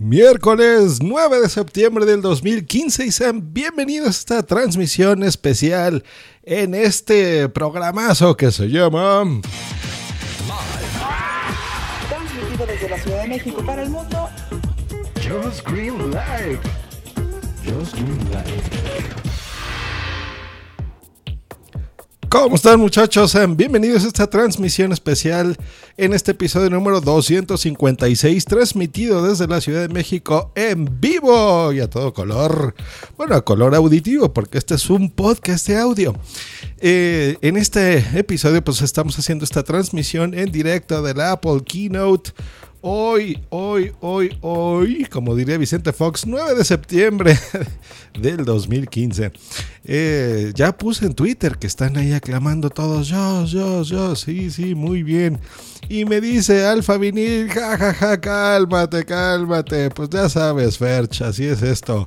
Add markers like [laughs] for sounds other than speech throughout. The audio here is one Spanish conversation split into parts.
Miércoles 9 de septiembre del 2015 y sean bienvenidos a esta transmisión especial en este programazo que se llama... Transmitido desde la Ciudad de México para el mundo. Just Green Live. Just Green Live. ¿Cómo están muchachos? Bienvenidos a esta transmisión especial en este episodio número 256 transmitido desde la Ciudad de México en vivo y a todo color. Bueno, a color auditivo porque este es un podcast de audio. Eh, en este episodio pues estamos haciendo esta transmisión en directo de la Apple Keynote Hoy, hoy, hoy, hoy, como diría Vicente Fox, 9 de septiembre [laughs] del 2015. Eh, ya puse en Twitter que están ahí aclamando todos, yo, yo, yo, sí, sí, muy bien. Y me dice Alfa Vinil, jajaja, ja, ja, cálmate, cálmate. Pues ya sabes, Ferch, así es esto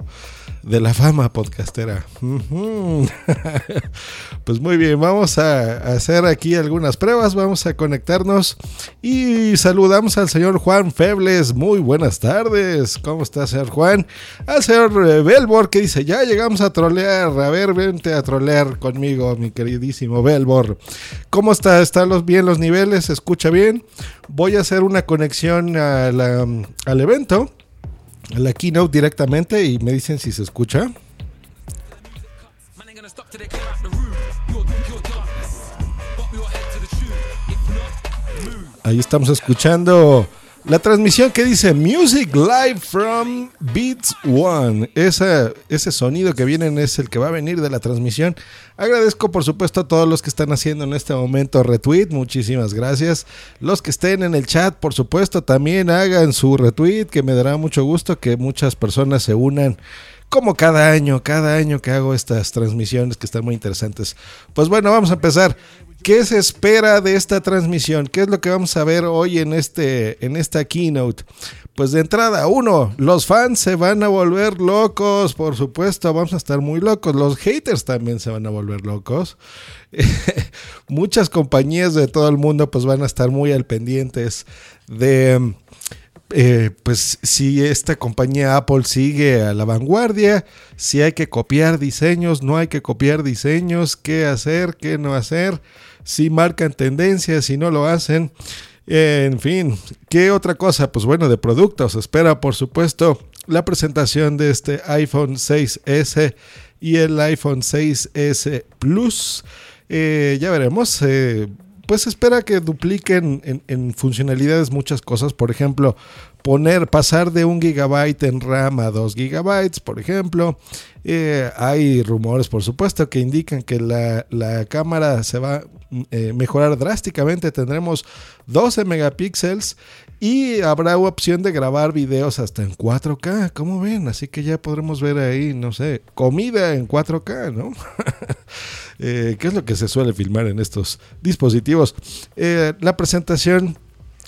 de la fama podcastera. [laughs] pues muy bien, vamos a hacer aquí algunas pruebas, vamos a conectarnos y saludamos al señor Juan Febles. Muy buenas tardes, ¿cómo está, señor Juan? Al señor eh, Belbor que dice, ya llegamos a trolear, a ver, vente a trolear conmigo, mi queridísimo Belbor. ¿Cómo está? ¿Están los, bien los niveles? ¿Se escucha bien? Voy a hacer una conexión al evento la keynote directamente y me dicen si se escucha. Ahí estamos escuchando la transmisión que dice Music Live from Beats One. Ese, sonido que viene es el que va a venir de la transmisión. Agradezco por supuesto a todos los que están haciendo en este momento retweet. Muchísimas gracias. Los que estén en el chat, por supuesto, también hagan su retweet, que me dará mucho gusto que muchas personas se unan como cada año, cada año que hago estas transmisiones que están muy interesantes. Pues bueno, vamos a empezar. ¿Qué se espera de esta transmisión? ¿Qué es lo que vamos a ver hoy en, este, en esta keynote? Pues de entrada, uno, los fans se van a volver locos, por supuesto, vamos a estar muy locos. Los haters también se van a volver locos. [laughs] Muchas compañías de todo el mundo pues van a estar muy al pendientes de... Eh, pues si esta compañía Apple sigue a la vanguardia, si hay que copiar diseños, no hay que copiar diseños, qué hacer, qué no hacer si marcan tendencias, si no lo hacen. En fin, ¿qué otra cosa? Pues bueno, de productos. Espera, por supuesto, la presentación de este iPhone 6S y el iPhone 6S Plus. Eh, ya veremos. Eh, pues espera que dupliquen en, en, funcionalidades muchas cosas. Por ejemplo, poner, pasar de un gigabyte en RAM a dos gigabytes, por ejemplo. Eh, hay rumores, por supuesto, que indican que la, la cámara se va a eh, mejorar drásticamente. Tendremos 12 megapíxeles y habrá opción de grabar videos hasta en 4K. ¿Cómo ven? Así que ya podremos ver ahí, no sé, comida en 4K, ¿no? [laughs] eh, ¿Qué es lo que se suele filmar en estos dispositivos? La presentación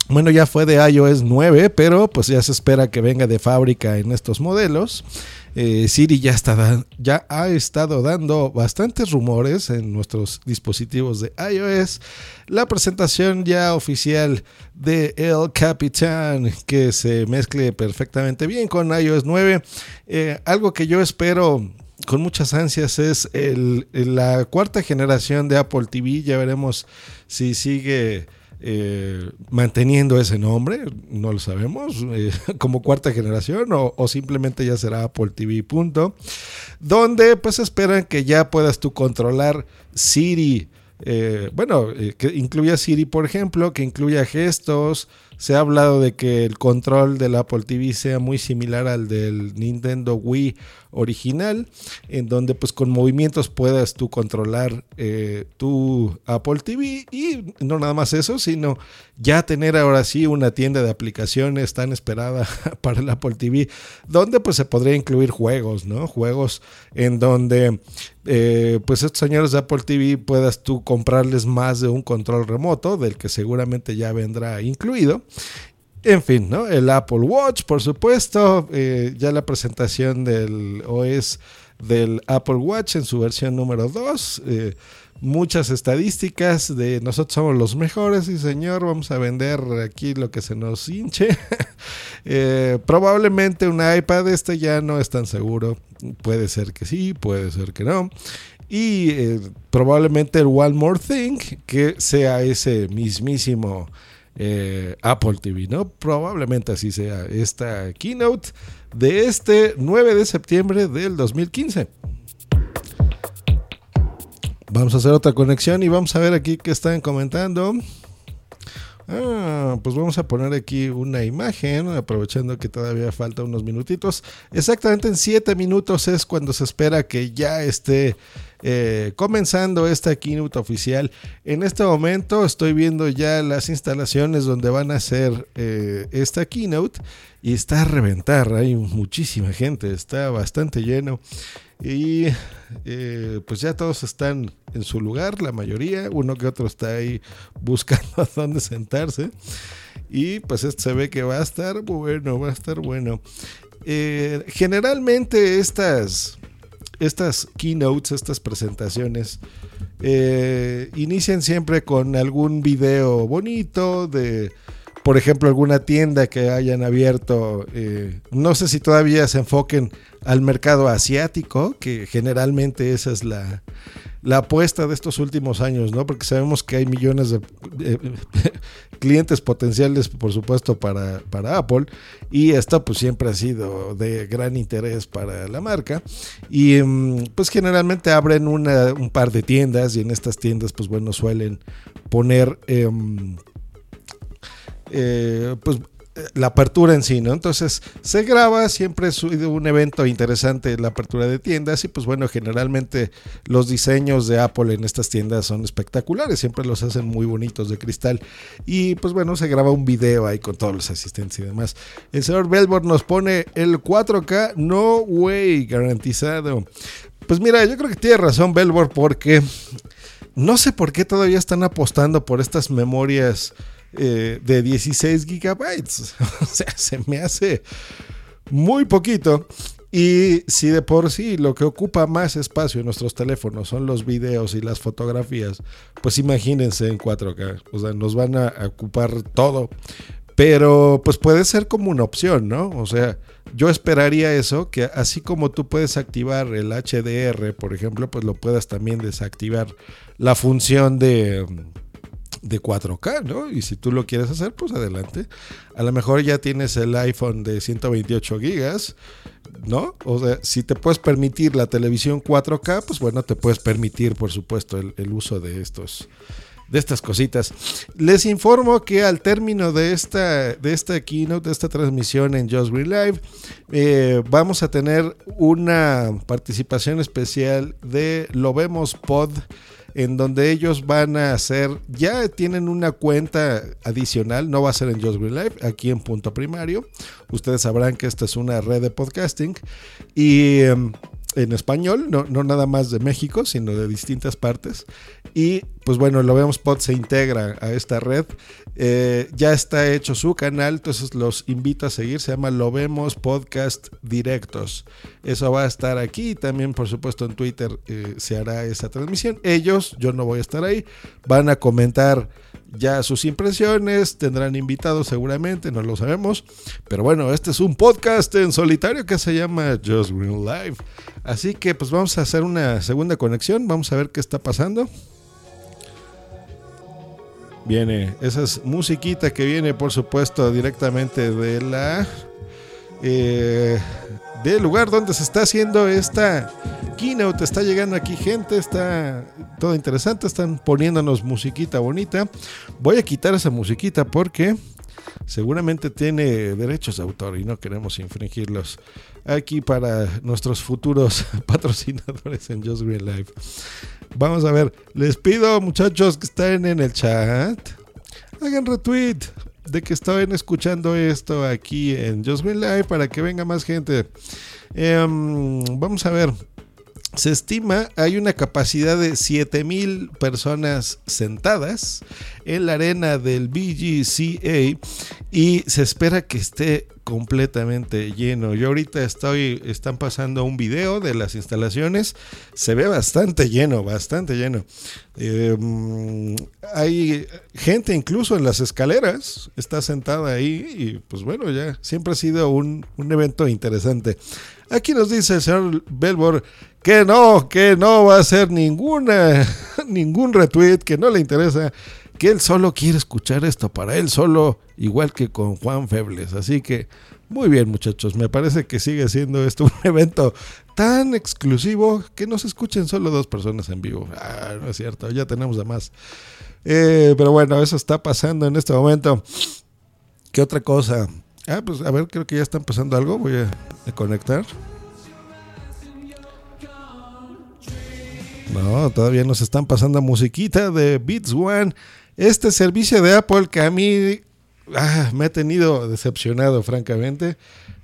bueno, ya fue de iOS 9, pero pues ya se espera que venga de fábrica en estos modelos. Eh, Siri ya, está ya ha estado dando bastantes rumores en nuestros dispositivos de iOS. La presentación ya oficial de El Capitán que se mezcle perfectamente bien con iOS 9. Eh, algo que yo espero con muchas ansias es la cuarta generación de Apple TV. Ya veremos si sigue eh, manteniendo ese nombre, no lo sabemos, eh, [laughs] como cuarta generación o, simplemente ya será Apple TV. Punto, donde pues esperan que ya puedas tú controlar Siri. Eh, bueno, que incluya Siri, por ejemplo, que incluya gestos, se ha hablado de que el control del Apple TV sea muy similar al del Nintendo Wii original, en donde pues con movimientos puedas tú controlar eh, tu Apple TV y no nada más eso, sino ya tener ahora sí una tienda de aplicaciones tan esperada [laughs] para el Apple TV, donde pues se podría incluir juegos, ¿no? Juegos en donde eh, pues estos señores de Apple TV puedas tú comprarles más de un control remoto, del que seguramente ya vendrá incluido. En fin, ¿no? El Apple Watch, por supuesto, eh, ya la presentación del OS del Apple Watch en su versión número 2. muchas estadísticas de nosotros somos los mejores y señor, vamos a vender aquí lo que se nos hinche. [laughs] Eh, probablemente un iPad este ya no es tan seguro. Puede ser que sí, puede ser que no. Y eh, probablemente el One More Thing, que sea ese mismísimo eh, Apple TV, ¿no? Probablemente así sea esta keynote de este 9 de septiembre del 2015. Vamos a hacer otra conexión y vamos a ver aquí qué están comentando. Ah, pues vamos a poner aquí una imagen, aprovechando que todavía falta unos minutitos. Exactamente en 7 minutos es cuando se espera que ya esté eh, comenzando esta keynote oficial. En este momento estoy viendo ya las instalaciones donde van a hacer eh, esta keynote y está a reventar. Hay muchísima gente, está bastante lleno. Y eh, pues ya todos están en su lugar, la mayoría, uno que otro está ahí [laughs] buscando a dónde sentarse. Y pues esto se ve que va a estar bueno, va a estar bueno. Generalmente estas, estas keynotes, estas presentaciones, eh, inician siempre con algún video bonito de por ejemplo, alguna tienda que hayan abierto, eh, no sé si todavía se enfoquen al mercado asiático, que generalmente esa es la, apuesta de estos últimos años, ¿no? Porque sabemos que hay millones de [laughs] clientes potenciales, por supuesto, para, para, Apple, y esto pues siempre ha sido de gran interés para la marca, y mm, pues generalmente abren un par de tiendas, y en estas tiendas pues bueno, suelen poner... Em, eh, pues la apertura en sí, ¿no? Entonces se graba, siempre es un evento interesante la apertura de tiendas y pues bueno, generalmente los diseños de Apple en estas tiendas son espectaculares, siempre los hacen muy bonitos de cristal y pues bueno, se graba un video ahí con todos los asistentes y demás. El señor Belbor nos pone el 4K, no way, garantizado. Pues mira, yo creo que tiene razón Belbor porque no sé por qué todavía están apostando por estas memorias eh, de 16 gigabytes. [laughs] o sea, se me hace muy poquito. Y si de por sí lo que ocupa más espacio en nuestros teléfonos son los videos y las fotografías, pues imagínense en 4K. O sea, nos van a ocupar todo. Pero pues puede ser como una opción, ¿no? O sea, yo esperaría eso, que así como tú puedes activar el HDR, por ejemplo, pues lo puedas también desactivar la función de de 4K, ¿no? Y si tú lo quieres hacer, pues adelante. A lo mejor ya tienes el iPhone de 128 gigas, ¿no? O sea, si te puedes permitir la televisión 4K, pues bueno, te puedes permitir, por supuesto, el, uso de estos de estas cositas. Les informo que al término de esta, de esta keynote, de esta transmisión en Just Green Live, eh, vamos a tener una participación especial de Lo Vemos Pod en donde ellos van a hacer, ya tienen una cuenta adicional, no va a ser en Just Green Live, aquí en Punto Primario. Ustedes sabrán que esta es una red de podcasting y em, en español, no, no, nada más de México, sino de distintas partes. Y pues bueno, lo vemos Pod se integra a esta red. Eh, ya está hecho su canal, entonces los invito a seguir. Se llama Lo Vemos Podcast Directos. Eso va a estar aquí. También, por supuesto, en Twitter eh, se hará esa transmisión. Ellos, yo no voy a estar ahí, van a comentar ya sus impresiones, tendrán invitados seguramente, no lo sabemos. Pero bueno, este es un podcast en solitario que se llama Just Green Live. Así que pues vamos a hacer una segunda conexión, vamos a ver qué está pasando. Viene, esa es musiquita que viene por supuesto directamente de la... Eh, del lugar donde se está haciendo esta keynote. Está llegando aquí gente, está todo interesante, están poniéndonos musiquita bonita. Voy a quitar esa musiquita porque seguramente tiene derechos de autor y no queremos infringirlos aquí para nuestros futuros [laughs] patrocinadores en Just Green Live. Vamos a ver, les pido muchachos que estén en el chat, hagan retweet, de que estaban escuchando esto aquí en Just Live para que venga más gente. Em, vamos a ver. Se estima hay una capacidad de 7000 personas sentadas en la arena del BGCA y se espera que esté completamente lleno. Yo ahorita estoy, están pasando un video de las instalaciones, se ve bastante lleno, bastante lleno. Mm, hay gente incluso en las escaleras, está sentada ahí y pues bueno, ya siempre ha sido un, un evento interesante. Aquí nos dice el señor Belbor que no, que no va a hacer ninguna, [laughs] ningún retweet, que no le interesa, él solo quiere escuchar esto para él solo, igual que con Juan Febles. Así que, muy bien muchachos, me parece que sigue siendo esto un [laughs] evento tan exclusivo que no se escuchen solo dos personas en vivo. Ah, no es cierto, ya tenemos de más. Eh, pero bueno, eso está pasando en este momento. ¿Qué otra cosa? Ah, pues a ver, creo que ya está empezando algo. Voy a, a conectar. No, todavía nos están pasando musiquita de Beats One. Este servicio de Apple que a mí ah, me ha tenido decepcionado, francamente.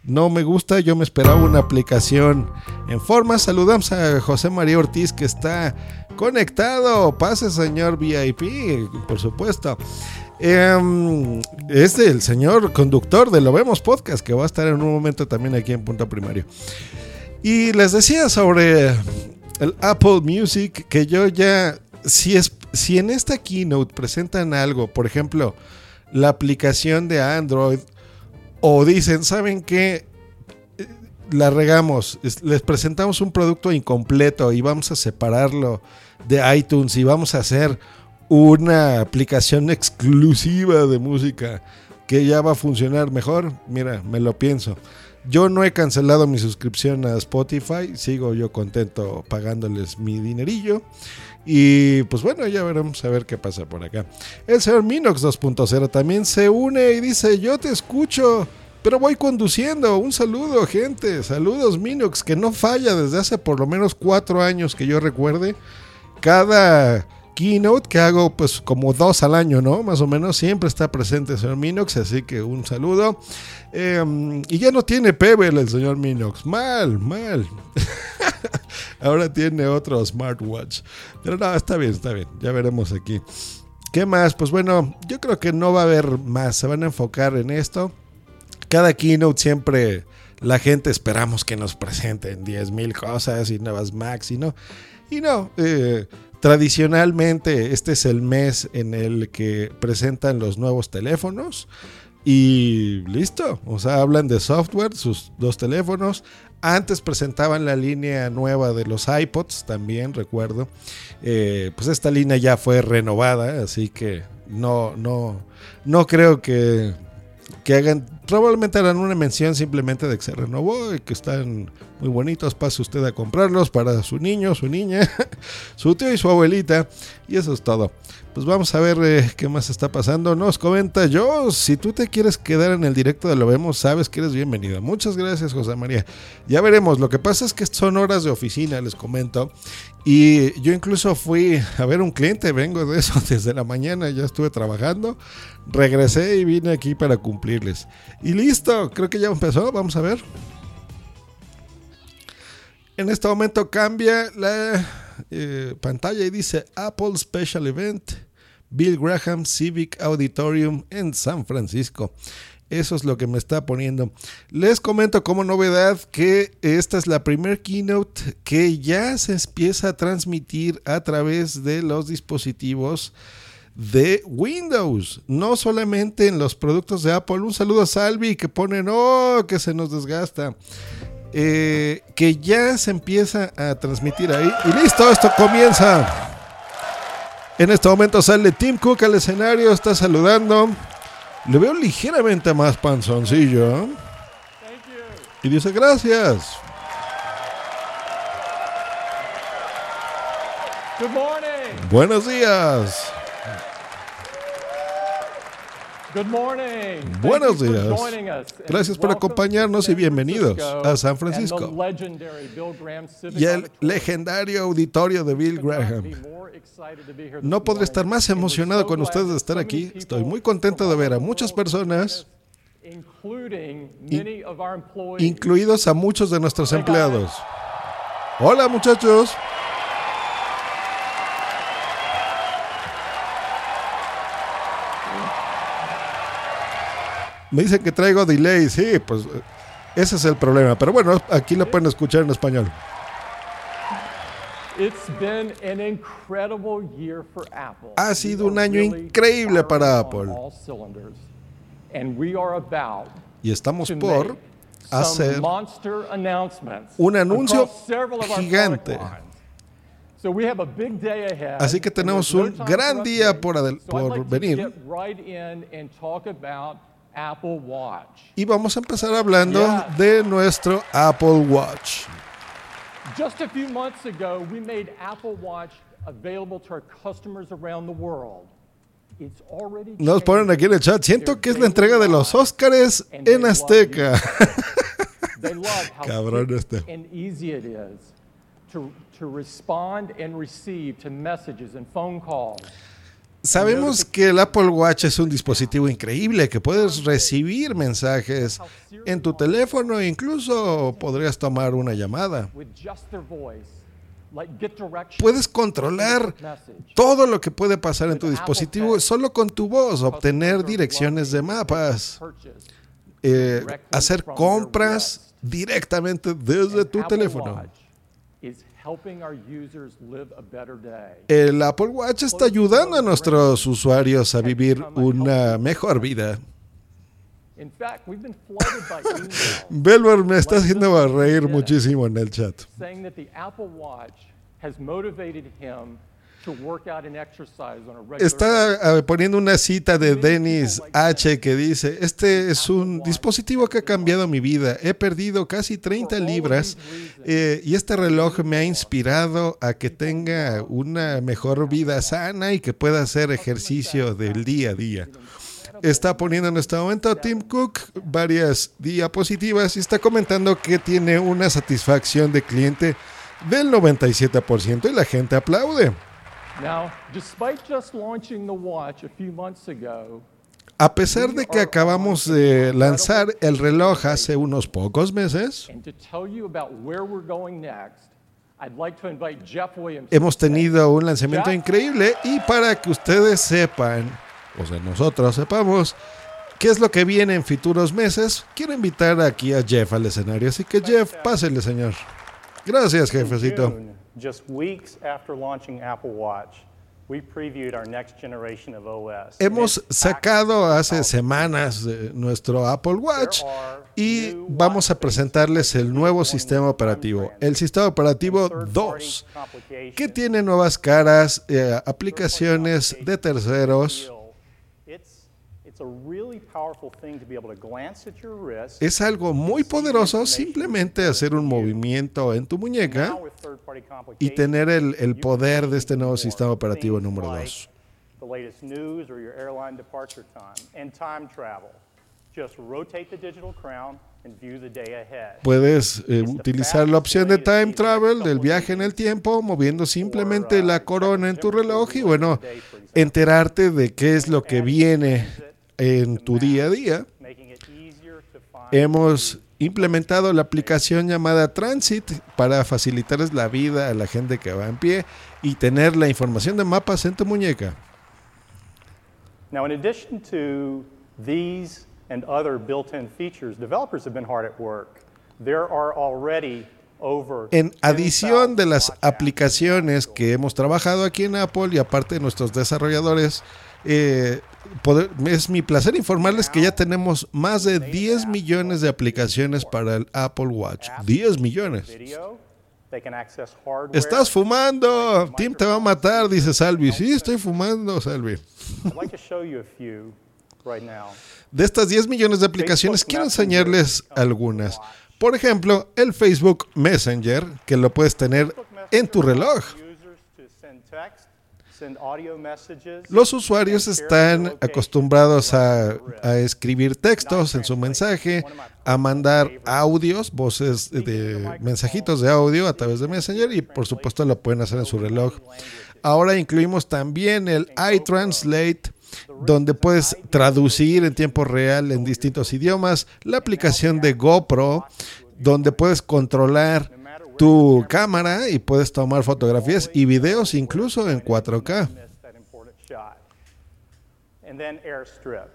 No me gusta, yo me esperaba una aplicación en forma. Saludamos a José María Ortiz que está conectado. Pase, señor VIP, por supuesto. Eh, es del señor conductor de Lo Vemos Podcast, que va a estar en un momento también aquí en Punto Primario. Y les decía sobre el Apple Music que yo ya, si, es, si en esta keynote presentan algo, por ejemplo, la aplicación de Android, o dicen, ¿saben qué? La regamos, les presentamos un producto incompleto y vamos a separarlo de iTunes y vamos a hacer una aplicación exclusiva de música que ya va a funcionar mejor, mira, me lo pienso. Yo no he cancelado mi suscripción a Spotify, sigo yo contento pagándoles mi dinerillo. Y pues bueno, ya veremos a ver qué pasa por acá. El señor Minox 2.0 también se une y dice, yo te escucho, pero voy conduciendo. Un saludo, gente. Saludos, Minox, que no falla desde hace por lo menos cuatro años que yo recuerde. Cada keynote que hago pues como dos al año, ¿no? Más o menos siempre está presente el señor Minox, así que un saludo. Eh, y ya no tiene Pebble el señor Minox, mal, mal. [laughs] [laughs] Ahora tiene otro smartwatch. Pero no, está bien, está bien, ya veremos aquí. ¿Qué más? Pues bueno, yo creo que no va a haber más, se van a enfocar en esto. Cada keynote siempre la gente esperamos que nos presenten 10.000 cosas y nuevas Macs y no. Y no, eh, Tradicionalmente este es el mes en el que presentan los nuevos teléfonos y listo, o sea, hablan de software, sus dos teléfonos. Antes presentaban la línea nueva de los iPods, también recuerdo. Eh, pues esta línea ya fue renovada, así que no, no, no creo que, que hagan, probablemente harán una mención simplemente de que se renovó y que están muy bonitos. Pase usted a comprarlos para su niño, su niña, [laughs] su tío y su abuelita. Y eso es todo. Pues vamos a ver eh, qué más está pasando. Nos comenta yo, si tú te quieres quedar en el directo de Lo Vemos, sabes que eres bienvenido. Muchas gracias, José María. Ya veremos. Lo que pasa es que son horas de oficina, les comento. Y yo incluso fui a ver un cliente, vengo de eso [laughs] desde la mañana, ya estuve trabajando, regresé y vine aquí para cumplirles. Y listo, creo que ya empezó, vamos a ver. En este momento cambia la eh, pantalla y dice Apple Special Event, Bill Graham Civic Auditorium en San Francisco. Eso es lo que me está poniendo. Les comento como novedad que esta es la primer keynote que ya se empieza a transmitir a través de los dispositivos de Windows, no solamente en los productos de Apple. Un saludo a Salvi que pone, no, que se nos desgasta. Eh, que ya se empieza a transmitir ahí. Y listo, esto comienza. En este momento sale Tim Cook al escenario, está saludando. Le veo ligeramente más panzoncillo. Y dice gracias. Good morning. Buenos días. Good morning. Thank Buenos días. Gracias por acompañarnos y bienvenidos a San Francisco. Y el Auditorium. legendario auditorio de Bill Graham. No podré estar más emocionado con ustedes de estar aquí. Estoy muy contento de ver a muchas personas, incluidos a muchos de nuestros empleados. Hola muchachos. Me dicen que traigo delay, sí, pues eh, ese es el problema. Pero bueno, aquí lo pueden escuchar en español. It's been an incredible year for Apple. Ha sido un año increíble para Apple. Y estamos por hacer un anuncio gigante. Así que tenemos un gran día por por venir. Apple Watch. Y vamos a empezar hablando Yes. de nuestro Apple Watch. Just a few months ago, we made Apple Watch available to our customers around the world. Nos ponen aquí en el chat. Siento que es la entrega de los Óscares en Azteca. [laughs] Cabrón este. and easy it is to, to respond and receive to messages and phone calls. Sabemos que el Apple Watch es un dispositivo increíble que puedes recibir mensajes en tu teléfono e incluso podrías tomar una llamada. Puedes controlar todo lo que puede pasar en tu dispositivo solo con tu voz, obtener direcciones de mapas, eh, hacer compras directamente desde tu teléfono. Watch is helping our users live a better day. El Apple Watch está ayudando a nuestros usuarios a vivir una mejor vida. In fact, we've been flooded by [laughs] emails Belver me está haciendo reír muchísimo en el chat. Está eh, poniendo una cita de Dennis H que dice, este es un dispositivo que ha cambiado mi vida. He perdido casi 30 libras eh, y este reloj me ha inspirado a que tenga una mejor vida sana y que pueda hacer ejercicio del día a día. Está poniendo en este momento Tim Cook varias diapositivas y está comentando que tiene una satisfacción de cliente del 97% y la gente aplaude. A few months ago, A pesar de que acabamos de lanzar el reloj hace unos pocos meses, and to tell you about where we're going next, I'd like to invite Jeff Williams. hemos tenido un lanzamiento increíble y para que ustedes sepan, o sea, nosotros sepamos, qué es lo que viene en futuros meses, quiero invitar aquí a Jeff al escenario. Así que Jeff, pásele, señor. Gracias, jefecito. June, just weeks after launching Apple Watch, we previewed our next generation of OS. Hemos sacado hace semanas eh, nuestro Apple Watch y vamos a presentarles el nuevo sistema operativo, el sistema operativo 2, que tiene nuevas caras, eh, aplicaciones de terceros. Es algo muy poderoso simplemente hacer un movimiento en tu muñeca y tener el, el poder de este nuevo sistema operativo número like 2. The latest news or your airline departure time and time travel. Just rotate the digital crown and view the day ahead. Puedes eh, utilizar la opción de time travel del viaje en el tiempo, moviendo simplemente la corona en tu reloj y bueno, enterarte de qué es lo que viene en tu día a día. Hemos implementado la aplicación llamada Transit para facilitarles la vida a la gente que va en pie y tener la información de mapas en tu muñeca. Now, in addition to these and other built-in features, developers have been hard at work. There are already over En adición de 10,000 las aplicaciones que hemos trabajado aquí en Apple y aparte de nuestros desarrolladores, eh, poder- es mi placer informarles que ya tenemos más de 10 millones de aplicaciones para el Apple Watch. 10 millones. Estás fumando. Tim te va a matar, dice Salvi. Sí, estoy fumando, Salvi. De estas 10 millones de aplicaciones, quiero enseñarles algunas. Por ejemplo, el Facebook Messenger, que lo puedes tener en tu reloj. Los usuarios están acostumbrados a, escribir textos en su mensaje, a mandar audios, voces de mensajitos de audio a través de Messenger y por supuesto lo pueden hacer en su reloj. Ahora incluimos también el iTranslate, donde puedes traducir en tiempo real en distintos idiomas, la aplicación de GoPro, donde puedes controlar tu cámara y puedes tomar fotografías y videos incluso en 4K. Miss that important shot. And then Airstrip.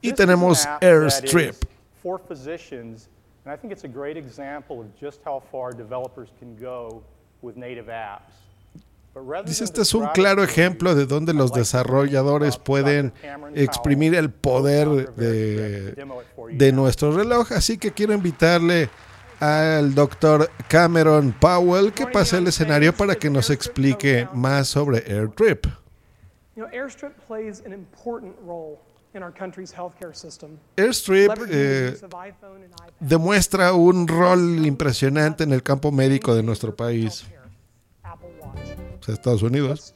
Y tenemos Airstrip. and I think it's a great example of just how far developers can go with native apps. Dice, este es un claro ejemplo de donde los desarrolladores pueden exprimir el poder de, de nuestro reloj. Así que quiero invitarle al doctor Cameron Powell que pase el escenario para que nos explique más sobre AirTrip. Airstrip eh, demuestra un rol impresionante en el campo médico de nuestro país, o sea, Estados Unidos.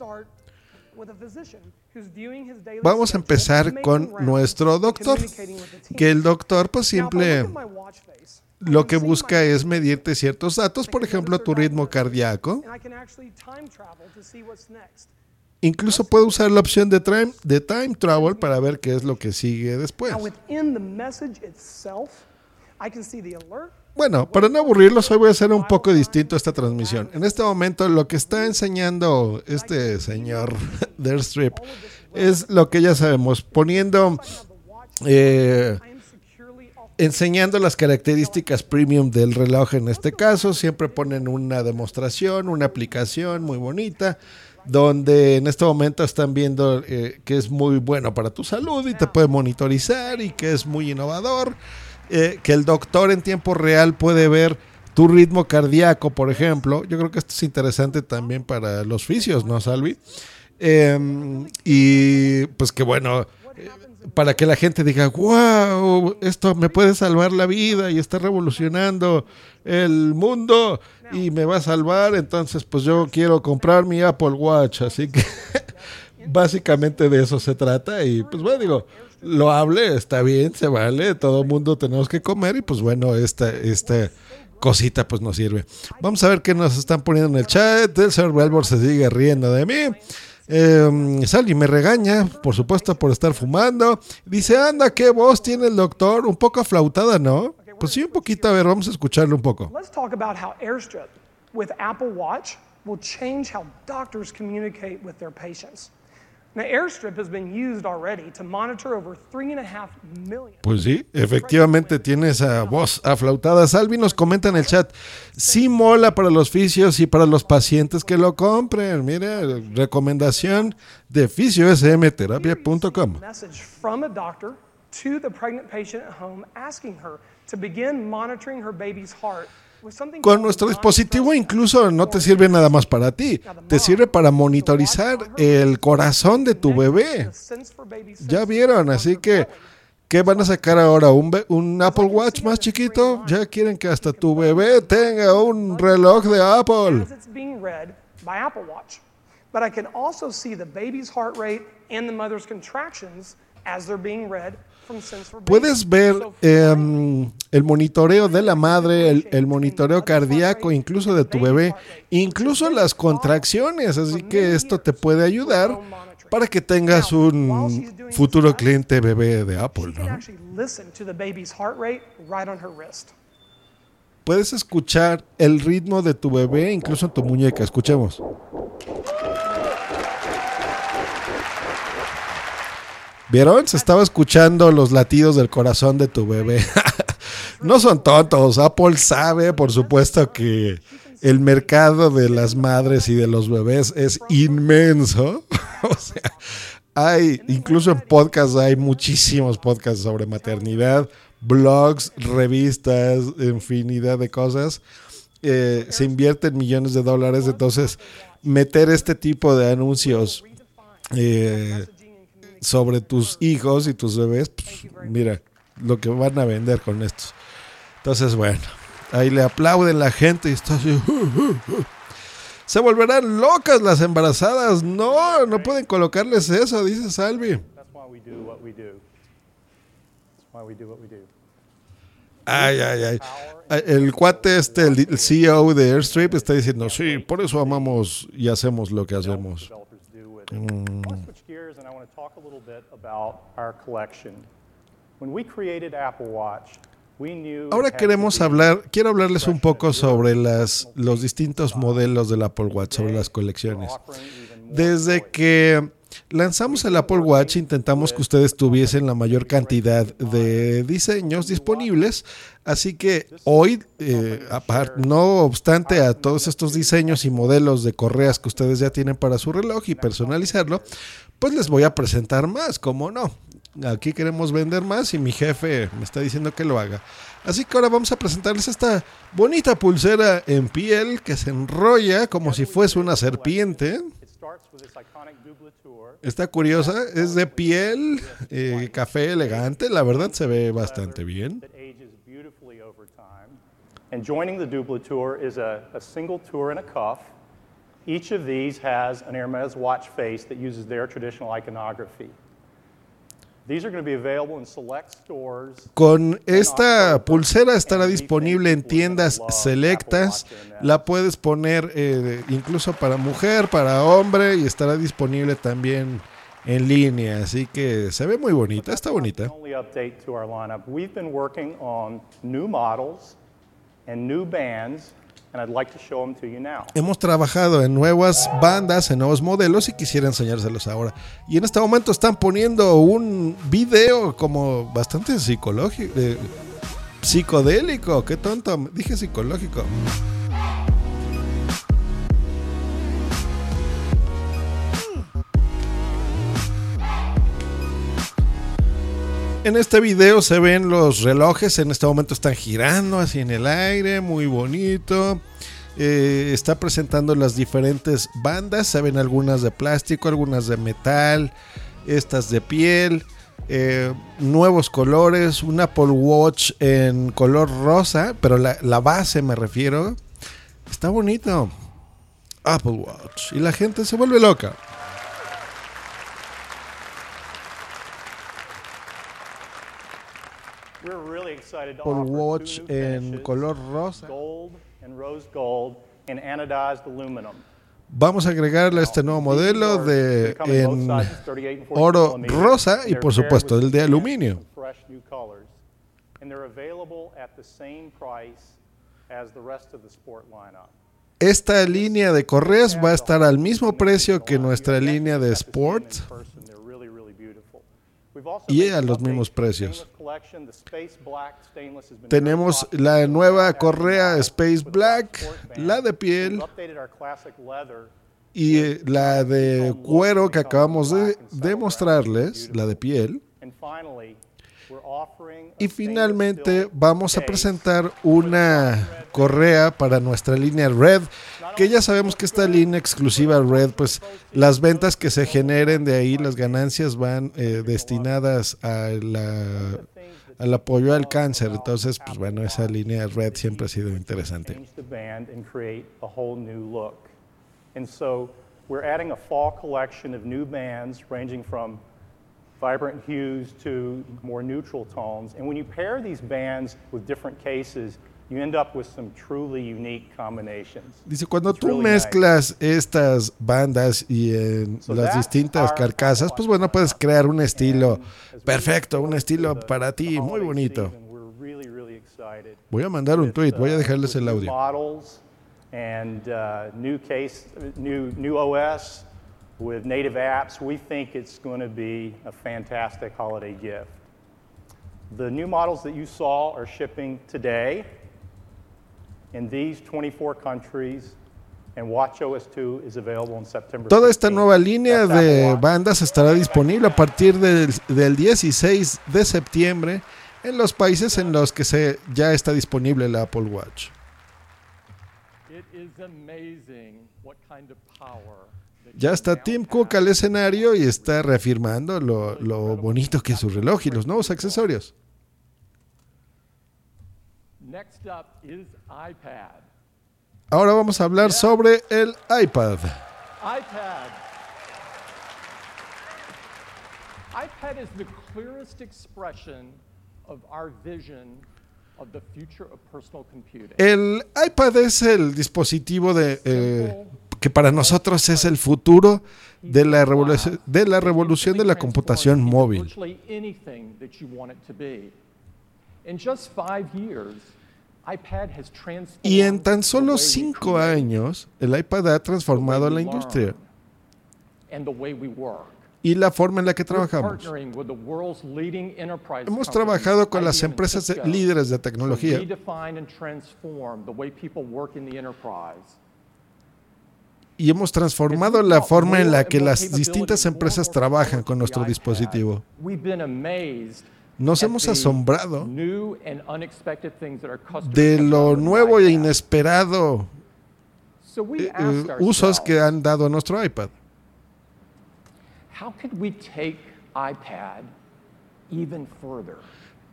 Vamos a empezar con nuestro doctor, que el doctor pues siempre lo que busca es medirte ciertos datos, por ejemplo tu ritmo cardíaco. Incluso puede usar la opción de time, de time travel para ver qué es lo que sigue después. Bueno, para no aburrirlos, hoy voy a hacer un poco distinto esta transmisión. En este momento lo que está enseñando este señor [laughs] de Airstrip es lo que ya sabemos, poniendo, eh, enseñando las características premium del reloj en este caso. Siempre ponen una demostración, una aplicación muy bonita, donde en este momento están viendo eh, que es muy bueno para tu salud y te puede monitorizar y que es muy innovador. eh, que el doctor en tiempo real puede ver tu ritmo cardíaco, por ejemplo. Yo creo que esto es interesante también para los fisios, ¿no, Salvi? Em, y pues que bueno, para que la gente diga, wow, esto me puede salvar la vida y está revolucionando el mundo y me va a salvar, entonces pues yo quiero comprar mi Apple Watch, así que [laughs] básicamente de eso se trata y pues bueno, digo, lo hable, está bien, se vale, todo el mundo tenemos que comer y pues bueno, esta, esta cosita pues nos sirve. Vamos a ver qué nos están poniendo en el chat, el señor Belbor se sigue riendo de mí. Eh, Sally me regaña, por supuesto, por estar fumando. Dice, anda, qué voz tiene el doctor, un poco aflautada, ¿no? Pues sí, un poquito, a ver, vamos a escucharlo un poco. Let's talk about how Airstrip with Apple Watch will change how doctors communicate with their patients. Pues sí, efectivamente tiene esa voz aflautada. Salvi nos comenta en el chat, sí mola para los fisios y para los pacientes que lo compren. Mire, recomendación de fisiosmterapia.com. Something Con nuestro dispositivo incluso no te sirve nada más para ti, te sirve para monitorizar el corazón de tu bebé. Ya vieron, on así que. ¿qué van a sacar ahora? ¿Un, un Apple Watch más chiquito? Ya quieren que hasta tu bebé tenga un reloj de Apple. Puedes ver em, el monitoreo de la madre, el, monitoreo cardíaco, incluso de tu bebé, incluso las contracciones. Así que esto te puede ayudar para que tengas un futuro cliente bebé de Apple. Puedes escuchar el ritmo de tu bebé, incluso en tu muñeca. Escuchemos. ¿Vieron? Se estaba escuchando los latidos del corazón de tu bebé. [laughs] no son tontos. Apple sabe, por supuesto, que el mercado de las madres y de los bebés es inmenso. [laughs] o sea, hay, incluso en podcasts, hay muchísimos podcasts sobre maternidad, blogs, revistas, infinidad de cosas. Eh, se invierten millones de dólares, entonces meter este tipo de anuncios eh, sobre tus hijos y tus bebés, pues, mira lo que van a vender con estos. Entonces, bueno, ahí le aplauden la gente y está así. Se volverán locas las embarazadas. No, no pueden colocarles eso, dice Salvi. That's why we do what we do. That's why we do what we do. Ay, ay, ay. El cuate este, el CEO de Airstrip, está diciendo, sí, por eso amamos y hacemos lo que hacemos. Developers do with it. I want to switch gears and I want to talk a little bit about our collection. When we created Apple Watch, we knew it Ahora queremos hablar, quiero hablarles un poco sobre las, los distintos modelos del Apple Watch, sobre las colecciones. Desde que lanzamos el Apple Watch, intentamos que ustedes tuviesen la mayor cantidad de diseños disponibles, así que hoy, eh, no obstante a todos estos diseños y modelos de correas que ustedes ya tienen para su reloj y personalizarlo, pues les voy a presentar más, como no. Aquí queremos vender más y mi jefe me está diciendo que lo haga. Así que ahora vamos a presentarles esta bonita pulsera en piel que se enrolla como si fuese una serpiente. It starts with this iconic doubleture. Está curiosa, es de piel, eh, café elegante, la verdad se ve bastante bien. ages beautifully over time. And joining the doubleture is a, a single tour and a cuff. Each of these has an Hermes watch face that uses their traditional iconography. Con esta pulsera estará disponible en tiendas selectas. La puedes poner eh, incluso para mujer, para hombre y estará disponible también en línea. Así que se ve muy bonita, está bonita. Now. Hemos trabajado en nuevas bandas, en nuevos modelos y quisiera enseñárselos ahora. Y en este momento están poniendo un video como bastante psicológico, eh, psicodélico. Qué tonto, dije psicológico. En este video se ven los relojes, en este momento están girando así en el aire, muy bonito. Eh, está presentando las diferentes bandas, se ven algunas de plástico, algunas de metal, estas de piel, eh, nuevos colores, un Apple Watch en color rosa, pero la, la base me refiero. Está bonito. Apple Watch. Y la gente se vuelve loca. We're really excited to Apple Watch en color rosa. Vamos a agregarle este nuevo modelo de en oro rosa y por supuesto el de aluminio. Esta línea de correas va a estar al mismo precio que nuestra línea de Sport y a los mismos precios. Tenemos la nueva correa Space Black, la de piel y la de cuero que acabamos de demostrarles, la de piel. Y finalmente vamos a presentar una correa para nuestra línea Red, que ya sabemos que esta línea exclusiva Red, pues las ventas que se generen de ahí, las ganancias van eh, destinadas a la, al apoyo al cáncer. Entonces, pues bueno, esa línea Red siempre ha sido interesante. And so we're adding a fall collection of new bands ranging from vibrant hues to more neutral tones. And when you pair these bands with different cases, you end up with some truly unique combinations. Dice, cuando It's tú really nice. mezclas estas bandas y en So las distintas carcasas, pues bueno, puedes crear un estilo And as we perfecto, un estilo para ti, muy bonito. really, really. Voy a mandar un tweet, voy a uh, dejarles el audio. Models and uh, new case, new new OS with native apps. We think it's going to be a fantastic holiday gift. The new models that you saw are shipping today in these 24 countries, and WatchOS 2 is available in September. Toda esta 16th. nueva línea de Watch. bandas estará disponible a partir del, del 16 de septiembre en los países en los que se, ya está disponible la Apple Watch. Ya está Tim Cook al escenario y está reafirmando lo, lo bonito que es su reloj y los nuevos accesorios. Next up is iPad. Ahora vamos a hablar sobre el iPad. iPad. iPad is the clearest expression of our vision of the future of personal computing. El iPad es el dispositivo de, eh, que para nosotros es el futuro de la, revolución, de la revolución de la computación móvil. You Y en tan solo cinco años, el iPad ha transformado la industria. And the way we work. y la forma en la que trabajamos. Hemos trabajado con las empresas líderes de tecnología y hemos transformado la forma en la que las distintas empresas trabajan con nuestro dispositivo. Nos hemos asombrado de lo nuevo e inesperado eh, eh, usos que han dado a nuestro iPad.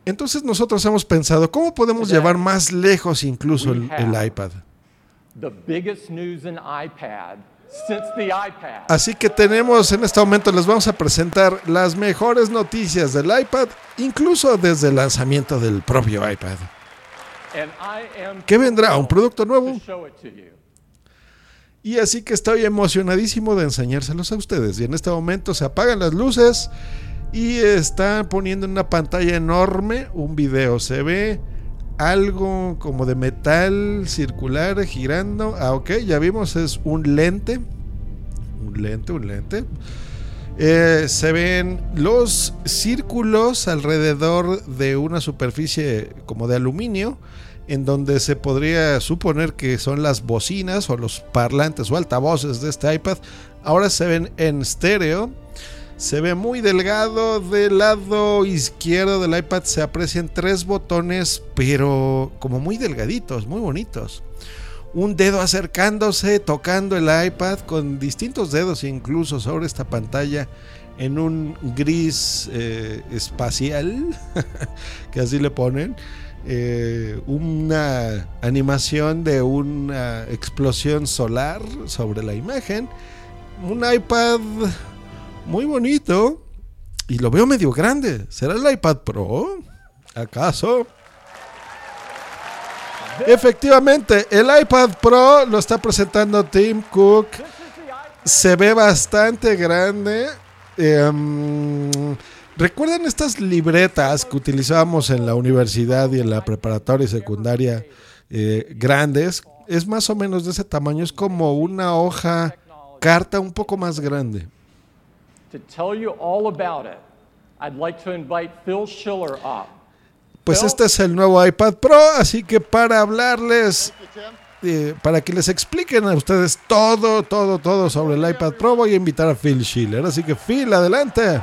Entonces nosotros hemos pensado, ¿cómo podemos llevar más lejos incluso el, el iPad? Así que tenemos en este momento, les vamos a presentar las mejores noticias del iPad, incluso desde el lanzamiento del propio iPad. ¿Qué vendrá? ¿Un producto to nuevo? Y así que estoy emocionadísimo de enseñárselos a ustedes. Y en este momento se apagan las luces y están poniendo en una pantalla enorme un video. Se ve algo como de metal circular girando. Ah, ok, ya vimos, es un lente. Un lente, un lente. Eh, se ven los círculos alrededor de una superficie como de aluminio en donde se podría suponer que son las bocinas o los parlantes o altavoces de este iPad. Ahora se ven en estéreo. Se ve muy delgado. Del lado izquierdo del iPad se aprecian tres botones, pero como muy delgaditos, muy bonitos. Un dedo acercándose, tocando el iPad con distintos dedos incluso sobre esta pantalla en un gris eh, espacial, [laughs] que así le ponen. Eh, una animación de una explosión solar sobre la imagen. Un iPad muy bonito. Y lo veo medio grande. ¿Será el iPad Pro? ¿Acaso? Efectivamente, el iPad Pro lo está presentando Tim Cook. Se ve bastante grande. Em, ¿Recuerdan estas libretas que utilizábamos en la universidad y en la preparatoria y secundaria eh, grandes? Es más o menos de ese tamaño. Es como una hoja carta un poco más grande. To tell you all about it, I'd like to invite Phil Schiller up. Pues Phil? este es el nuevo iPad Pro, así que para hablarles, eh, para que les expliquen a ustedes todo, todo, todo sobre el iPad Pro, voy a invitar a Phil Schiller. Así que Phil, adelante.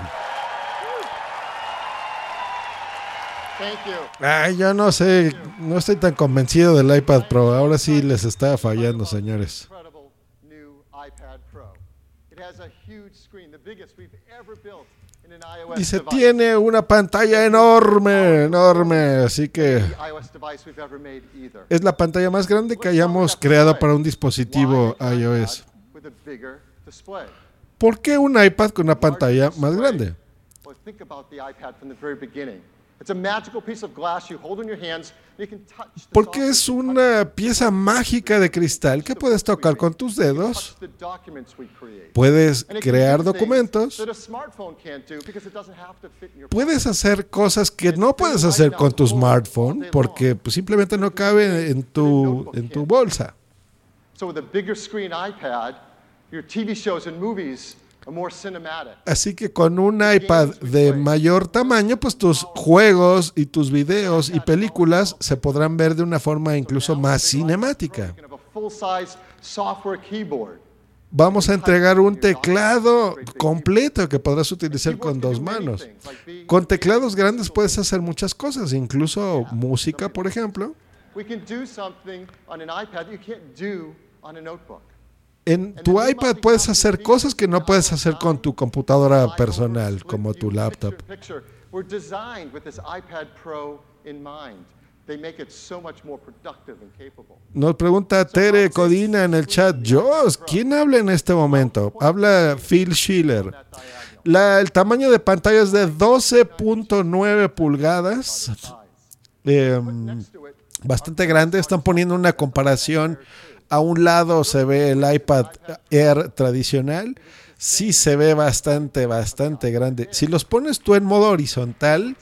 Ay, yo no sé, no estoy tan convencido del iPad Pro. Ahora sí les está fallando, señores. incredible new iPad Pro. It has a huge screen, the biggest we've ever built in an iOS Dice, device. tiene una pantalla enorme, enorme, así que es la pantalla más grande que hayamos creado para un dispositivo iOS. ¿Por qué un iPad con una pantalla más grande? Well, think about the iPad from the very beginning. It's a magical piece of glass you hold in your hands. And you can touch the Porque es una pieza mágica de cristal que puedes tocar con tus dedos, puedes crear documentos, puedes hacer cosas que no puedes hacer con tu smartphone porque pues, simplemente no cabe en tu, en tu bolsa. Así que con un iPad de mayor tamaño, pues tus juegos y tus videos y películas se podrán ver de una forma incluso más cinemática. Vamos a entregar un teclado completo que podrás utilizar con dos manos. Con teclados grandes puedes hacer muchas cosas, incluso música, por ejemplo. En tu iPad puedes hacer cosas que no puedes hacer con tu computadora personal, como tu laptop. Nos pregunta Tere Codina en el chat, Jos, ¿quién habla en este momento? Habla Phil Schiller. La- el tamaño de pantalla es de 12.9 pulgadas. It, bastante grande. Están poniendo una comparación. A un lado se ve el iPad Air tradicional. Sí se ve bastante, bastante grande. Si los pones tú en modo horizontal,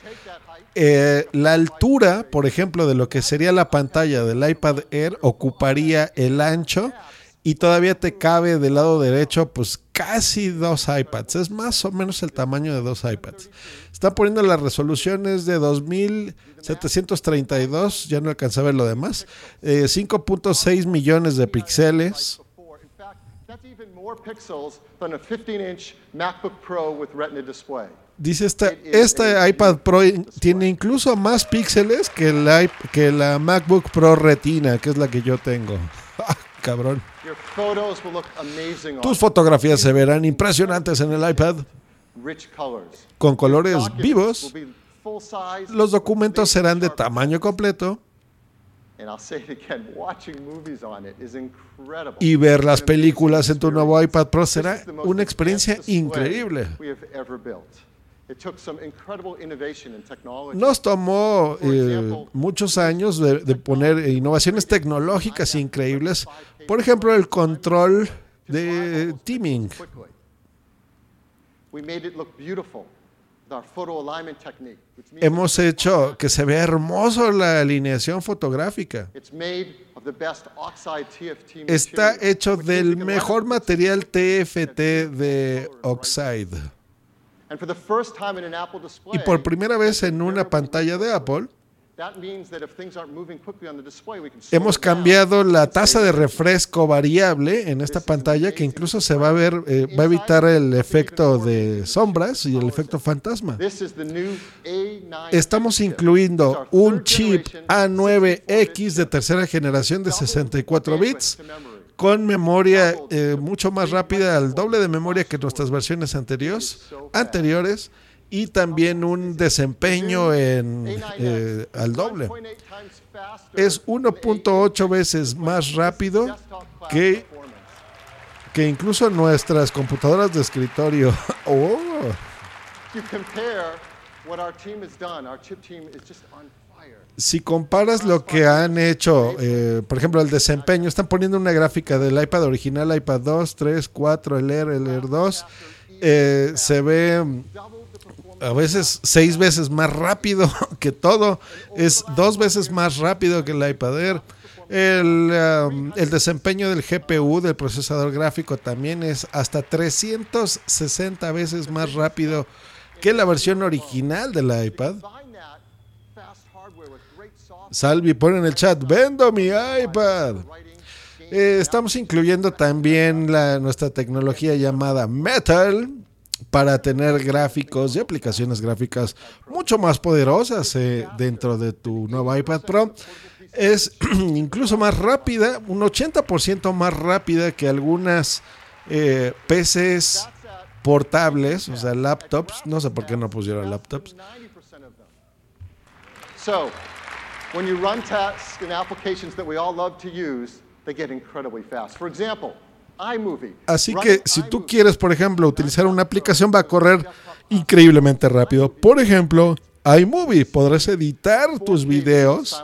eh, la altura, por ejemplo, de lo que sería la pantalla del iPad Air ocuparía el ancho y todavía te cabe del lado derecho pues casi dos iPads. Es más o menos el tamaño de dos iPads. Están poniendo las resoluciones de 2732, ya no alcanza a ver lo demás. eh, 5.6 millones de píxeles. before. In fact, that's even more pixels than a 15-inch MacBook Pro with Retina display. Dice esta, este iPad Pro tiene incluso más píxeles que la, que la MacBook Pro Retina, que es la que yo tengo. [laughs] Ah, Cabrón. Tus fotografías se verán impresionantes en el iPad. Con colores vivos. Los documentos serán de tamaño completo And I'll say it again, watching movies on it is incredible. y ver las películas en tu nuevo iPad Pro será una experiencia increíble. Nos tomó eh, muchos años de, de poner innovaciones tecnológicas increíbles. Por ejemplo, el control de teaming. Hemos hecho que se vea hermoso la alineación fotográfica. it's made of the best oxide TFT Está hecho del mejor material TFT de Oxide. And for the first time in an Apple display, Y por primera vez en una pantalla de Apple, hemos cambiado la tasa de refresco variable en esta pantalla que incluso se va a ver, eh, va a evitar el efecto de sombras y el efecto fantasma. This is the new A9 Estamos incluyendo un chip generation A9X de 64-bit tercera generación de double 64 bandwidth bits con memoria eh, mucho más rápida, al doble de memoria que nuestras versiones anteriores, anteriores y también un desempeño en, eh, al doble. 1.8 times faster Es than the 1.8 veces más rápido que, que incluso nuestras computadoras de escritorio. [laughs] Oh, si comparas lo que han hecho, eh, por ejemplo, el desempeño, están poniendo una gráfica del iPad original, iPad 2, 3, 4, el Air, el Air 2, eh, se ve a veces seis veces más rápido [laughs] que todo, es dos veces más rápido que el iPad Air. El, um, el desempeño del GPU, del procesador gráfico, también es hasta 360 veces más rápido que la versión original del iPad. Salvi pone en el chat, vendo mi iPad. Eh, estamos incluyendo también la, nuestra tecnología llamada Metal para tener gráficos y aplicaciones gráficas mucho más poderosas eh, dentro de tu nuevo iPad Pro. Es [clears throat] incluso más rápida, un 80% más rápida que algunas eh, PCs portables, o sea, laptops. No sé por qué no pusieron laptops. 90% of them. So, when you run tasks and applications that we all love to use, they get incredibly fast. For example. Así que si tú quieres, por ejemplo, utilizar una aplicación, va a correr increíblemente rápido. Por ejemplo, iMovie, podrás editar tus videos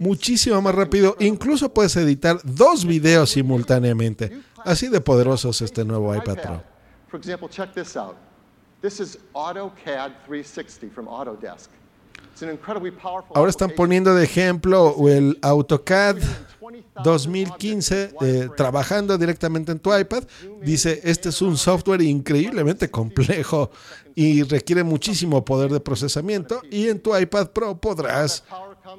muchísimo más rápido. Incluso puedes editar dos videos simultáneamente. Así de poderoso es este nuevo iPad Pro. For example, check this out. This is AutoCAD 360 from Autodesk. Ahora están poniendo de ejemplo el AutoCAD 2015 eh, trabajando directamente en tu iPad. Dice, este es un software increíblemente complejo y requiere muchísimo poder de procesamiento y en tu iPad Pro podrás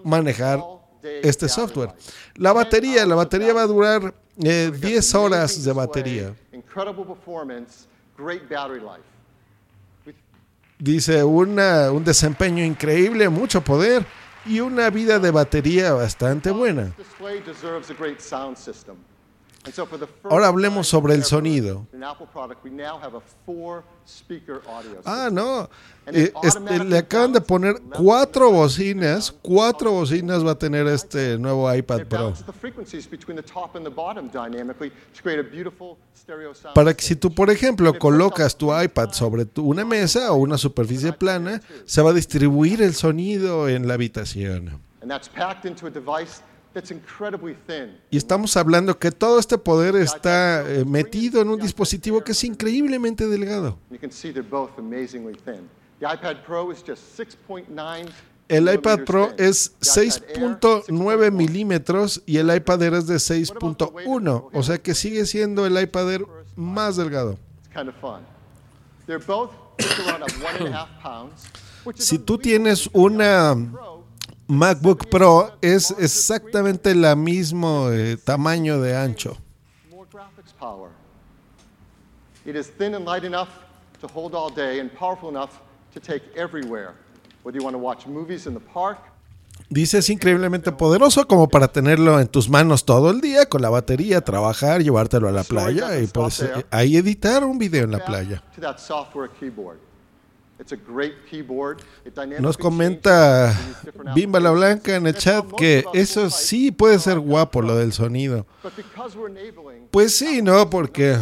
manejar este software. La batería, la batería va a durar eh, 10 horas de batería. Incredible performance, great battery life. Dice, una, un desempeño increíble, mucho poder y una vida de batería bastante buena. Ahora hablemos sobre el sonido. in Apple product, we now have a four-speaker audio Ah, no. Eh, este, le acaban de poner cuatro bocinas. Cuatro bocinas va a tener este nuevo iPad Pro. Para que si tú, por ejemplo, colocas tu iPad sobre tu- una mesa o una superficie plana, se va a distribuir el sonido en la habitación. Y estamos hablando que todo este poder está eh, metido en un dispositivo que es increíblemente delgado. You can see they're both amazingly thin. The iPad Pro is just 6.9 El iPad Pro es The iPad Air, 6.9 6.1. milímetros y el iPad Air es de 6.1. O sea que sigue siendo el iPad Air más delgado. It's kind of fun. They're both just around a one and a half pounds. which is Si tú tienes una MacBook Pro, es exactamente el mismo eh, tamaño de ancho. It is thin and light enough to hold all day and powerful enough to take everywhere. Whether you want to watch movies in the park, Dice es increíblemente poderoso como para tenerlo en tus manos todo el día con la batería, trabajar, llevártelo a la playa y puedes eh, ahí editar un video en la playa. Nos comenta Bimba la. Blanca en el chat que eso sí puede ser guapo lo del sonido. Pues sí, ¿no? Porque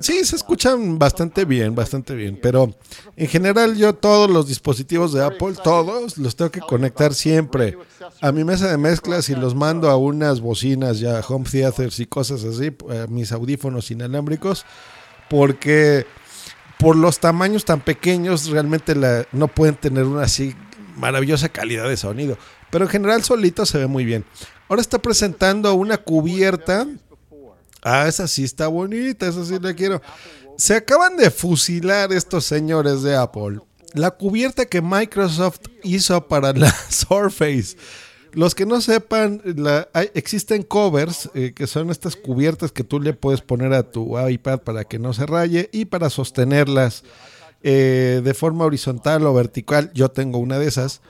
sí, se escuchan bastante bien, bastante bien. Pero en general yo todos los dispositivos de Apple, todos los tengo que conectar siempre a mi mesa de mezclas y los mando a unas bocinas ya, home theaters y cosas así, a mis audífonos inalámbricos, porque por los tamaños tan pequeños realmente no pueden tener una así maravillosa calidad de sonido. Pero en general solito se ve muy bien. Ahora está presentando una cubierta Ah, esa sí está bonita, esa sí la quiero. Se acaban de fusilar estos señores de Apple. La cubierta que Microsoft hizo para la [laughs] Surface. Los que no sepan, existen covers, eh, que son estas cubiertas que tú le puedes poner a tu iPad para que no se raye y para sostenerlas eh, de forma horizontal o vertical. Yo tengo una de esas.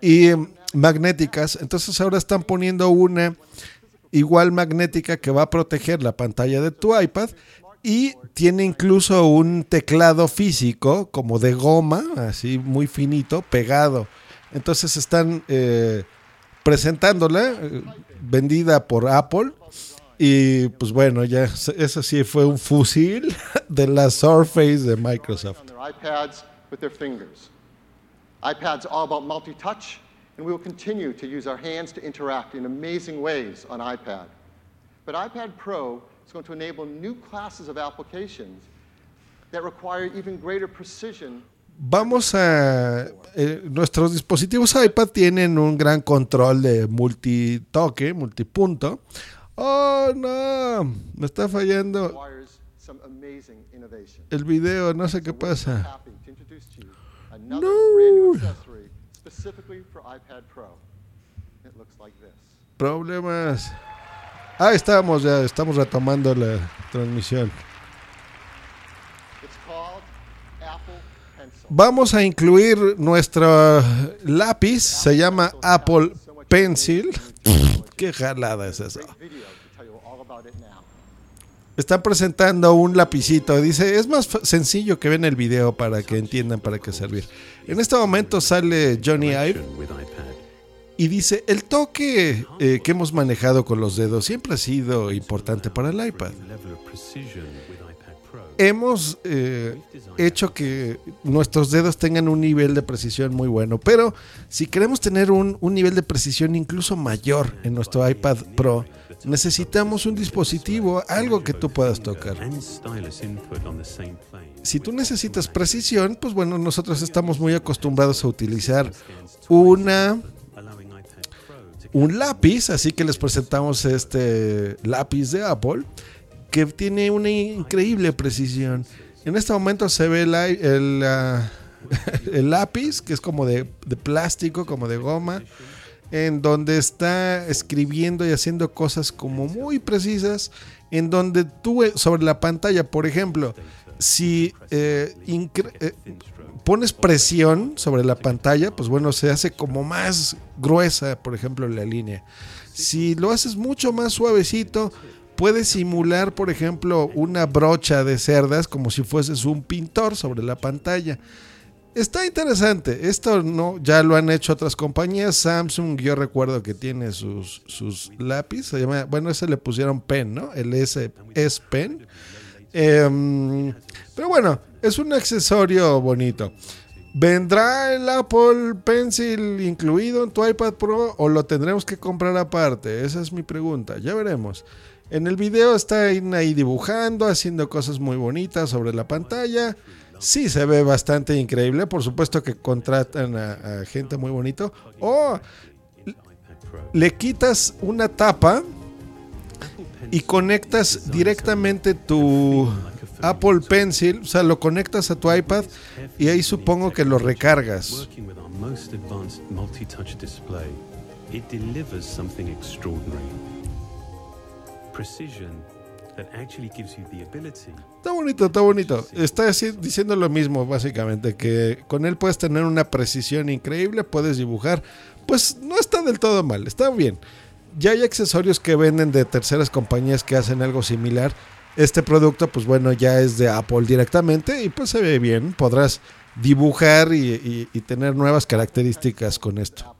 Y eh, magnéticas. Entonces ahora están poniendo una igual magnética que va a proteger la pantalla de tu iPad y tiene incluso un teclado físico como de goma, así muy finito, pegado. Entonces están eh, presentándola, eh, vendida por Apple. Y pues bueno, ya eso sí fue un fusil [laughs] de la Surface de Microsoft. iPads with their fingers. iPad's all about multi-touch, and we will continue to use our hands to interact in amazing ways on iPad. But iPad Pro is going to enable new classes of applications that require even greater precision Vamos a... eh, nuestros dispositivos iPad tienen un gran control de multitoque, multipunto. Oh, no, me está fallando el video, no sé qué pasa. this. Problemas. Ah, estamos ya, estamos retomando la transmisión. It's called Apple Pencil. Vamos a incluir nuestro lápiz, se llama Apple Pencil. [laughs] Qué jalada es eso. Están presentando un lapicito. Dice, es más sencillo que ven el video para que entiendan para qué servir. En este momento sale Johnny Ive y dice, el toque eh, que hemos manejado con los dedos siempre ha sido importante para el iPad. Hemos eh, hecho que nuestros dedos tengan un nivel de precisión muy bueno, pero si queremos tener un, un nivel de precisión incluso mayor en nuestro iPad Pro, necesitamos un dispositivo, algo que tú puedas tocar. Si tú necesitas precisión, pues bueno, nosotros estamos muy acostumbrados a utilizar una, un lápiz, así que les presentamos este lápiz de Apple que tiene una increíble precisión. En este momento se ve el, ah, [laughs] lápiz, que es como de, plástico, como de goma, en donde está escribiendo y haciendo cosas como muy precisas, en donde tú eh, sobre la pantalla, por ejemplo, si eh, eh, pones presión sobre la pantalla, pues bueno, se hace como más gruesa, por ejemplo, la línea. Si lo haces mucho más suavecito, puedes simular, por ejemplo, una brocha de cerdas como si fueses un pintor sobre la pantalla. Está interesante. Esto no, ya lo han hecho otras compañías. Samsung, yo recuerdo que tiene sus, sus lápiz. Bueno, ese le pusieron Pen, ¿no? El S, S Pen. Em, pero bueno, es un accesorio bonito. ¿Vendrá el Apple Pencil incluido en tu iPad Pro o lo tendremos que comprar aparte? Esa es mi pregunta. Ya veremos. En el video está ahí dibujando, haciendo cosas muy bonitas sobre la pantalla. Sí, se ve bastante increíble. Por supuesto que contratan a, a gente muy bonito. O le quitas una tapa y conectas directamente tu Apple Pencil, o sea, lo conectas a tu iPad y ahí supongo que lo recargas. Está bonito, está bonito. Está así- diciendo lo mismo, básicamente, que con él puedes tener una precisión increíble, puedes dibujar. Pues no está del todo mal, está bien. Ya hay accesorios que venden de terceras compañías que hacen algo similar. Este producto, pues bueno, ya es de Apple directamente y pues se ve bien. Podrás dibujar y, y- y tener nuevas características con esto.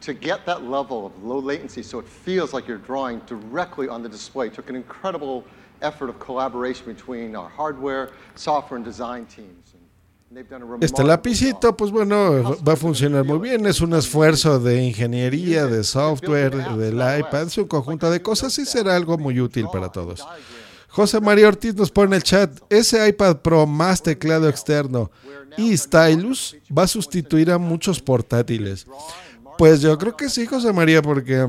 To get that level of low latency so it feels like you're drawing directly on the display took an incredible effort of collaboration between our hardware, software, and design teams. Este lapicito, pues bueno, va a funcionar muy bien. Es un esfuerzo de ingeniería, de software, del iPad, es un conjunto de cosas y será algo muy útil para todos. José María Ortiz nos pone en el chat, ese iPad Pro más teclado externo y stylus va a sustituir a muchos portátiles. Pues yo creo que sí, José María, porque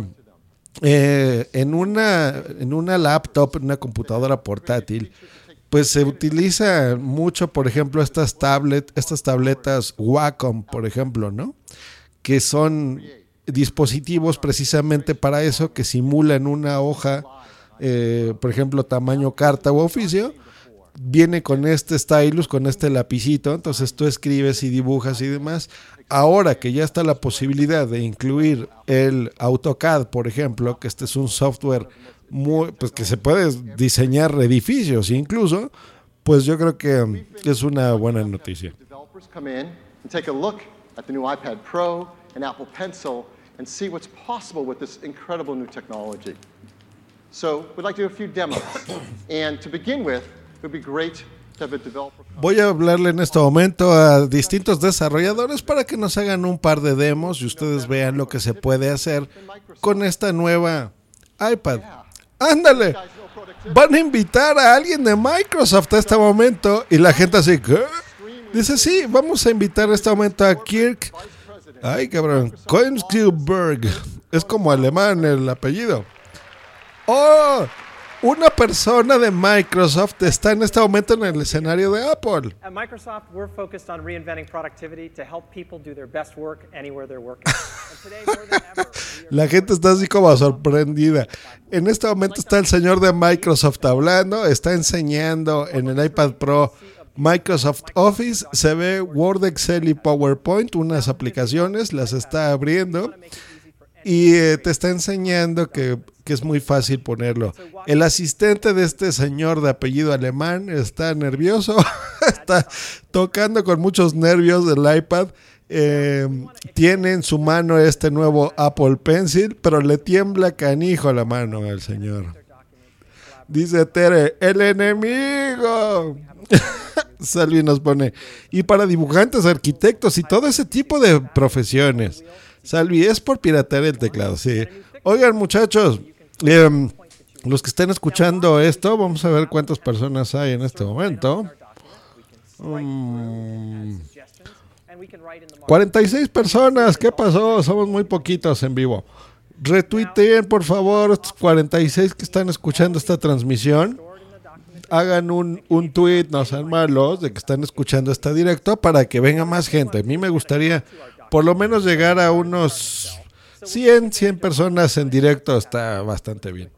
eh, en, una, en una laptop, en una computadora portátil, pues se utiliza mucho, por ejemplo, estas tablet, estas tabletas Wacom, por ejemplo, ¿no? Que son dispositivos precisamente para eso, que simulan una hoja, eh, por ejemplo, tamaño carta o oficio, viene con este stylus, con este lapicito, entonces tú escribes y dibujas y demás. Ahora que ya está la posibilidad de incluir el AutoCAD, por ejemplo, que este es un software muy, pues que se puede diseñar edificios incluso, pues yo creo que es una buena noticia. And see what's possible with this incredible new technology. So we'd like to do a few demos. and to begin with, Voy a hablarle en este momento a distintos desarrolladores para que nos hagan un par de demos y ustedes vean lo que se puede hacer con esta nueva iPad. Ándale, van a invitar a alguien de Microsoft a este momento y la gente así. Dice, sí, vamos a invitar a este momento a Kirk. Ay, cabrón, Koenigsberg. Es como alemán el apellido. ¡Oh! Una persona de Microsoft está en este momento en el escenario de Apple. At Microsoft, we're focused on reinventing productivity to help people do their best work anywhere they're working. [laughs] and today, more than ever, we are La gente está así como sorprendida. En este momento está el señor de Microsoft hablando, está enseñando en el iPad Pro Microsoft Office, se ve Word, Excel y PowerPoint, unas aplicaciones, las está abriendo y eh, te está enseñando que, que es muy fácil ponerlo. El asistente de este señor de apellido alemán está nervioso, [laughs] está tocando con muchos nervios el iPad. eh, tiene en su mano este nuevo Apple Pencil, pero le tiembla canijo la mano al señor. Dice Tere, el enemigo. [laughs] Salvi nos pone, y para dibujantes, arquitectos y todo ese tipo de profesiones. Salvi, es por piratear el teclado, sí. Oigan, muchachos, em, los que estén escuchando esto, vamos a ver cuántas personas hay en este momento. Mm, suggestions, and we can write in the margin. 46 personas, ¿qué pasó? Somos muy poquitos en vivo. Retuiteen, por favor, estos 46 que están escuchando esta transmisión. Hagan un, un tweet, no sean malos, de que están escuchando esta directo para que venga más gente. A mí me gustaría por lo menos llegar a unos 100, 100 personas en directo. Está bastante bien.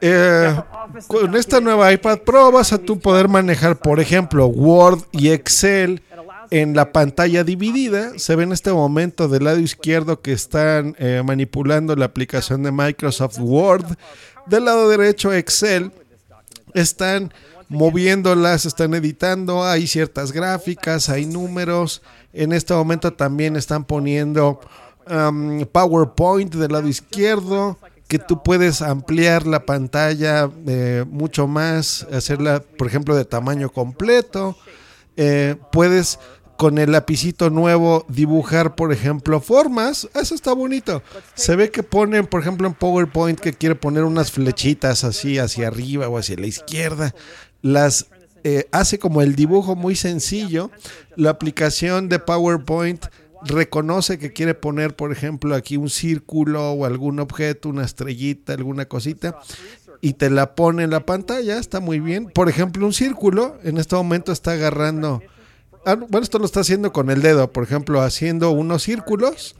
Eh, con esta nueva iPad Pro vas a tú poder manejar, por ejemplo, Word y Excel en la pantalla dividida. Se ve en este momento del lado izquierdo que están eh, manipulando la aplicación de Microsoft Word. Del lado derecho Excel. Están moviéndolas, están editando, hay ciertas gráficas, hay números. En este momento también están poniendo um, PowerPoint del lado izquierdo, que tú puedes ampliar la pantalla eh, mucho más, hacerla, por ejemplo, de tamaño completo. Eh, puedes con el lapicito nuevo dibujar, por ejemplo, formas. Eso está bonito. Se ve que ponen, por ejemplo, en PowerPoint que quiere poner unas flechitas así hacia arriba o hacia la izquierda. Las eh, hace como el dibujo muy sencillo. La aplicación de PowerPoint reconoce que quiere poner, por ejemplo, aquí un círculo o algún objeto, una estrellita, alguna cosita, y te la pone en la pantalla, está muy bien. Por ejemplo, un círculo, en este momento está agarrando, ah, bueno, esto lo está haciendo con el dedo, por ejemplo, haciendo unos círculos.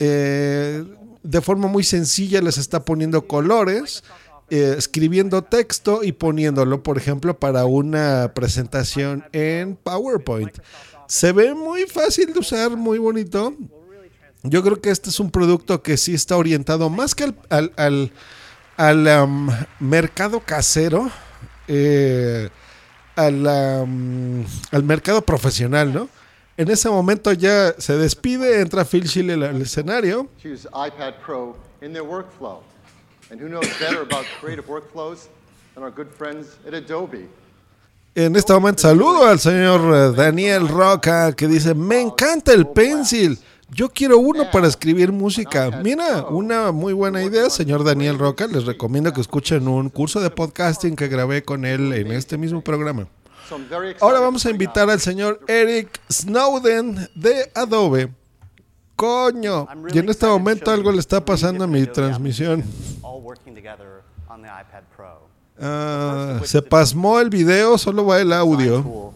eh, de forma muy sencilla les está poniendo colores, eh, escribiendo texto y poniéndolo, por ejemplo, para una presentación en PowerPoint. Se ve muy fácil de usar, muy bonito. Yo creo que este es un producto que sí está orientado más que al, al, al- mercado casero, eh, al, al mercado profesional, ¿no? En ese momento ya se despide, entra Phil Schiller al escenario. iPad Pro. And who knows better about creative workflows than our good friends at Adobe? En este momento saludo al señor eh, Daniel Roca que dice, me encanta el pencil. Yo quiero uno para escribir música. Mira, una muy buena idea, señor Daniel Roca. Les recomiendo que escuchen un curso de podcasting que grabé con él en este mismo programa. Ahora vamos a invitar al señor Eric Snowden de Adobe. Coño. Y en este momento algo le está pasando a mi transmisión. Ah, se pasmó el video, solo va el audio.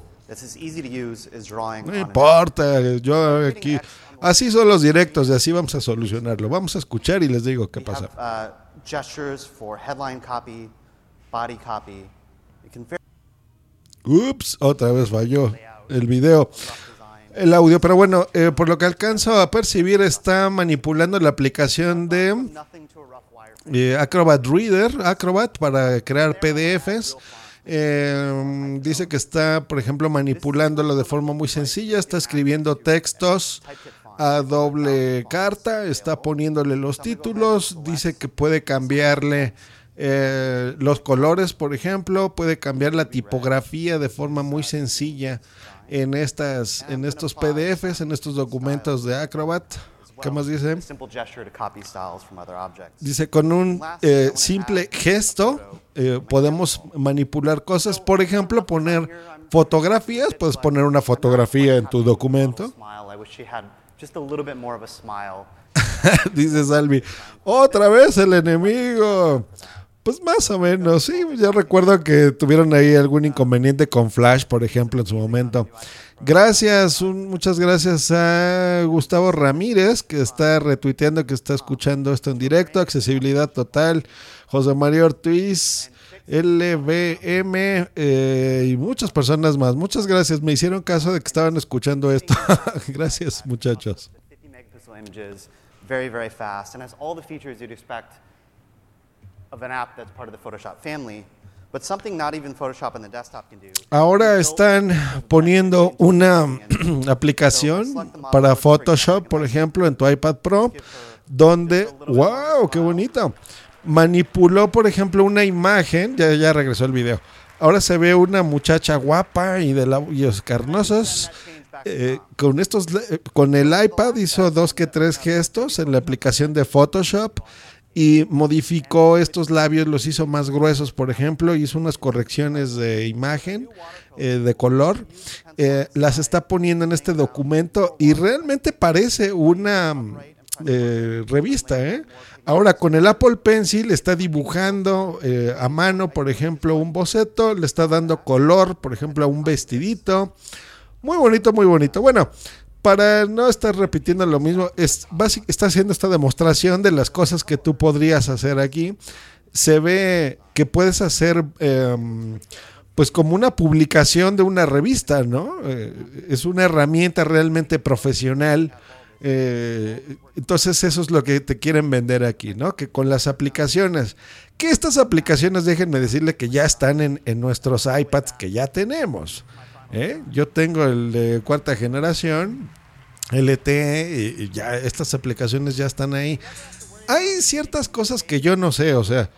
No importa, yo aquí. Así son los directos y así vamos a solucionarlo. Vamos a escuchar y les digo qué pasa. uh, Ups, otra vez falló el video. El audio, pero bueno, eh, por lo que alcanzo a percibir, está manipulando la aplicación de eh, Acrobat Reader, Acrobat, para crear PDFs. Eh, dice que está, por ejemplo, manipulándolo de forma muy sencilla, está escribiendo textos a doble carta, está poniéndole los títulos, dice que puede cambiarle eh, los colores, por ejemplo, puede cambiar la tipografía de forma muy sencilla en estas, en estos PDFs, en estos documentos de Acrobat. ¿Qué más dice? Dice, con un eh, simple gesto eh, podemos manipular cosas. Por ejemplo, poner fotografías. Puedes poner una fotografía en tu documento. [laughs] Dice Salvi, otra vez el enemigo. Pues más o menos, sí. Yo recuerdo que tuvieron ahí algún inconveniente con Flash, por ejemplo, en su momento. Gracias, un- muchas gracias a Gustavo Ramírez, que está retuiteando, que está escuchando esto en directo. Accesibilidad total. José María Ortiz, LBM eh, y muchas personas más. Muchas gracias. Me hicieron caso de que estaban escuchando esto. [laughs] gracias, muchachos. Of an app that's part of the Photoshop family, but something not even Photoshop on the desktop can do. Ahora están poniendo una [clears throat] aplicación para Photoshop, por ejemplo, en tu iPad Pro, donde, wow, qué bonito. Manipuló, por ejemplo, una imagen, ya, ya regresó el video. Ahora se ve una muchacha guapa y de labios carnosos. eh, con estos, eh, con el iPad hizo dos que tres gestos en la aplicación de Photoshop y modificó estos labios, los hizo más gruesos, por ejemplo, hizo unas correcciones de imagen, eh, de color, eh, las está poniendo en este documento y realmente parece una eh, revista. ¿eh? Ahora con el Apple Pencil está dibujando a mano, por ejemplo, un boceto, le está dando color, por ejemplo, a un vestidito. Muy bonito, muy bonito. Bueno, para no estar repitiendo lo mismo, es, básic- está haciendo esta demostración de las cosas que tú podrías hacer aquí. Se ve que puedes hacer, em, pues como una publicación de una revista, ¿no? Eh, es una herramienta realmente profesional. Eh, entonces eso es lo que te quieren vender aquí, ¿no? Que con las aplicaciones, que estas aplicaciones, déjenme decirle que ya están en nuestros iPads que ya tenemos. ¿Eh? Yo tengo el de cuarta generación, LTE, y, ya estas aplicaciones ya están ahí. Hay ciertas cosas que yo no sé, o sea,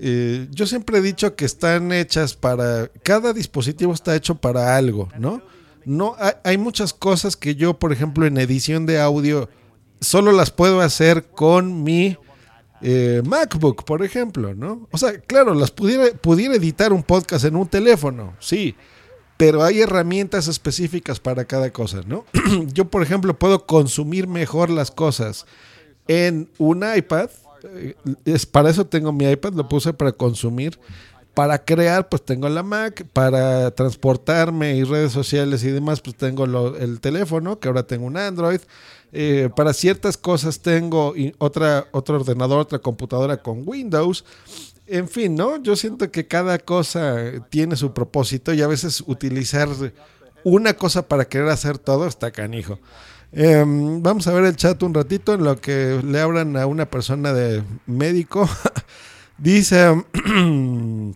eh, yo siempre he dicho que están hechas para, cada dispositivo está hecho para algo, ¿no? No, hay, hay muchas cosas que yo, por ejemplo, en edición de audio, solo las puedo hacer con mi eh, MacBook, por ejemplo, ¿no? O sea, claro, las pudiera, pudiera editar un podcast en un teléfono, sí, pero hay herramientas específicas para cada cosa, ¿no? [clears throat] Yo, por ejemplo, puedo consumir mejor las cosas en un iPad. eh, Es, para eso tengo mi iPad, lo puse para consumir. Para crear, pues tengo la Mac. Para transportarme y redes sociales y demás, pues tengo el teléfono, que ahora tengo un Android. Eh, para ciertas cosas tengo otra, otro ordenador, otra computadora con Windows. En fin, ¿no? Yo siento que cada cosa tiene su propósito y a veces utilizar una cosa para querer hacer todo está canijo. Em, vamos a ver el chat un ratito en lo que le hablan a una persona de médico. [laughs] Dice [clears throat]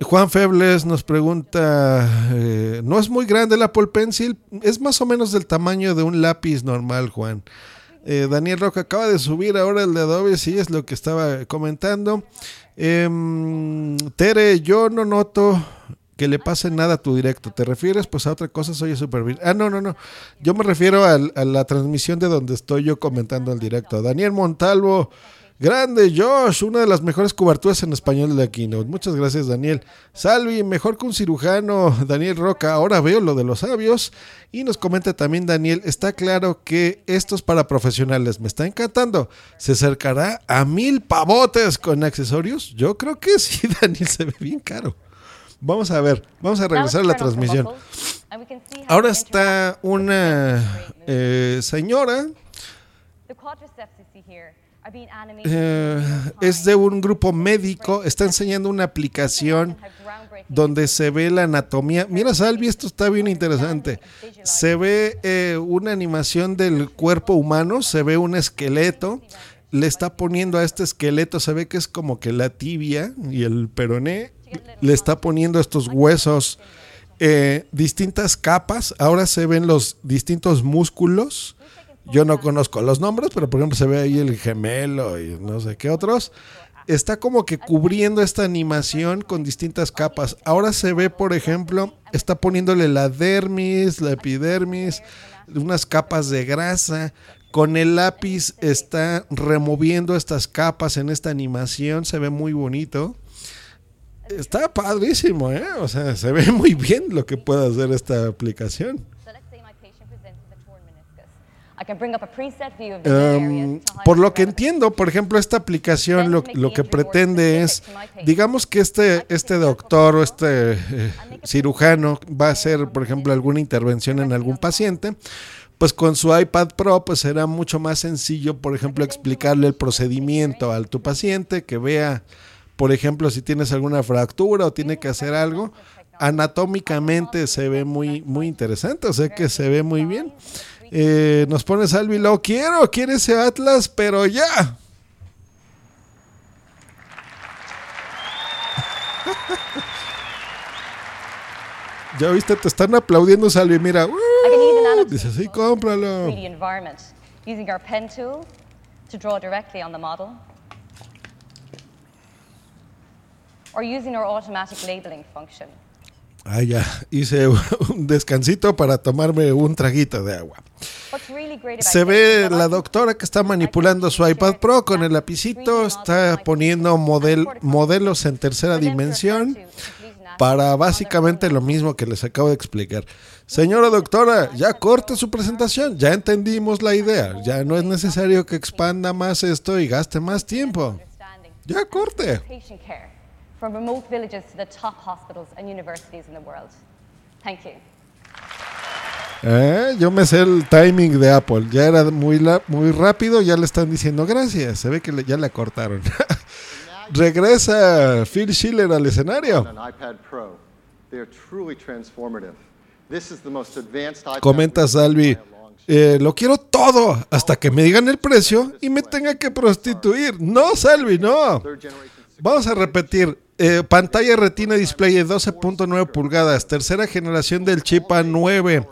Juan Febles nos pregunta, eh, no es muy grande el Apple Pencil, es más o menos del tamaño de un lápiz normal, Juan. Eh, Daniel Roca acaba de subir ahora el de Adobe, sí, es lo que estaba comentando. Em, Tere, yo no noto que le pase nada a tu directo. ¿Te refieres pues a otra cosa? Soy súper. Ah, no, no, no. Yo me refiero al- a la transmisión de donde estoy yo comentando el directo. Daniel Montalvo, grande Josh, una de las mejores coberturas en español de Keynote. Muchas gracias, Daniel. Salvi, mejor que un cirujano. [laughs] Daniel Roca, ahora veo lo de los sabios. Y nos comenta también Daniel, está claro que esto es para profesionales. Me está encantando. ¿Se acercará a mil pavotes con accesorios? Yo creo que sí, [laughs] Daniel, se ve bien caro. Vamos a ver, vamos a regresar a la transmisión. Ahora está una eh, señora, eh, es de un grupo médico, está enseñando una aplicación donde se ve la anatomía. Mira, Salvi, esto está bien interesante. Se ve eh, una animación del cuerpo humano, se ve un esqueleto. Le está poniendo a este esqueleto, se ve que es como que la tibia y el peroné. Le está poniendo estos huesos, eh, distintas capas. Ahora se ven los distintos músculos. Yo no conozco los nombres, pero por ejemplo se ve ahí el gemelo y no sé qué otros está como que cubriendo esta animación con distintas capas. Ahora se ve, por ejemplo, está poniéndole la dermis, la epidermis, unas capas de grasa. Con el lápiz está removiendo estas capas en esta animación. Se ve muy bonito. Está padrísimo, ¿eh? O sea, se ve muy bien lo que puede hacer esta aplicación. Um, por lo que entiendo, por ejemplo, esta aplicación lo, lo que pretende es, digamos que este, este doctor o este eh, cirujano va a hacer, por ejemplo, alguna intervención en algún paciente, pues con su iPad Pro pues será mucho más sencillo, por ejemplo, explicarle el procedimiento al tu paciente, que vea, por ejemplo, si tienes alguna fractura o tiene que hacer algo. Anatómicamente se ve muy, muy interesante, o sea que se ve muy bien. Eh, nos pone Salvi, lo quiero, quiere ese Atlas, pero ya. [laughs] ya viste, te están aplaudiendo, Salvi. Mira, uh, dice, sí, cómpralo. 3D environment using our pen tool to draw directly on the model or using our automatic labeling function. Ah, ya, hice [laughs] un descansito para tomarme un traguito de agua. Se ve la doctora que está manipulando su iPad Pro con el lapicito, está poniendo model, modelos en tercera dimensión para básicamente lo mismo que les acabo de explicar. Señora doctora, ya corte su presentación, ya entendimos la idea, ya no es necesario que expanda más esto y gaste más tiempo. Ya corte. From remote villages to the top hospitals and universities in the world. Thank you. Eh, yo me sé el timing de Apple. Ya era muy, la- muy rápido, ya le están diciendo gracias. Se ve que le- ya la cortaron. [laughs] Regresa Phil Schiller al escenario. Comenta Salvi. eh, lo quiero todo hasta que me digan el precio y me tenga que prostituir. No, Salvi, no. Vamos a repetir. Eh, pantalla retina display de 12.9 pulgadas. Tercera generación del chip A9.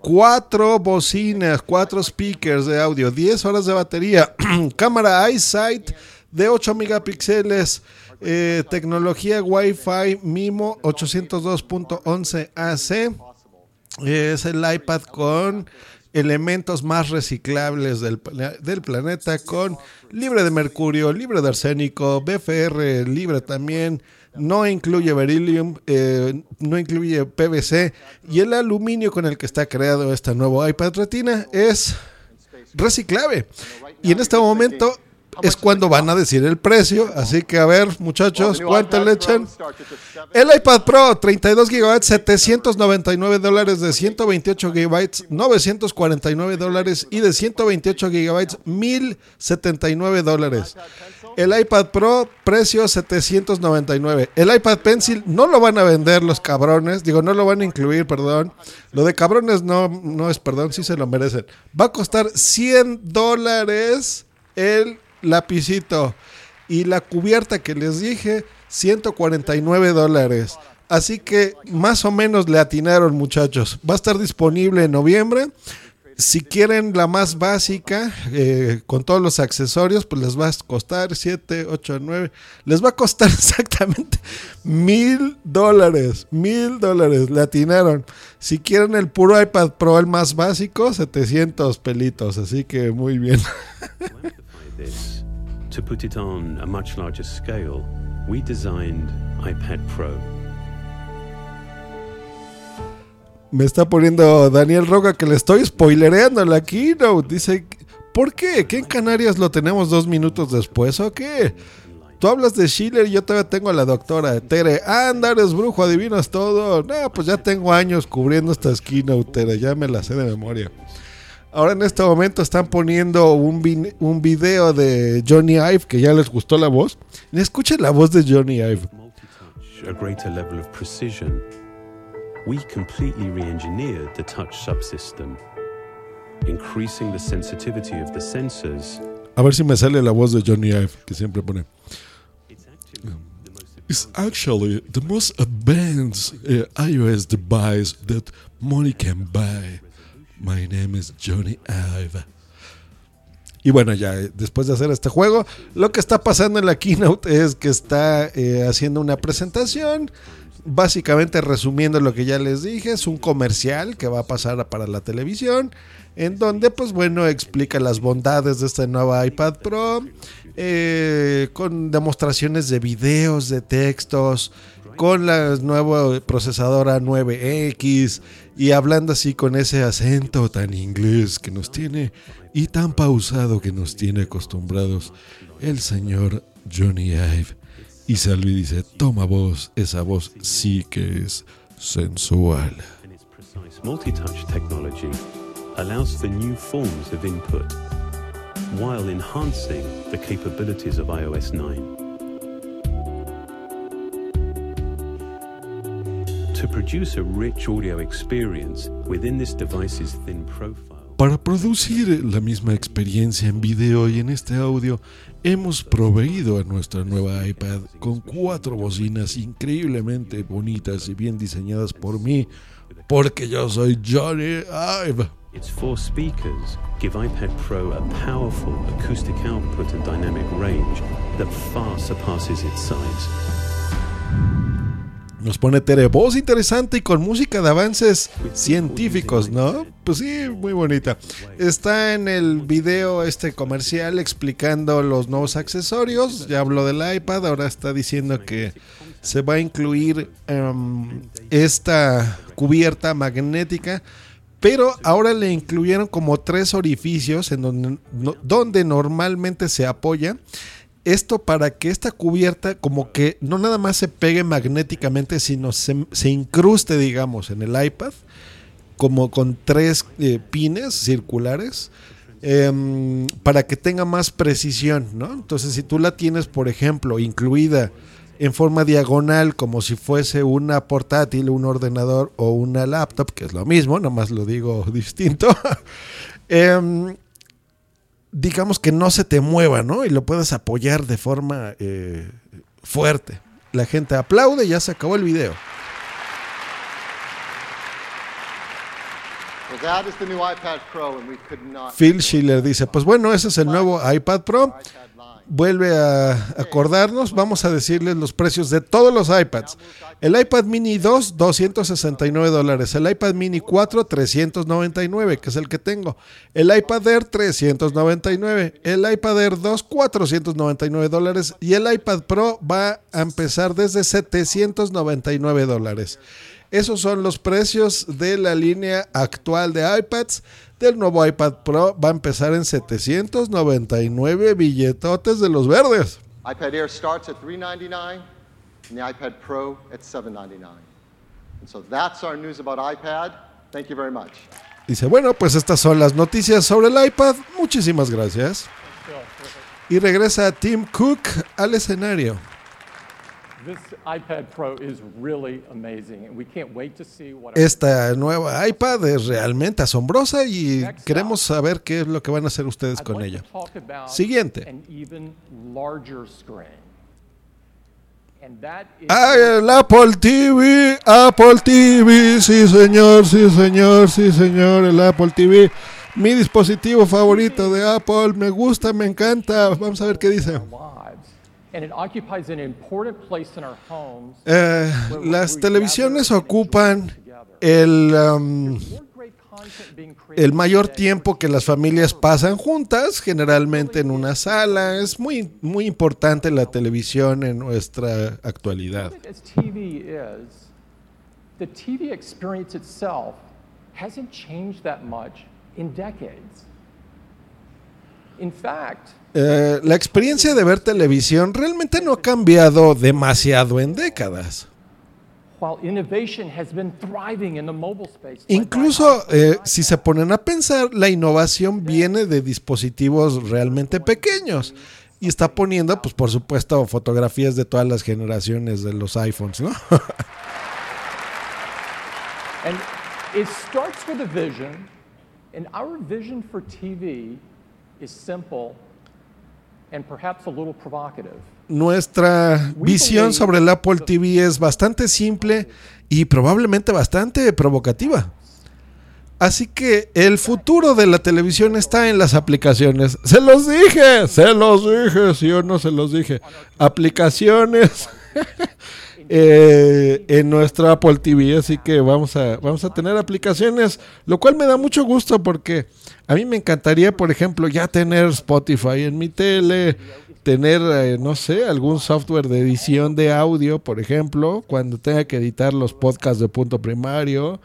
Cuatro bocinas, cuatro speakers de audio, 10 horas de batería. [clears throat] Cámara iSight de 8 megapíxeles. eh, tecnología Wi-Fi MIMO 802.11 AC. Es el iPad con elementos más reciclables del, pla- del planeta, con libre de mercurio, libre de arsénico, BFR libre también, no incluye beryllium, eh, no incluye PVC y el aluminio con el que está creado este nuevo iPad Retina es reciclable. Y en este momento es cuando van a decir el precio, así que a ver muchachos, ¿cuánto le echan? El iPad Pro, 32 GB, 799 dólares de 128 GB, 949 dólares y de 128 GB, 1079 dólares. El iPad Pro, precio 799. El iPad Pencil no lo van a vender los cabrones, digo, no lo van a incluir, perdón. Lo de cabrones no, no es perdón, sí se lo merecen. Va a costar 100 dólares el lapicito. Y la cubierta que les dije, 149 dólares. Así que más o menos le atinaron, muchachos. Va a estar disponible en noviembre. Si quieren la más básica, eh, con todos los accesorios, pues les va a costar 7, 8, 9. Les va a costar [laughs] exactamente mil dólares. Mil dólares, le atinaron. Si quieren el puro iPad Pro, el más básico, 700 pelitos. Así que muy bien. This. To put it on a much larger scale, we designed iPad Pro. Me está poniendo Daniel Roca que le estoy spoilereando la keynote. Dice, ¿por qué? ¿Que en Canarias lo tenemos dos minutos después o qué? Tú hablas de Schiller y yo todavía tengo a la doctora Tere. Anda, eres brujo, adivinas todo. No, pues ya tengo años cubriendo estas keynote, Tere. Ya me la sé de memoria. Ahora en este momento están poniendo un, vi- un video de Johnny Ive que ya les gustó la voz. Escuchen la voz de Johnny Ive. a greater level of precision, we completely re engineered the touch subsystem, increasing the sensitivity of the sensors. A ver si me sale la voz de Johnny Ive que siempre pone. It's actually the most advanced uh, iOS device that money can buy. My name is Johnny Ive. Y bueno, ya eh, después de hacer este juego, lo que está pasando en la keynote es que está eh, haciendo una presentación, básicamente resumiendo lo que ya les dije, es un comercial que va a pasar para la televisión, en donde pues bueno explica las bondades de este nuevo iPad Pro, eh, con demostraciones de videos, de textos, con la nueva procesadora 9X y hablando así con ese acento tan inglés que nos tiene y tan pausado que nos tiene acostumbrados el señor Johnny Ive. Y Salvi dice, toma voz, esa voz sí que es sensual. Multi-touch technology allows new forms of input while enhancing the capabilities of iOS 9. To produce a rich audio experience within this device's thin profile, Para producir la misma experiencia en video y en este audio, hemos proveído a nuestra nueva iPad con cuatro bocinas increíblemente bonitas y bien diseñadas por mí, porque yo soy Johnny Ive. its four speakers give iPad Pro a powerful acoustic output and dynamic range that far surpasses its size. Nos pone Tere, voz interesante y con música de avances científicos, ¿no? Pues sí, muy bonita. Está en el video este comercial explicando los nuevos accesorios. Ya habló del iPad, ahora está diciendo que se va a incluir em, esta cubierta magnética. Pero ahora le incluyeron como tres orificios en donde, donde normalmente se apoya. Esto para que esta cubierta como que no nada más se pegue magnéticamente, sino se, incruste, digamos, en el iPad, como con tres eh, pines circulares, em, para que tenga más precisión, ¿no? Entonces, si tú la tienes, por ejemplo, incluida en forma diagonal, como si fuese una portátil, un ordenador o una laptop, que es lo mismo, nomás lo digo [laughs] distinto, [laughs] em, digamos que no se te mueva, ¿no? Y lo puedes apoyar de forma eh, fuerte. La gente aplaude y ya se acabó el video. Phil Schiller dice, pues bueno, ese es el nuevo iPad Pro. Vuelve a acordarnos. Vamos a decirles los precios de todos los iPads. El iPad mini 2, 269 dólares. El iPad mini 4, 399, que es el que tengo. El iPad Air, 399. El iPad Air 2, 499 dólares. Y el iPad Pro va a empezar desde 799 dólares. Esos son los precios de la línea actual de iPads. Del nuevo iPad Pro va a empezar en 799 billetotes de los verdes. iPad Air starts at $399 and the iPad Pro at $799. And so that's our news about iPad. Thank you very much. Dice, bueno, pues estas son las noticias sobre el iPad. Muchísimas gracias. Y regresa Tim Cook al escenario. Esta nueva iPad es realmente asombrosa y queremos saber qué es lo que van a hacer ustedes con ella. Siguiente. ¡Ay, el Apple TV! ¡Apple TV! Sí, señor, sí, señor, sí, señor, el Apple TV. Mi dispositivo favorito de Apple. Me gusta, me encanta. Vamos a ver qué dice. Lives. And it occupies an important place in our homes. Eh, las televisiones ocupan el, um, el mayor tiempo que las familias pasan juntas, generalmente en una sala. Es muy, muy importante la televisión en nuestra actualidad. As TV is, the TV experience itself hasn't changed that much in decades. In fact, Eh, la experiencia de ver televisión realmente no ha cambiado demasiado en décadas. while innovation has been thriving in the mobile space, Incluso eh, si se ponen a pensar, la innovación viene de dispositivos realmente pequeños. Y está poniendo, pues por supuesto, fotografías de todas las generaciones de los iPhones, ¿no? [laughs] Nuestra visión sobre el Apple TV es bastante simple y probablemente bastante provocativa. Así que el futuro de la televisión está en las aplicaciones. Se los dije, se los dije, sí o no se los dije. Aplicaciones [laughs] eh, en nuestro Apple TV. Así que vamos a, vamos a tener aplicaciones, lo cual me da mucho gusto porque a mí me encantaría, por ejemplo, ya tener Spotify en mi tele, tener, eh, no sé, algún software de edición de audio, por ejemplo, cuando tenga que editar los podcasts de punto primario.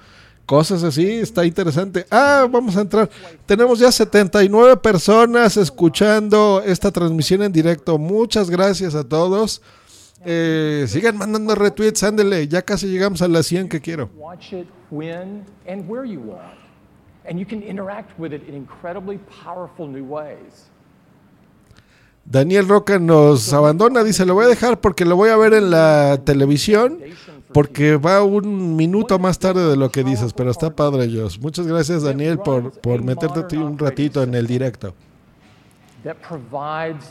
Cosas así, está interesante. Ah, vamos a entrar. Tenemos ya 79 personas escuchando esta transmisión en directo. Muchas gracias a todos. Eh, sigan mandando retweets, ándele. Ya casi llegamos a las 100 que quiero. Watch it when and where you want. And you can interact with it in incredibly powerful new ways. Daniel Roca nos abandona, dice, lo voy a dejar porque lo voy a ver en la televisión, porque va un minuto más tarde de lo que dices, pero está padre, Josh. Muchas gracias, Daniel, por, por meterte un ratito en el directo. That provides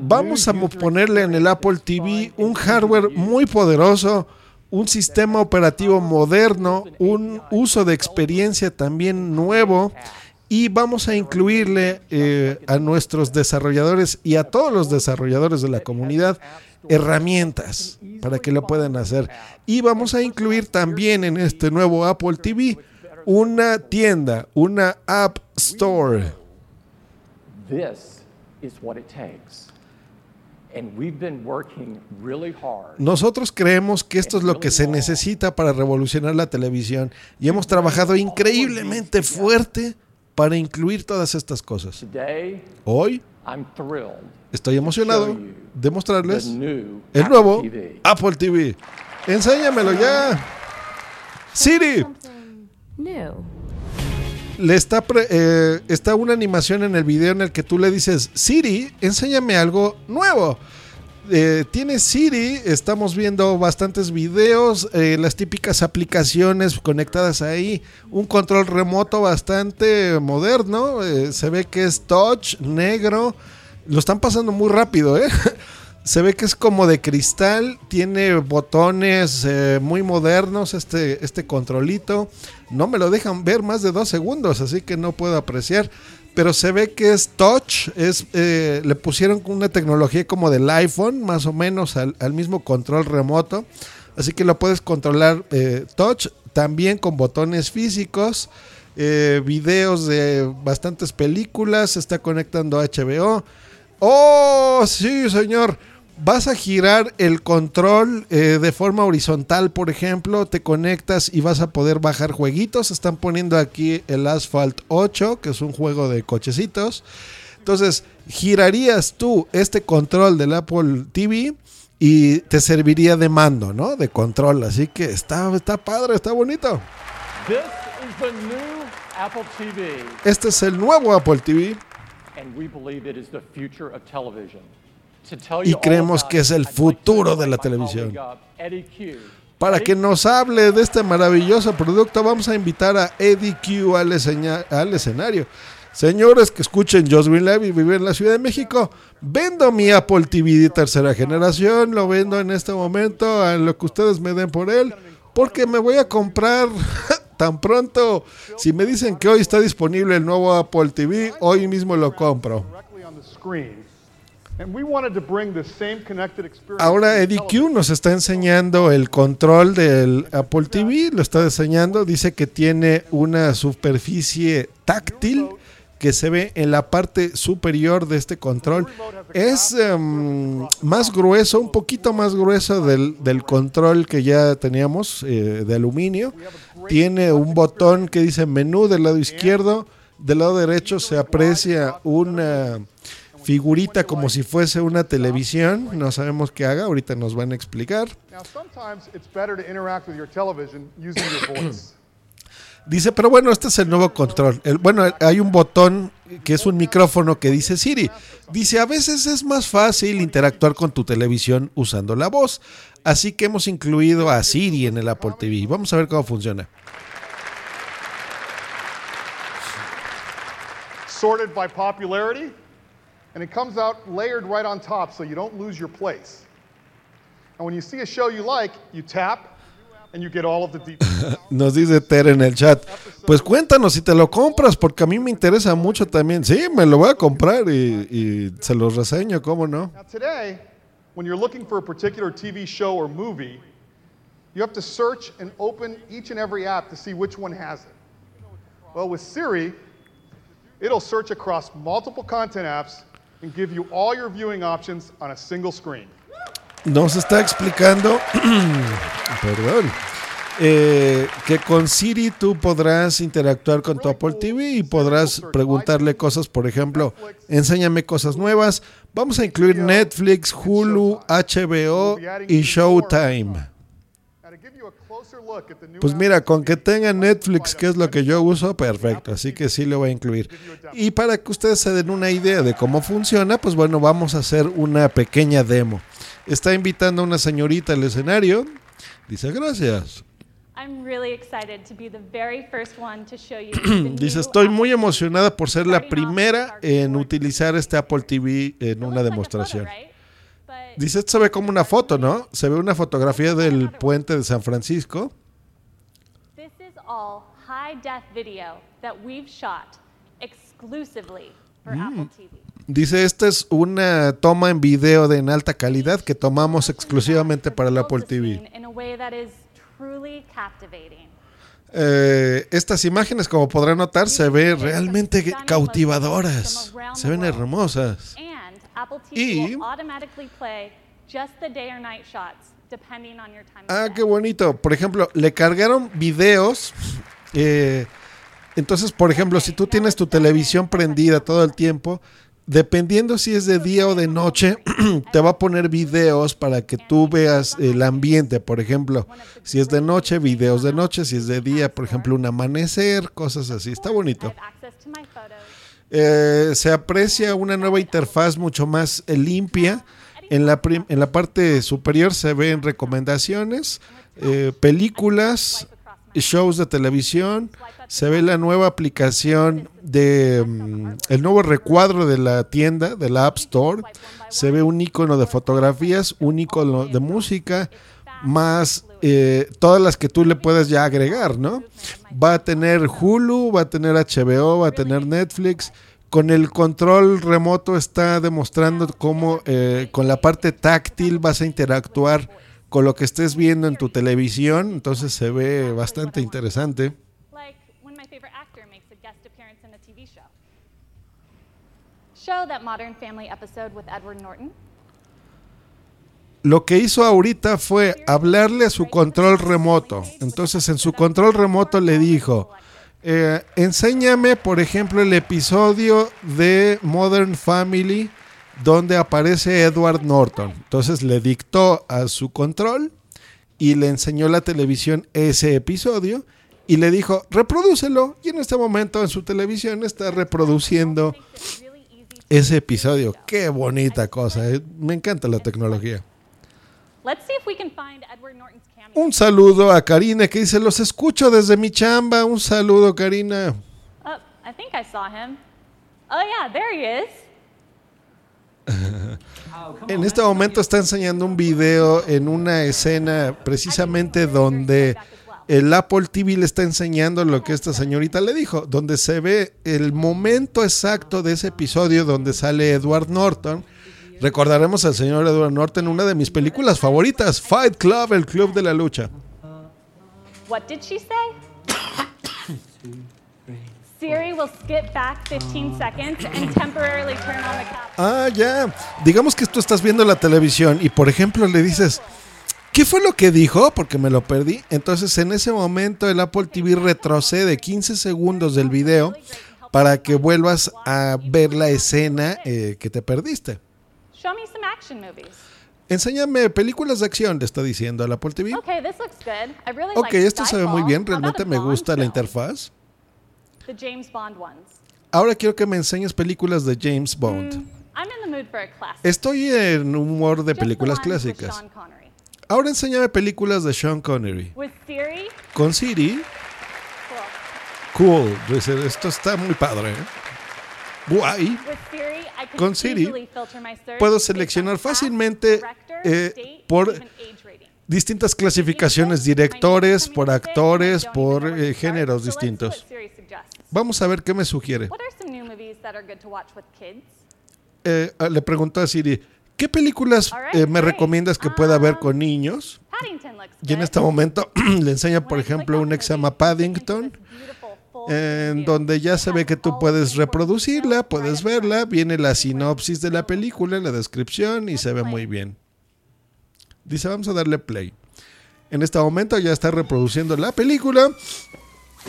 Vamos a ponerle en el Apple TV un hardware muy poderoso, un sistema operativo moderno, un uso de experiencia también nuevo y vamos a incluirle eh, a nuestros desarrolladores y a todos los desarrolladores de la comunidad herramientas para que lo puedan hacer. Y vamos a incluir también en este nuevo Apple TV una tienda, una App Store. And we've been working really hard. Nosotros creemos que esto es lo que se necesita para revolucionar la televisión y hemos trabajado increíblemente fuerte para incluir todas estas cosas. Today, Hoy I'm thrilled estoy emocionado show you de mostrarles the new el Apple nuevo TV. Apple TV. Enséñamelo ya. Siri, New. Le está, pre- eh, está una animación en el video en el que tú le dices, Siri, enséñame algo nuevo. Eh, tiene Siri, estamos viendo bastantes videos, eh, las típicas aplicaciones conectadas ahí, un control remoto bastante moderno, se ve que es touch, negro, lo están pasando muy rápido. [laughs] Se ve que es como de cristal, tiene botones muy modernos este, este controlito. No me lo dejan ver más de dos segundos, así que no puedo apreciar. pero se ve que es touch, es, eh, le pusieron una tecnología como del iPhone, más o menos al, mismo control remoto, así que lo puedes controlar eh, touch, también con botones físicos, eh, videos de bastantes películas, se está conectando a HBO. Oh, sí, señor. Vas a girar el control eh, de forma horizontal, por ejemplo, te conectas y vas a poder bajar jueguitos. Están poniendo aquí el Asphalt 8, que es un juego de cochecitos. Entonces, girarías tú este control del Apple TV y te serviría de mando, ¿no? De control. Así que está, está padre, está bonito. This is the new Apple TV, Este es el nuevo Apple TV and we believe it is the future of television. Y creemos que es el futuro de la televisión. uh. Para que nos hable de este maravilloso producto, vamos a invitar a Eddie Q al, al escenario. Señores que escuchen Just Green Live y viven en la Ciudad de México, vendo mi Apple TV de tercera generación, lo vendo en este momento a lo que ustedes me den por él, porque me voy a comprar [laughs] tan pronto. Si me dicen que hoy está disponible el nuevo Apple TV, hoy mismo lo compro. Ahora Eddie. Q nos está enseñando el control del Apple TV, lo está diseñando, dice que tiene una superficie táctil que se ve en la parte superior de este control. Es em, más grueso, un poquito más grueso del, del control que ya teníamos eh, de aluminio. Tiene un botón que dice menú del lado izquierdo, del lado derecho se aprecia una figurita como si fuese una televisión. No sabemos qué haga, ahorita nos van a explicar. [clears throat] Dice, pero bueno, este es el nuevo control. El- bueno, hay un botón que es un micrófono que dice Siri. Dice, a veces es más fácil interactuar con tu televisión usando la voz. Así que hemos incluido a Siri en el Apple TV. Vamos a ver cómo funciona. sorted by popularity, and it comes out layered right on top so you don't lose your place. And when you see a show you like, you tap, and you get all of the details. [laughs] Nos dice Ter en el chat. Pues cuéntanos si te lo compras, porque a mí me interesa mucho también. Sí, me lo voy a comprar y, y se los reseño, ¿cómo no? now, today, when you're looking for a particular TV show or movie, you have to search and open each and every app to see which one has it. Well, with Siri, it'll search across multiple content apps and give you all your viewing options on a single screen. nos está explicando, [clears throat] perdón, eh, que con Siri tú podrás interactuar con tu Apple TV y podrás preguntarle cosas, por ejemplo, enséñame cosas nuevas. Vamos a incluir Netflix, Hulu, HBO y Showtime. Pues mira, con que tenga Netflix, que es lo que yo uso, perfecto. Así que sí lo voy a incluir. Y para que ustedes se den una idea de cómo funciona, pues bueno, vamos a hacer una pequeña demo. Está invitando a una señorita al escenario. Dice, gracias. I'm really excited to be the very first one to show you [clears throat] the Dice, estoy muy emocionada por ser la primera en utilizar este Apple TV en una demostración. Dice, esto se ve como una foto, ¿no? Se ve una fotografía del puente de San Francisco. Mm. Dice, esta es una toma en video de en alta calidad que tomamos exclusivamente para el Apple TV. Eh, estas imágenes, como podrán notar, se ven realmente cautivadoras. Se ven hermosas. And Apple TV Y- will automatically play just the day or night shots depending on your time. of Ah, qué bonito. Por ejemplo, le cargaron videos. eh, entonces, por ejemplo, si tú tienes tu televisión prendida todo el tiempo, dependiendo si es de día o de noche, [clears throat] te va a poner videos para que tú veas el ambiente. Por ejemplo, si es de noche, videos de noche. Si es de día, por ejemplo, un amanecer, cosas así. Está bonito. Eh, se aprecia una nueva interfaz mucho más eh, limpia. En la, en la parte superior se ven recomendaciones, eh, películas, shows de televisión. Se ve la nueva aplicación de mm, el nuevo recuadro de la tienda, de la App Store. Se ve un icono de fotografías, un icono de música, más eh, todas las que tú le puedes ya agregar, ¿no? Va a tener Hulu, va a tener HBO, va a tener Netflix, con el control remoto está demostrando cómo eh, con la parte táctil vas a interactuar con lo que estés viendo en tu televisión, entonces se ve bastante interesante. Show that Modern Family episode with Edward Norton. Lo que hizo ahorita fue hablarle a su control remoto. Entonces en su control remoto le dijo, eh, enséñame por ejemplo el episodio de Modern Family donde aparece Edward Norton. Entonces le dictó a su control y le enseñó la televisión ese episodio y le dijo, reprodúcelo. Y en este momento en su televisión está reproduciendo ese episodio. Qué bonita cosa. eh. Me encanta la tecnología. Un saludo a Karina que dice, los escucho desde mi chamba. Un saludo, Karina. Oh, I think I saw him. Oh yeah, there he is. [laughs] En este momento está enseñando un video en una escena precisamente donde el Apple TV le está enseñando lo que esta señorita le dijo, donde se ve el momento exacto de ese episodio donde sale Edward Norton. Recordaremos al señor Edward Norton en una de mis películas favoritas, Fight Club, el club de la lucha. What did she say? Siri will skip back 15 seconds and temporarily turn on the. Ah, ya. Digamos que tú estás viendo la televisión y por ejemplo le dices, ¿qué fue lo que dijo? Porque me lo perdí. Entonces en ese momento el Apple TV retrocede 15 segundos del video para que vuelvas a ver la escena eh, que te perdiste. Show me some action movies. Enséñame películas de acción, le está diciendo el Apple TV. Okay, this looks good. I really Ok, like esto se ve muy bien, realmente a me gusta la film? interfaz. The James Bond ones. Ahora quiero que me enseñes películas de James Bond. I'm in the mood for a classic. Estoy en humor de Just películas clásicas. Ahora enséñame películas de Sean Connery. With Siri, Con Siri, cool. cool. Esto está muy padre. ¿eh? Guay. With Siri, Con Siri puedo seleccionar fácilmente eh, por distintas clasificaciones, directores, por actores, por eh, géneros distintos. Vamos a ver qué me sugiere. Eh, le preguntó a Siri, ¿qué películas eh, me recomiendas que pueda ver con niños? Y en este momento [clears throat] le enseña, por ejemplo, un que se llama Paddington, en donde ya se ve que tú puedes reproducirla, puedes verla, viene la sinopsis de la película, la descripción y se ve muy bien. Dice, vamos a darle play. En este momento ya está reproduciendo la película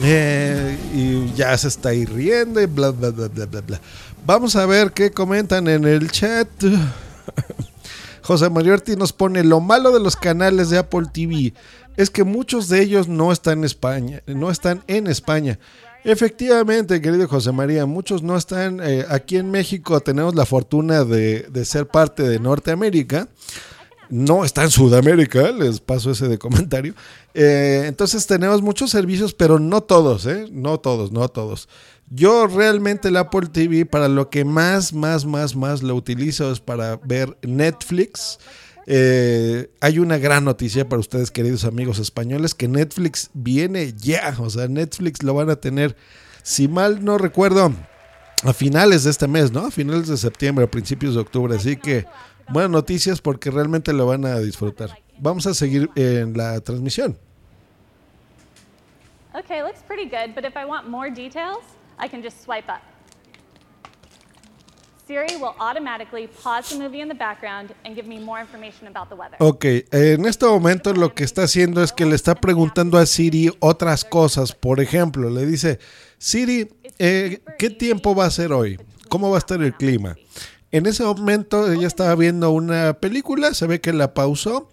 eh, y ya se está ahí riendo y bla, bla, bla, bla, bla, bla. Vamos a ver qué comentan en el chat. [laughs] José Mariotti nos pone lo malo de los canales de Apple TV es que muchos de ellos no están en España, no están en España. Efectivamente, querido José María, muchos no están eh, aquí en México. Tenemos la fortuna de, de ser parte de Norteamérica. No está en Sudamérica, les paso ese de comentario. Eh, entonces tenemos muchos servicios, pero no todos, ¿eh? No todos, no todos. Yo realmente el Apple TV para lo que más, más, más, más lo utilizo es para ver Netflix. Eh, hay una gran noticia para ustedes, queridos amigos españoles, que Netflix viene ya. O sea, Netflix lo van a tener, si mal no recuerdo, a finales de este mes, ¿no? A finales de septiembre, a principios de octubre. Así que buenas noticias porque realmente lo van a disfrutar. Vamos a seguir en la transmisión. Okay, looks pretty good, but if I want more details, I can just swipe up. Siri will automatically pause the movie in the background and give me more information about the weather. Ok, en este momento lo que está haciendo es que le está preguntando a Siri otras cosas. Por ejemplo, le dice, Siri, eh, ¿qué tiempo va a ser hoy? ¿Cómo va a estar el clima? En ese momento ella estaba viendo una película, se ve que la pausó,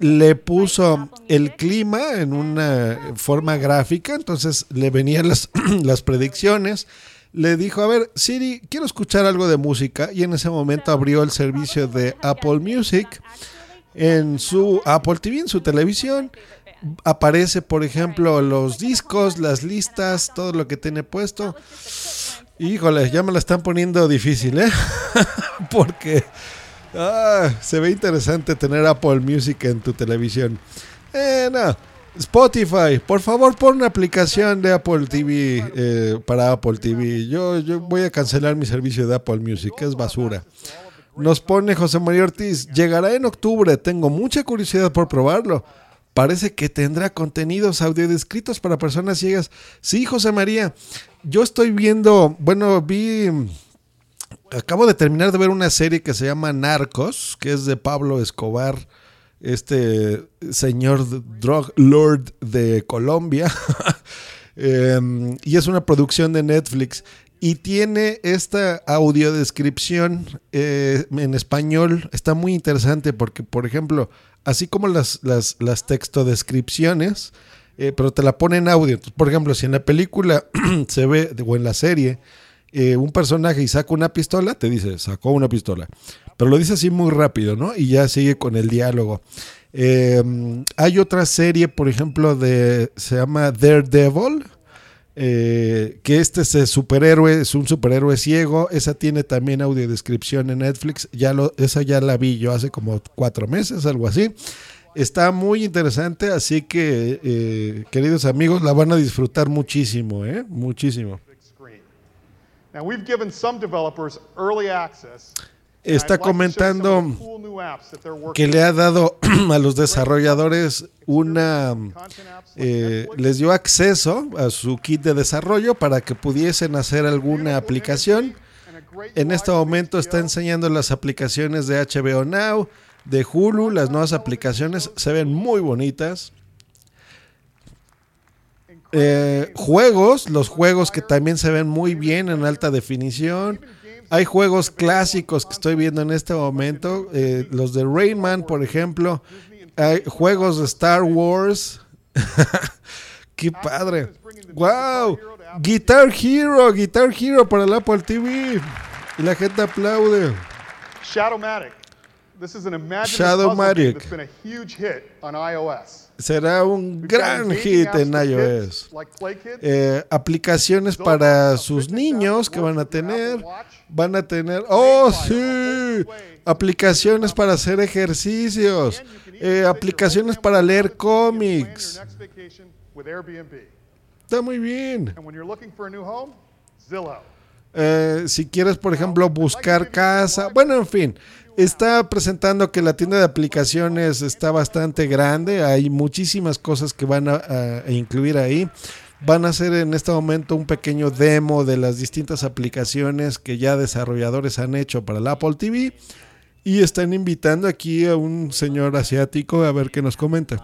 le puso el clima en una forma gráfica, entonces le venían las, [clears throat] las predicciones. Le dijo, a ver, Siri, quiero escuchar algo de música. Y en ese momento abrió el servicio de Apple Music en su Apple TV, en su televisión. Aparece, por ejemplo, los discos, las listas, todo lo que tiene puesto. Híjole, ya me la están poniendo difícil, ¿eh? [laughs] Porque ah, se ve interesante tener Apple Music en tu televisión. Eh, no. Spotify, por favor pon una aplicación de Apple TV eh, para Apple TV. Yo, yo voy a cancelar mi servicio de Apple Music, es basura. Nos pone José María Ortiz, llegará en octubre, tengo mucha curiosidad por probarlo. Parece que tendrá contenidos audiodescritos para personas ciegas. Sí, José María, yo estoy viendo, bueno, vi, acabo de terminar de ver una serie que se llama Narcos, que es de Pablo Escobar, este señor drug lord de Colombia. [laughs] Em, y es una producción de Netflix. Y tiene esta audiodescripción eh, en español. Está muy interesante porque, por ejemplo, así como las, las, las textodescripciones, eh, pero te la pone en audio. Por ejemplo, si en la película [clears throat] se ve, o en la serie, eh, un personaje y saca una pistola, te dice, sacó una pistola. Pero lo dice así muy rápido, ¿no? Y ya sigue con el diálogo. Eh, hay otra serie, por ejemplo, de se llama Daredevil, eh, que este es superhéroe, es un superhéroe ciego. Esa tiene también audiodescripción en Netflix. Ya lo, esa ya la vi yo hace como cuatro meses, algo así. Está muy interesante, así que, eh, queridos amigos, la van a disfrutar muchísimo, ¿eh? Muchísimo. Now, we've given some developers early access. Está comentando que le ha dado [clears throat] a los desarrolladores una, eh, les dio acceso a su kit de desarrollo para que pudiesen hacer alguna aplicación. En este momento está enseñando las aplicaciones de HBO Now, de Hulu, las nuevas aplicaciones. se ven muy bonitas. Eh, juegos, los juegos que también se ven muy bien en alta definición. Hay juegos clásicos que estoy viendo en este momento, eh, los de Rayman, por ejemplo. Hay juegos de Star Wars. [laughs] ¡Qué padre! ¡Wow! Guitar Hero, Guitar Hero para el Apple TV. Y la gente aplaude. Shadowmatic. This is an Shadowmatic. that's been a huge hit on iOS. Será un gran hit en iOS. Eh, aplicaciones para sus niños que van a tener. Van a tener. ¡Oh, sí! Aplicaciones para hacer ejercicios. Eh, aplicaciones para leer cómics. Está muy bien. Eh, si quieres, por ejemplo, buscar casa. Bueno, en fin. Está presentando que la tienda de aplicaciones está bastante grande. Hay muchísimas cosas que van a, incluir ahí. Van a hacer en este momento un pequeño demo de las distintas aplicaciones que ya desarrolladores han hecho para el Apple TV. Y están invitando aquí a un señor asiático a ver qué nos comenta.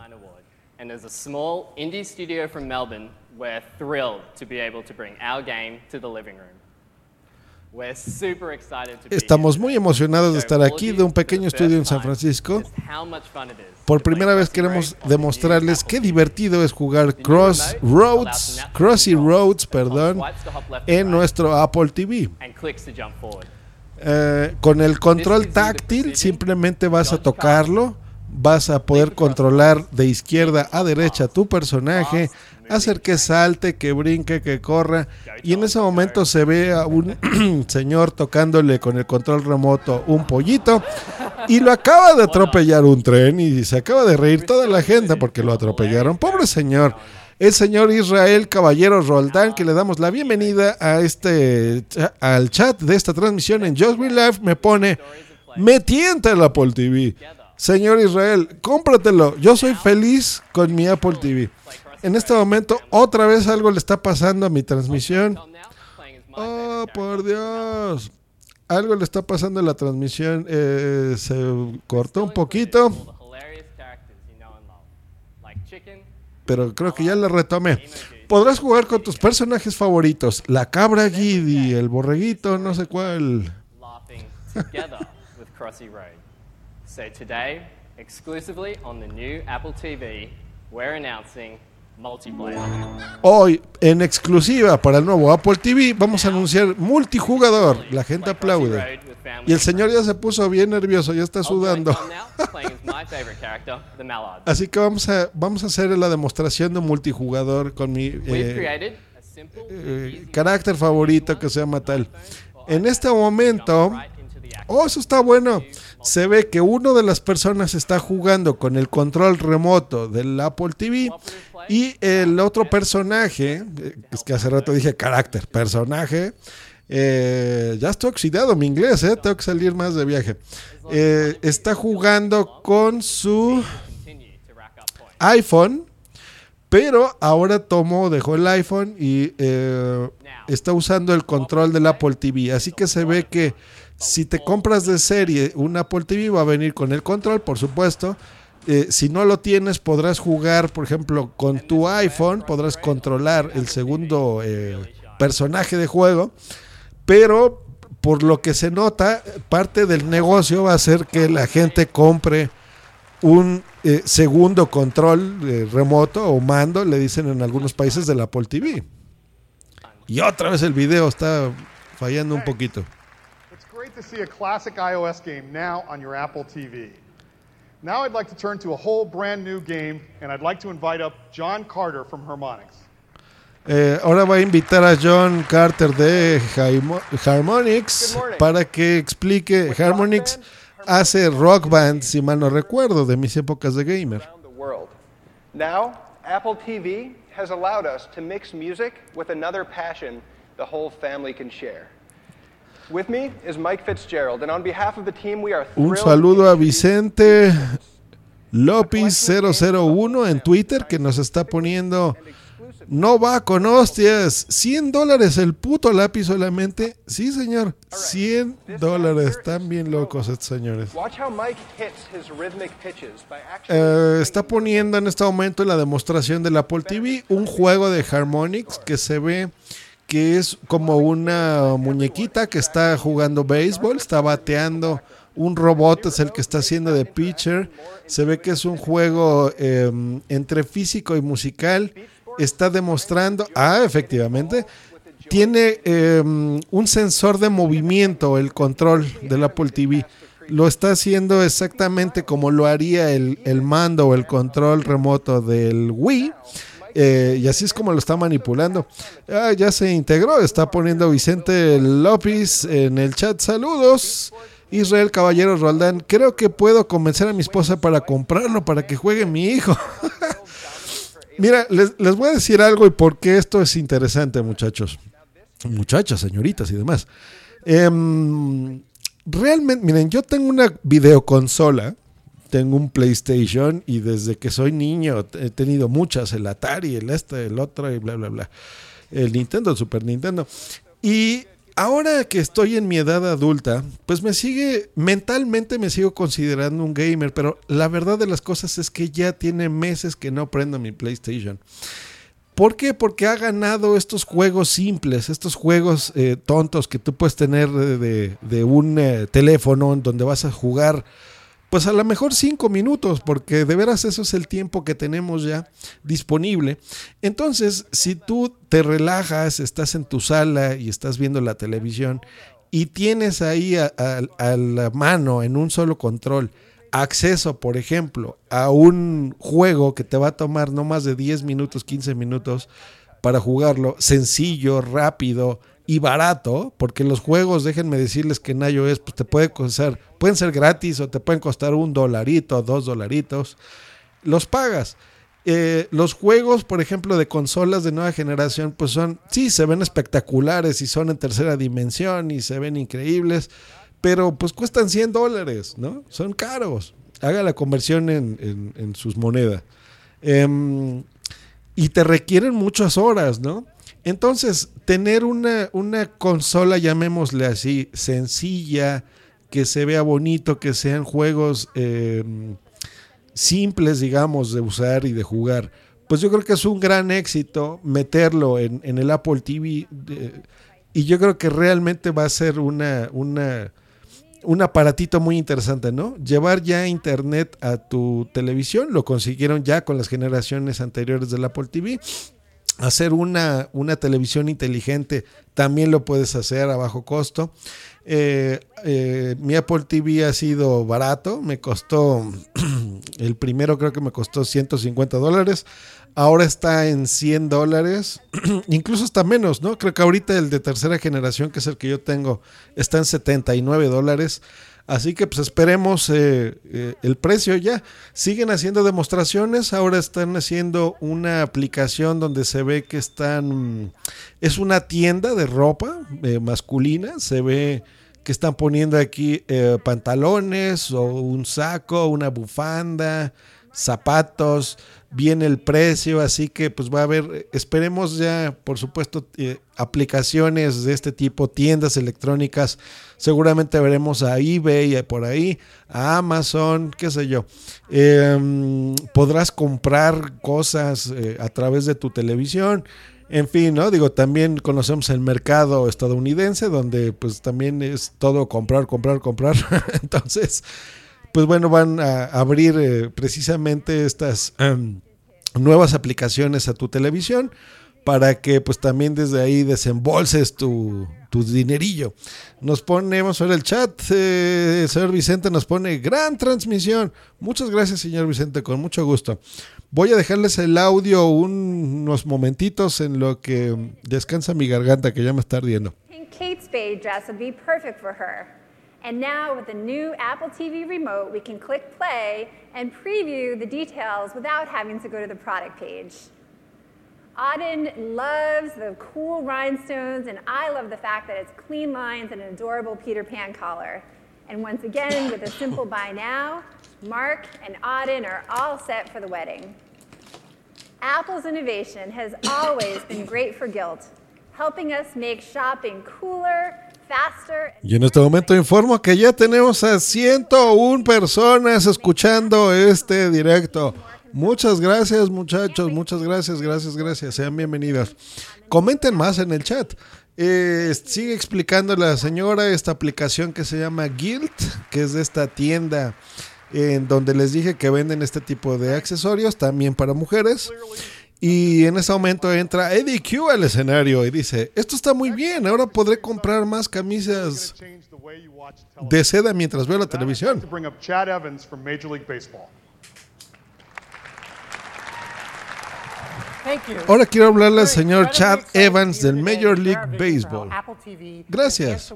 And as a small indie studio from Melbourne, we're thrilled to be able to bring our game to the living room. We're super excited to be Estamos muy emocionados de estar aquí de un pequeño estudio en San Francisco. Por primera vez queremos demostrarles qué divertido es jugar Crossroads, Crossy Roads, perdón, en nuestro Apple TV. Eh, con el control táctil simplemente vas a tocarlo, vas a poder controlar de izquierda a derecha tu personaje, hacer que salte, que brinque, que corra. Y en ese momento se ve a un [clears throat] señor tocándole con el control remoto un pollito y lo acaba de atropellar un tren y se acaba de reír toda la gente porque lo atropellaron. Pobre señor. El señor Israel Caballero Roldán, que le damos la bienvenida a este al chat de esta transmisión en Just Green Life, me pone, me tienta el Apple TV. Señor Israel, cómpratelo. Yo soy feliz con mi Apple TV. En este momento, otra vez algo le está pasando a mi transmisión. Oh, por Dios. Algo le está pasando a la transmisión. Eh, se cortó un poquito. Pero creo que ya la retomé. Podrás jugar con tus personajes favoritos. La cabra Giddy, el borreguito, no sé cuál. [laughs] exclusively on the new Apple TV, we're announcing. Hoy, en exclusiva para el nuevo Apple TV, vamos a anunciar multijugador. La gente aplaude. Y el señor ya se puso bien nervioso, ya está sudando. The Mallard. [laughs] Así que vamos a, vamos a hacer la demostración de multijugador con mi eh, eh, carácter favorito que se llama tal. En este momento, oh, eso está bueno. Se ve que uno de las personas está jugando con el control remoto del Apple TV y el otro personaje, es que hace rato dije carácter, personaje, eh, ya estoy oxidado mi inglés, eh, tengo que salir más de viaje. Eh, está jugando con su iPhone, pero ahora tomó, dejó el iPhone y está usando el control del Apple TV. Así que se ve que si te compras de serie un Apple TV va a venir con el control, por supuesto. Eh, si no lo tienes, podrás jugar, por ejemplo, con tu iPhone, podrás controlar el segundo eh, personaje de juego, pero por lo que se nota, parte del negocio va a ser que la gente compre un eh, segundo control remoto o mando, le dicen en algunos países del Apple TV. Y otra vez el video está fallando un poquito. It's to see a classic iOS game now on your Apple TV. Now I'd like to turn to a whole brand new game, and I'd like to invite up John Carter from Harmonix. Eh, ahora voy a invitar a John Carter de Harmo- Harmonix para que explique. Harmonix hace rock band, si mal no recuerdo, de mis épocas de gamer. the world. Now, Apple TV has allowed us to mix music with another passion the whole family can share. Un saludo a Vicente Lopis 001 en Twitter que nos está poniendo. No va con hostias. 100 dólares el puto lápiz solamente. Sí, señor. 100 dólares. Están bien locos estos señores. Eh, está poniendo en este momento en la demostración del Apple TV un juego de Harmonix que se ve que es como una muñequita que está jugando béisbol, está bateando. Un robot es el que está haciendo de pitcher. Se ve que es un juego eh, entre físico y musical. Está demostrando, ah, efectivamente, tiene eh, un sensor de movimiento el control del Apple TV. Lo está haciendo exactamente como lo haría el, el mando o el control remoto del Wii. Eh, y así es como lo está manipulando. Ah, ya se integró, está poniendo Vicente López en el chat. Saludos. Israel Caballero Roldán, creo que puedo convencer a mi esposa para comprarlo para que juegue mi hijo. [laughs] Mira, les, les voy a decir algo y por qué esto es interesante, muchachos. Muchachas, señoritas y demás. Em, realmente, miren, yo tengo una videoconsola, tengo un PlayStation y desde que soy niño he tenido muchas, el Atari, el este, el otro y bla, bla, bla. El Nintendo, el Super Nintendo. Y ahora que estoy en mi edad adulta, pues me sigue, mentalmente me sigo considerando un gamer, pero la verdad de las cosas es que ya tiene meses que no prendo mi PlayStation. ¿Por qué? Porque ha ganado estos juegos simples, estos juegos eh, tontos que tú puedes tener de, de- un eh, teléfono en donde vas a jugar, pues a lo mejor cinco minutos, porque de veras eso es el tiempo que tenemos ya disponible. Entonces, si tú te relajas, estás en tu sala y estás viendo la televisión y tienes ahí a, la mano en un solo control acceso, por ejemplo, a un juego que te va a tomar no más de 10 minutos, 15 minutos para jugarlo, sencillo, rápido y barato, porque los juegos, déjenme decirles que en iOS pues, te puede costar, pueden ser gratis o te pueden costar un dolarito, dos dolaritos, los pagas. Eh, los juegos, por ejemplo, de consolas de nueva generación, pues son, sí, se ven espectaculares y son en tercera dimensión y se ven increíbles, pero pues cuestan 100 dólares, ¿no? Son caros. Haga la conversión en, en- sus monedas. Em, y te requieren muchas horas, ¿no? Entonces, tener una, una consola, llamémosle así, sencilla, que se vea bonito, que sean juegos em, simples, digamos, de usar y de jugar, pues yo creo que es un gran éxito meterlo en, en el Apple TV. eh, y yo creo que realmente va a ser una, una, un aparatito muy interesante, ¿no? Llevar ya internet a tu televisión, lo consiguieron ya con las generaciones anteriores del Apple TV. Hacer una, una televisión inteligente también lo puedes hacer a bajo costo. Eh, eh, mi Apple TV ha sido barato, me costó, [clears throat] el primero creo que me costó 150 dólares, ahora está en 100 dólares, [clears throat] incluso está menos, ¿no? Creo que ahorita el de tercera generación, que es el que yo tengo, está en 79 dólares. Así que pues esperemos eh, eh, el precio ya. Siguen haciendo demostraciones, ahora están haciendo una aplicación donde se ve que están... Es una tienda de ropa eh, masculina, se ve que están poniendo aquí eh, pantalones o un saco, una bufanda, zapatos, viene el precio, así que pues va a haber, esperemos ya, por supuesto, eh, aplicaciones de este tipo, tiendas electrónicas, seguramente veremos a eBay por ahí, a Amazon, qué sé yo. Em, podrás comprar cosas eh, a través de tu televisión. En fin, ¿no? Digo, también conocemos el mercado estadounidense, donde pues también es todo comprar, comprar, comprar. [laughs] Entonces, pues bueno, van a abrir eh, precisamente estas em, nuevas aplicaciones a tu televisión para que pues también desde ahí desembolses tu, tu dinerillo. Nos ponemos ahora el chat, eh, señor Vicente nos pone gran transmisión. Muchas gracias, señor Vicente, con mucho gusto. Voy a dejarles el audio un- unos momentitos en lo que descansa mi garganta, que ya me está ardiendo. Pink Kate Spade dress would be perfect for her. And now, with the new Apple TV remote, we can click play and preview the details without having to go to the product page. Auden loves the cool rhinestones, and I love the fact that it's clean lines and an adorable Peter Pan collar. And once again, with a simple buy now, Mark and Auden are all set for the wedding. Apple's innovation has always been great for guilt, helping us make shopping cooler, Y en este momento informo que ya tenemos a 101 personas escuchando este directo. Muchas gracias muchachos, muchas gracias, gracias, gracias. Sean bienvenidos. Comenten más en el chat. Eh, sigue explicando la señora esta aplicación que se llama Guild, que es de esta tienda en donde les dije que venden este tipo de accesorios también para mujeres. Y en ese momento entra Eddie Q al escenario y dice, esto está muy bien, ahora podré comprar más camisas de seda mientras veo la televisión. To bring up Chad Evans from Major League Baseball. Thank you. Ahora quiero hablarle al señor Chad Evans del Major League Baseball. Gracias.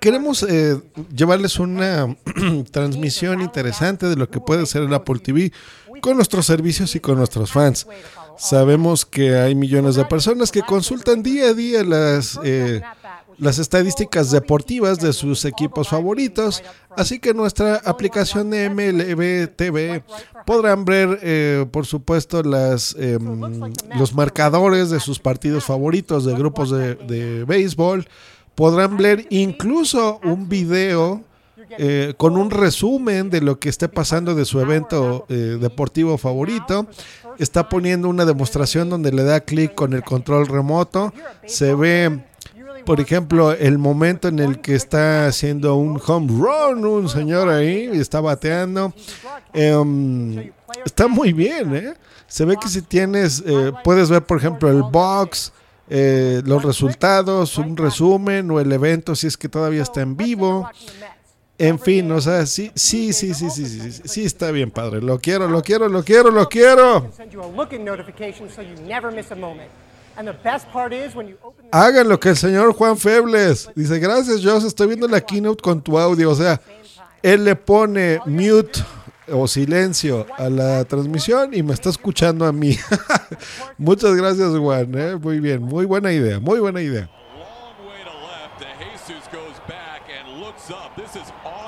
Queremos eh, llevarles una [clears throat] transmisión interesante de lo que puede ser el Apple TV con nuestros servicios y con nuestros fans. Sabemos que hay millones de personas que consultan día a día las, eh, las estadísticas deportivas de sus equipos favoritos, así que nuestra aplicación de MLB TV podrán ver, eh, por supuesto, las, em, los marcadores de sus partidos favoritos de grupos de, de béisbol. Podrán ver incluso un video eh, con un resumen de lo que esté pasando de su evento eh, deportivo favorito. Está poniendo una demostración donde le da clic con el control remoto. Se ve, por ejemplo, el momento en el que está haciendo un home run, un señor ahí, y está bateando. Em, está muy bien, ¿eh? Se ve que si tienes, eh, puedes ver, por ejemplo, el box, eh, los resultados, un resumen o el evento si es que todavía está en vivo. En fin, o sea, sí, sí, sí, sí, sí, sí, sí, sí está bien, padre. Lo quiero, lo quiero, lo quiero, lo quiero. Hagan lo que el señor Juan Febles dice. Gracias, Joss. Estoy viendo la keynote con tu audio. O sea, él le pone mute o silencio a la transmisión y me está escuchando a mí. [laughs] Muchas gracias, Juan. ¿eh? Muy bien, muy buena idea, muy buena idea.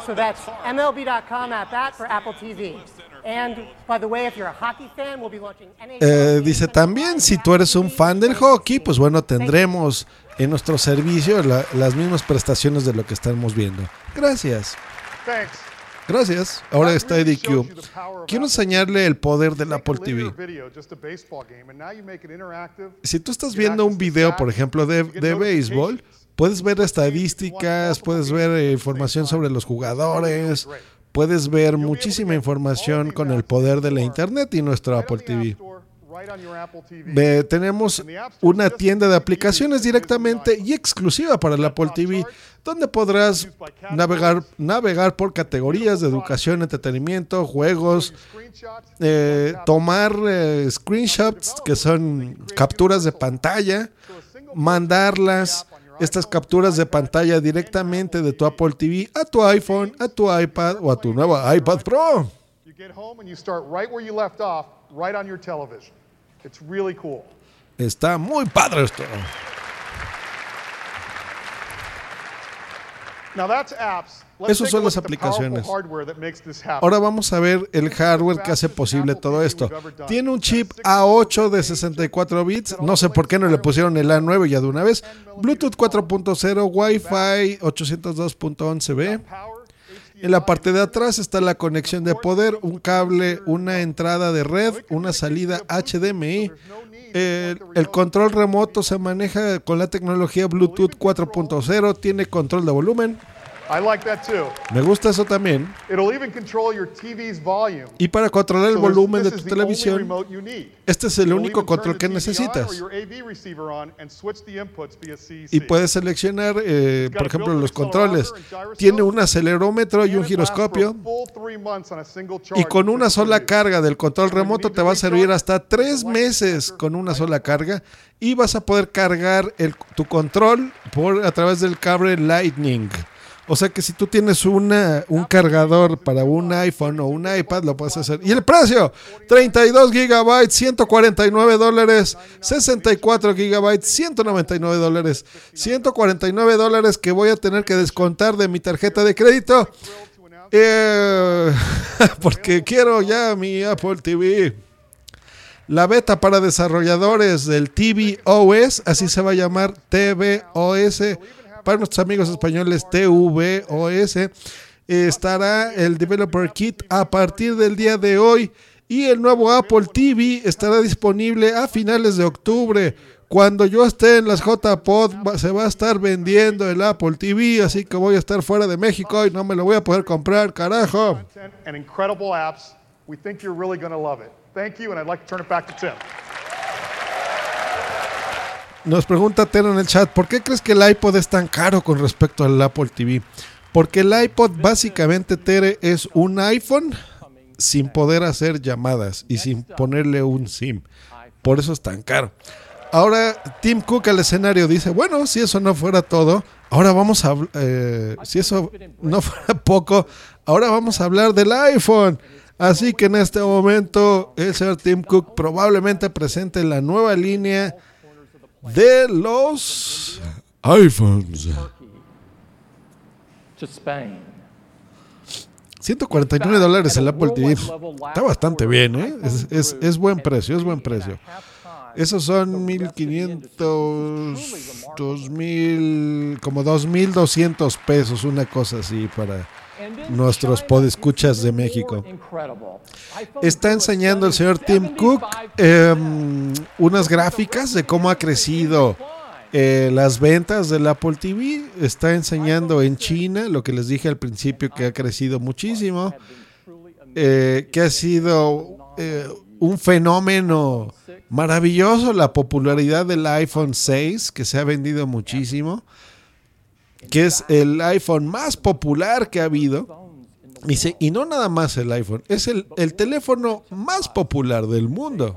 So that's MLB.com at bat for Apple TV. And by the way, if you're a hockey fan, we'll be launching NHL. Eh, dice también, si tú eres un fan del hockey, pues bueno, tendremos en nuestro servicio la- las mismas prestaciones de lo que estamos viendo. Gracias. Thanks. Gracias. Ahora está Eddie Q. Quiero enseñarle el poder del Apple TV. Si tú estás viendo un video, por ejemplo, de, de béisbol, puedes ver estadísticas, puedes ver eh, información sobre los jugadores, puedes ver muchísima información con el poder de la Internet y nuestro Apple TV. Tenemos una tienda de aplicaciones directamente y exclusiva para el Apple TV, donde podrás navegar, navegar por categorías de educación, entretenimiento, juegos, eh, tomar eh, screenshots, que son capturas de pantalla, mandarlas, estas capturas de pantalla directamente de tu Apple TV a tu iPhone, a tu iPad o a tu nuevo iPad Pro. It's really cool. Está muy padre esto. A son las aplicaciones. Ahora vamos a ver el hardware que hace posible todo esto. Tiene un chip A8 de 64 bits. No sé por qué no le pusieron el A9 ya de una vez. Bluetooth 4.0, Wi-Fi 802.11b. En la parte de atrás está la conexión de poder, un cable, una entrada de red, una salida HDMI. El, control remoto se maneja con la tecnología Bluetooth 4.0, tiene control de volumen. I like that too. Me gusta eso también. It'll even control your TV's volume. Y para controlar el So volumen de this tu televisión, este es el You'll único control que necesitas. Y puedes seleccionar, eh, por ejemplo, los controles. Tiene un acelerómetro y un giroscopio. Y con una sola carga del control remoto te va a servir hasta tres meses con una sola carga. Y vas a poder cargar el- tu control por, a través del cable Lightning. O sea que si tú tienes una, un cargador para un iPhone o un iPad, lo puedes hacer. Y el precio, 32 gigabytes, 149 dólares, 64 gigabytes, 199 dólares, 149 dólares que voy a tener que descontar de mi tarjeta de crédito. Eh, [laughs] porque quiero ya mi Apple TV. La beta para desarrolladores del tvOS, así se va a llamar tvOS, para nuestros amigos españoles tvOS, estará el Developer Kit a partir del día de hoy y el nuevo Apple TV estará disponible a finales de octubre. Cuando yo esté en las JPod se va a estar vendiendo el Apple TV, así que voy a estar fuera de México y no me lo voy a poder comprar, carajo. Thank you, and I'd like to turn it back to Tim. Nos pregunta Tero en el chat, ¿por qué crees que el iPod es tan caro con respecto al Apple TV? Porque el iPod básicamente, Tere, es un iPhone sin poder hacer llamadas y sin ponerle un SIM. Por eso es tan caro. Ahora Tim Cook al escenario dice, bueno, si eso no fuera todo, ahora vamos a, eh, si eso no fuera poco, ahora vamos a hablar del iPhone. Así que en este momento el señor Tim Cook probablemente presente la nueva línea de los iPhones. to Spain. 149 dólares el Apple TV. Está bastante bien, ¿eh? Es, es- es buen precio, es buen precio. Esos son 1500, 2000, como 2200 pesos, una cosa así para nuestros podescuchas de México. Está enseñando el señor Tim Cook em, unas gráficas de cómo ha crecido eh, las ventas del Apple TV. Está enseñando en China, lo que les dije al principio, que ha crecido muchísimo, eh, que ha sido eh, un fenómeno maravilloso la popularidad del iPhone 6, que se ha vendido muchísimo, que es el iPhone más popular que ha habido. Dice, y no nada más el iPhone, es el, el teléfono más popular del mundo.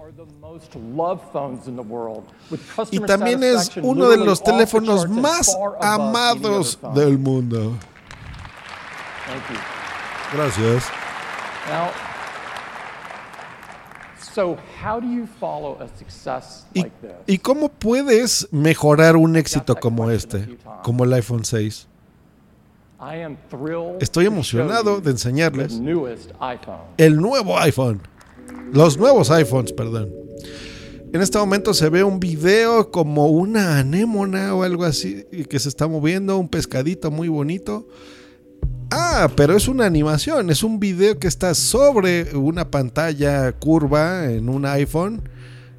Y también es uno de los teléfonos más amados del mundo. Gracias. Now, so how do you follow a success ¿Y, like this? y cómo puedes mejorar un éxito como este, como el iPhone 6? I am thrilled Estoy emocionado you de enseñarles the newest iPhone. el nuevo iPhone. Los nuevos iPhones, perdón. En este momento se ve un video como una anémona o algo así que se está moviendo, un pescadito muy bonito. Ah, pero es una animación, es un video que está sobre una pantalla curva en un iPhone.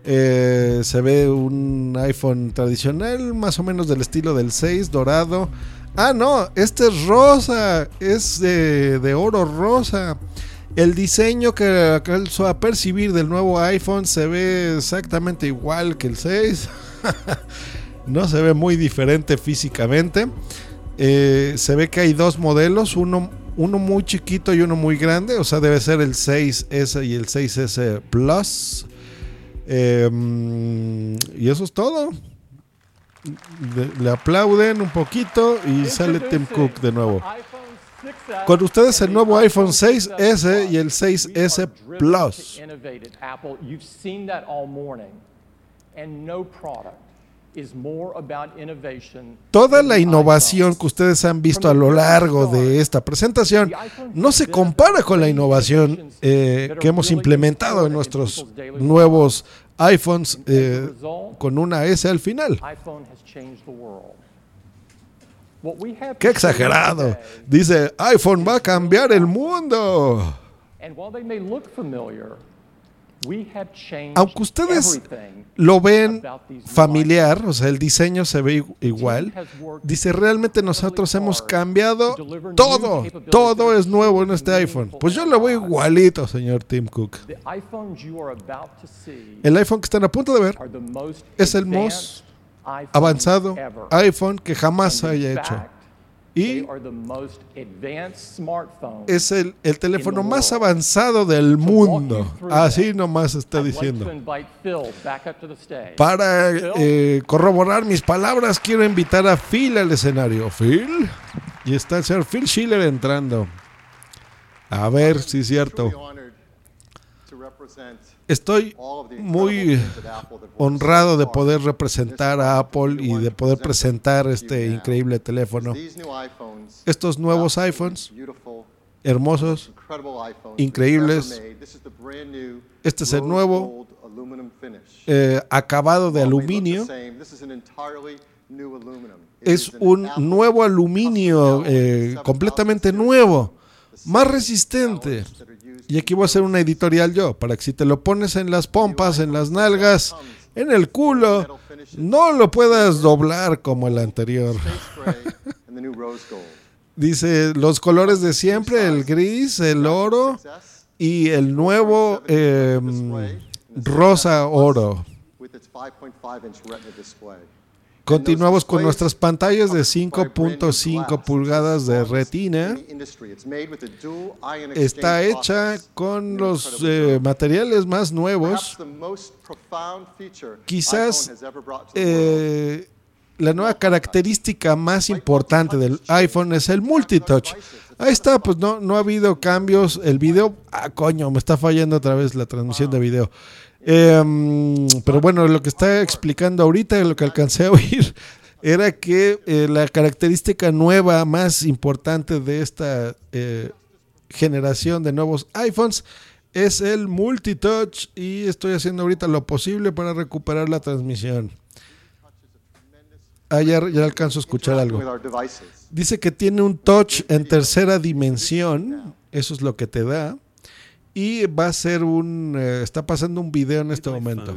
Eh, se ve un iPhone tradicional, más o menos del estilo del 6, dorado. Ah, no, este es rosa, es de, de oro rosa. El diseño que alcanzó a percibir del nuevo iPhone se ve exactamente igual que el 6. [laughs] no se ve muy diferente físicamente. Eh, se ve que hay dos modelos, uno, uno muy chiquito y uno muy grande, o sea, debe ser el 6S y el 6S Plus. Eh, y eso es todo. le, le aplauden un poquito y sale Tim Cook de nuevo. Con ustedes el nuevo iPhone 6S y el 6S Plus. Toda la innovación que ustedes han visto a lo largo de esta presentación no se compara con la innovación eh, que hemos implementado en nuestros nuevos iPhones eh, con una S al final. ¡Qué exagerado! Dice, iPhone va a cambiar el mundo. Aunque ustedes lo ven familiar, o sea, el diseño se ve igual, dice, realmente nosotros hemos cambiado todo, todo es nuevo en este iPhone. Pues yo lo veo igualito, señor Tim Cook. El iPhone que están a punto de ver es el más avanzado iPhone que jamás haya hecho. Y they are the most advanced smartphones es el, el teléfono in the más world. avanzado del mundo. Así nomás está diciendo. Para eh, corroborar mis palabras, quiero invitar a Phil al escenario. Phil. Y está el señor Phil Schiller entrando. A ver si es cierto. Estoy muy honrado de poder representar a Apple y de poder presentar este increíble teléfono. Estos nuevos iPhones, hermosos, increíbles. Este es el nuevo eh, acabado de aluminio. Es un nuevo aluminio eh, completamente nuevo, más resistente. Y aquí voy a hacer una editorial yo, para que si te lo pones en las pompas, en las nalgas, en el culo, no lo puedas doblar como el anterior. [laughs] Dice los colores de siempre, el gris, el oro y el nuevo eh, rosa oro. Continuamos con nuestras pantallas de 5.5 pulgadas de retina. Está hecha con los eh, materiales más nuevos. Quizás eh, la nueva característica más importante del iPhone es el multitouch. Ahí está, pues no, no ha habido cambios. El video, ah, coño, me está fallando otra vez la transmisión de video. Eh, pero bueno, lo que está explicando ahorita, lo que alcancé a oír, [laughs] era que eh, la característica nueva más importante de esta eh, generación de nuevos iPhones es el multitouch y estoy haciendo ahorita lo posible para recuperar la transmisión. Ah, ya, ya alcanzo a escuchar algo. Dice que tiene un touch en tercera dimensión, eso es lo que te da. Y va a ser un. eh, está pasando un video en este momento.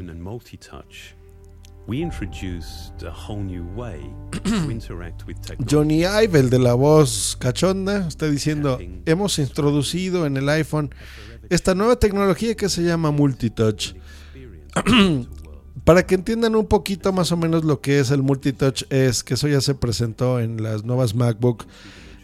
[clears throat] Johnny Ive, el de la voz cachonda, está diciendo: Hemos introducido en el iPhone esta nueva tecnología que se llama multitouch. [clears throat] Para que entiendan un poquito más o menos lo que es el multitouch, es que eso ya se presentó en las nuevas MacBook.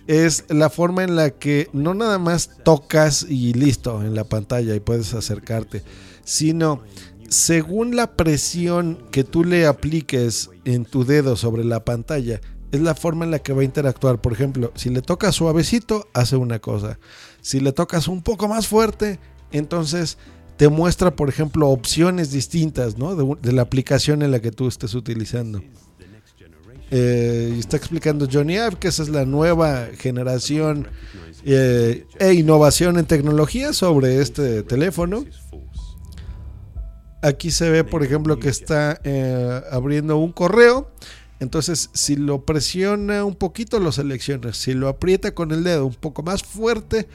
Es la forma en la que no nada más tocas y listo en la pantalla y puedes acercarte, sino según la presión que tú le apliques en tu dedo sobre la pantalla, es la forma en la que va a interactuar. Por ejemplo, si le tocas suavecito, hace una cosa. Si le tocas un poco más fuerte, entonces te muestra, por ejemplo, opciones distintas de, de la aplicación en la que tú estés utilizando. Eh, y está explicando Johnny Ive que esa es la nueva generación eh, e innovación en tecnología sobre este teléfono. Aquí se ve, por ejemplo, que está eh, abriendo un correo. Entonces, si lo presiona un poquito, lo selecciona. Si lo aprieta con el dedo un poco más fuerte,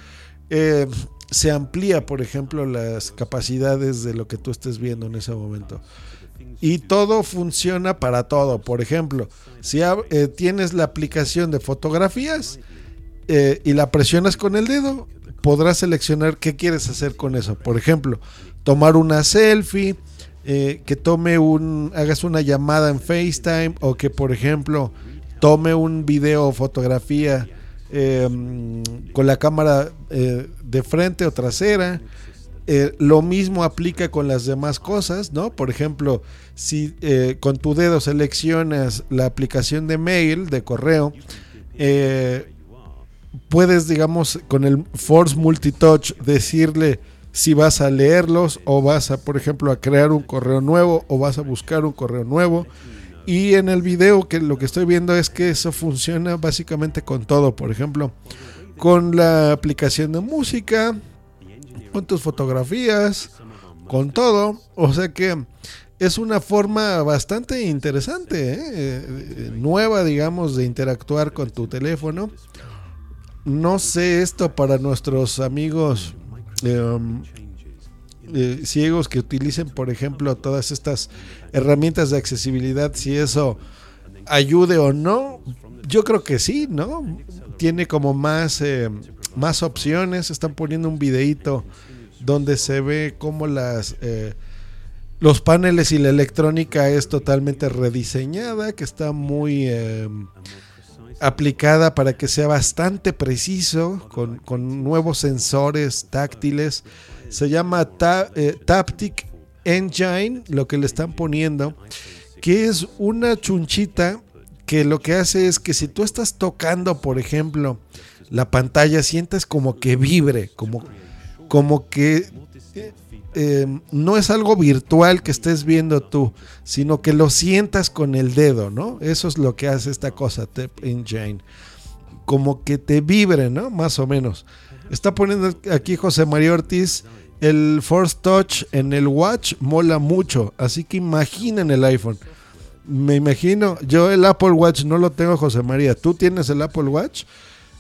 se amplía, por ejemplo, las capacidades de lo que tú estés viendo en ese momento. Y todo funciona para todo. Por ejemplo, si eh, tienes la aplicación de fotografías eh, y la presionas con el dedo, podrás seleccionar qué quieres hacer con eso. Por ejemplo, tomar una selfie, eh, que tome un, hagas una llamada en FaceTime o que, por ejemplo, tome un video o fotografía eh, con la cámara de frente o trasera. Eh, lo mismo aplica con las demás cosas, ¿no? Por ejemplo, si eh, con tu dedo seleccionas la aplicación de mail, de correo, eh, puedes, digamos, con el Force Multitouch decirle si vas a leerlos o vas a, por ejemplo, a crear un correo nuevo o vas a buscar un correo nuevo. Y en el video que lo que estoy viendo es que eso funciona básicamente con todo. Por ejemplo, con la aplicación de música, con tus fotografías, con todo. O sea que es una forma bastante interesante, ¿eh? Eh, nueva, digamos, de interactuar con tu teléfono. No sé esto para nuestros amigos em, eh, ciegos que utilicen, por ejemplo, todas estas herramientas de accesibilidad, si eso ayude o no. Yo creo que sí, ¿no? Tiene como más, em, más opciones. Están poniendo un videíto donde se ve cómo las eh, los paneles y la electrónica es totalmente rediseñada, que está muy eh, aplicada para que sea bastante preciso, con, con nuevos sensores táctiles. Se llama Ta- eh, Taptic Engine, lo que le están poniendo, que es una chunchita que lo que hace es que si tú estás tocando, por ejemplo, la pantalla, sientes como que vibre, como, como que eh, no es algo virtual que estés viendo tú, sino que lo sientas con el dedo, ¿no? Eso es lo que hace esta cosa, Tap Engine. Como que te vibre, ¿no? Más o menos. Está poniendo aquí José María Ortiz. El Force Touch en el Watch mola mucho. Así que imaginen el iPhone. Me imagino, yo el Apple Watch no lo tengo, José María. ¿Tú tienes el Apple Watch?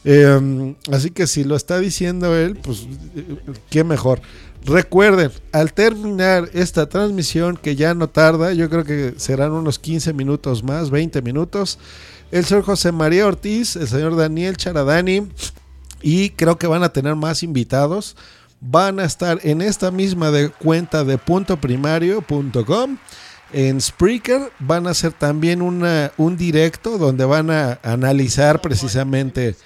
Eh, así que si lo está diciendo él, pues eh, qué mejor. Recuerden, al terminar esta transmisión, que ya no tarda, yo creo que serán unos 15 minutos más, 20 minutos, el señor José María Ortiz, el señor Daniel Charadani, y creo que van a tener más invitados. Van a estar en esta misma de cuenta de puntoprimario.com. En Spreaker van a hacer también una, un directo donde van a analizar precisamente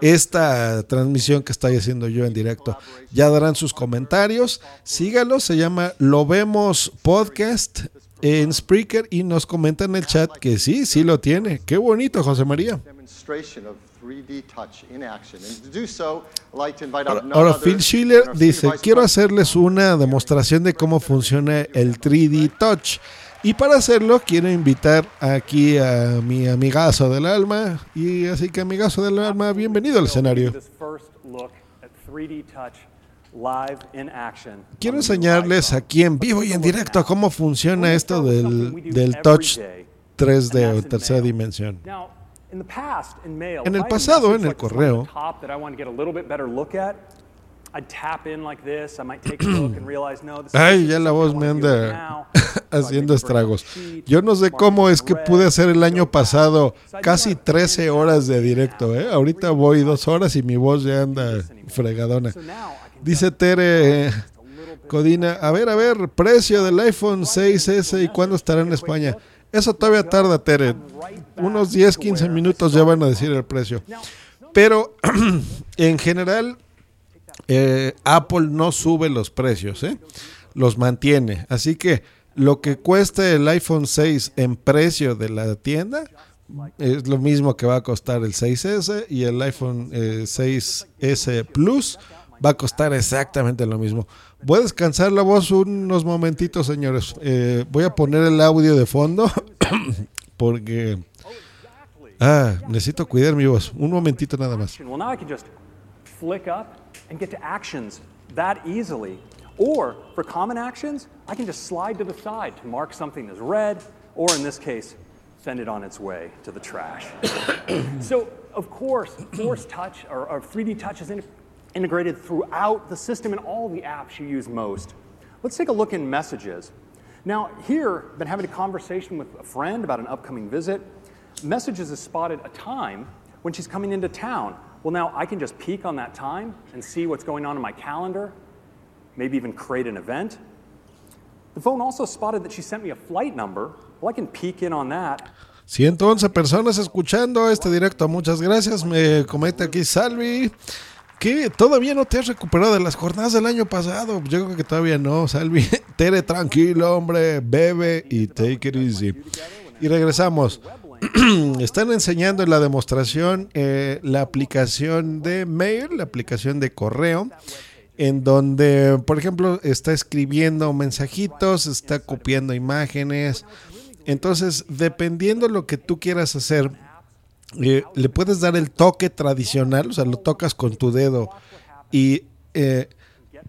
esta transmisión que estoy haciendo yo en directo. Ya darán sus comentarios. Sígalos, se llama Lo Vemos Podcast en Spreaker y nos comentan en el chat que sí, sí lo tiene. Qué bonito, José María. demonstration of 3D touch in action. And to do so, I'd like to invite Ahora, ahora Phil Schiller dice, quiero hacerles una demostración de cómo funciona el 3D Touch. Y para hacerlo quiero invitar aquí a mi amigazo del alma. Y así que amigazo del alma, bienvenido al escenario. This first look at 3D Touch live in action. Quiero enseñarles aquí en vivo y en directo cómo funciona esto del, del touch 3D o tercera dimensión. En el pasado, en el correo. Ay, ya la voz me anda [laughs] haciendo estragos. Yo no sé cómo es que pude hacer el año pasado casi 13 horas de directo. ¿eh? Ahorita voy dos horas y mi voz ya anda fregadona. Dice Tere eh, Codina, a ver, a ver, precio del iPhone 6S y cuándo estará en España. Eso todavía tarda, Tere. Unos 10, 15 minutos ya van a decir el precio. Pero [clears throat] en general, eh, Apple no sube los precios, ¿eh? los mantiene. Así que lo que cuesta el iPhone 6 en precio de la tienda es lo mismo que va a costar el 6S y el iPhone eh, 6S Plus va a costar exactamente lo mismo. Voy a descansar la voz unos momentitos, señores. Eh, voy a poner el audio de fondo [coughs] porque ah, necesito cuidar mi voz. Un momentito nada más. And get to actions that easily. Or for common actions, I can just slide to the side to mark something as red, or in this case, send it on its way to the trash. [coughs] so, of course, Force Touch or, or 3D Touch is in- integrated throughout the system in all the apps you use most. Let's take a look in Messages. Now, here, I've been having a conversation with a friend about an upcoming visit. Messages has spotted a time when she's coming into town. Well, now I can just peek on that time and see what's going on in my calendar, maybe even create an event. The phone also spotted that she sent me a flight number. Well, I can peek in on that. 111 personas escuchando este directo. Muchas gracias. Me aquí Salvi. ¿Qué? ¿Todavía no te has recuperado de las jornadas del año pasado? Yo creo que todavía no, Salvi. [laughs] Tere, tranquilo, hombre, bebe y take it easy. Y regresamos. [clears throat] Están enseñando en la demostración eh, la aplicación de mail, la aplicación de correo, en donde, por ejemplo, está escribiendo mensajitos, está copiando imágenes. Entonces, dependiendo lo que tú quieras hacer, eh, le puedes dar el toque tradicional, o sea, lo tocas con tu dedo y eh,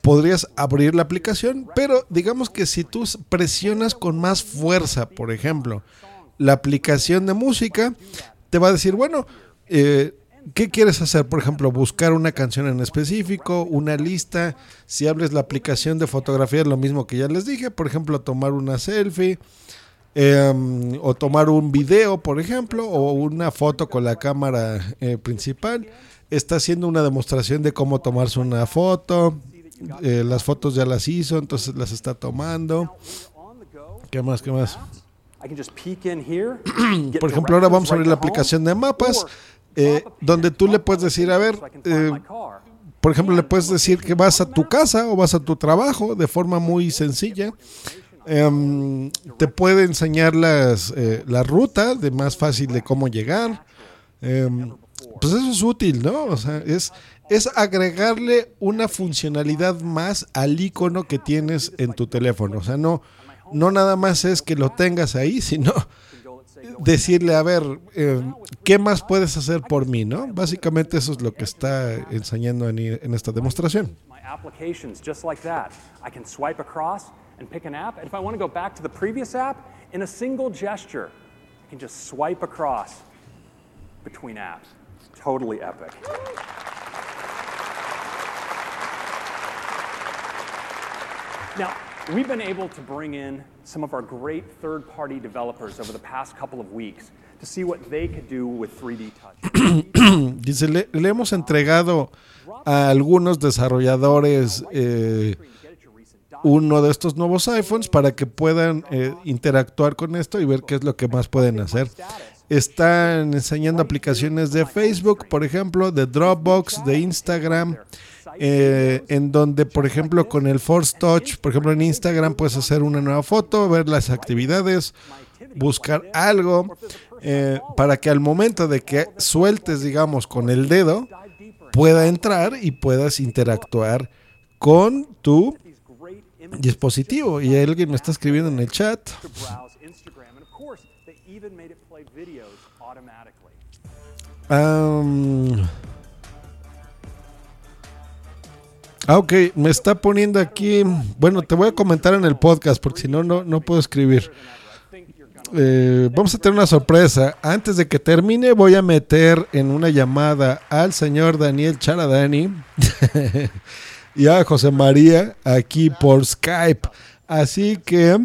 podrías abrir la aplicación, pero digamos que si tú presionas con más fuerza, por ejemplo, la aplicación de música, te va a decir, bueno, eh, ¿qué quieres hacer? Por ejemplo, buscar una canción en específico, una lista. Si hables la aplicación de fotografía, es lo mismo que ya les dije. Por ejemplo, tomar una selfie. em, o tomar un video, por ejemplo, o una foto con la cámara eh, principal. Está haciendo una demostración de cómo tomarse una foto. Eh, las fotos ya las hizo, entonces las está tomando. ¿Qué más? ¿Qué más? Por ejemplo, ahora vamos a abrir la aplicación de mapas, eh, donde tú le puedes decir, a ver, eh, por ejemplo, le puedes decir que vas a tu casa o vas a tu trabajo de forma muy sencilla. Em, te puede enseñar las, eh, la ruta de más fácil de cómo llegar. Em, pues eso es útil, ¿no? O sea, es, es agregarle una funcionalidad más al icono que tienes en tu teléfono. O sea, no, no nada más es que lo tengas ahí, sino decirle, a ver, eh, ¿qué más puedes hacer por mí? ¿no? Básicamente eso es lo que está enseñando en, esta demostración. Totally epic. We've been able to bring in some of our great third party developers over the past couple of weeks to see what they could do with 3D Touch. [clears throat] Dice, le, le hemos entregado a algunos desarrolladores eh, uno de estos nuevos iPhones para que puedan eh, interactuar con esto y ver qué es lo que más pueden hacer. Están enseñando aplicaciones de Facebook, por ejemplo, de Dropbox, de Instagram, eh, en donde, por ejemplo, con el Force Touch, por ejemplo, en Instagram puedes hacer una nueva foto, ver las actividades, buscar algo, eh, para que al momento de que sueltes, digamos, con el dedo, pueda entrar y puedas interactuar con tu dispositivo. Y alguien me está escribiendo en el chat. to ah, ok, me está poniendo aquí. Bueno, te voy a comentar en el podcast porque si no, no, puedo escribir. Eh, vamos a tener una sorpresa. Antes de que termine, voy a meter en una llamada al señor Daniel Charadani [laughs] y a José María aquí por Skype. Así que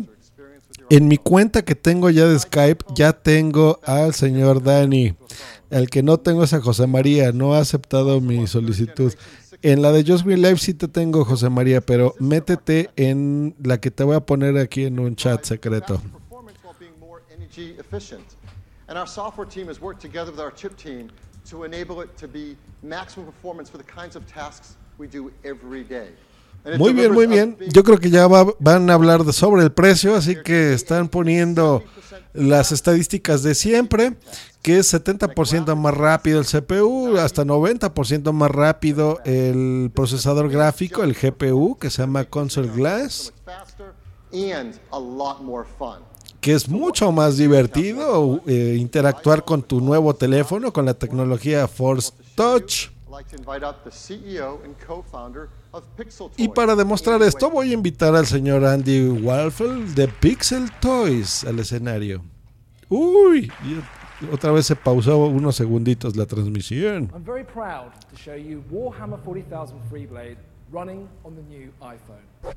en mi cuenta que tengo ya de Skype, ya tengo al señor Dani. El que no tengo es a José María, no ha aceptado mi solicitud. En la de Just Green Live sí te tengo, José María, pero métete en la que te voy a poner aquí en un chat secreto. And our software team has worked together with our chip team to enable it to be maximum performance for the kinds of tasks we do every day. Muy bien, muy bien. Yo creo que ya va- van a hablar de- sobre el precio, así que están poniendo las estadísticas de siempre, que es 70% más rápido el CPU, hasta 90% más rápido el procesador gráfico, el GPU, que se llama Console Glass. que es mucho más divertido eh, interactuar con tu nuevo teléfono con la tecnología Force Touch. Y para demostrar esto voy a invitar al señor Andy Warfel de Pixel Toys al escenario. Uy, otra vez se pausó unos segunditos la transmisión. I'm very proud to show you Warhammer 40,000 Freeblade running on the new iPhone.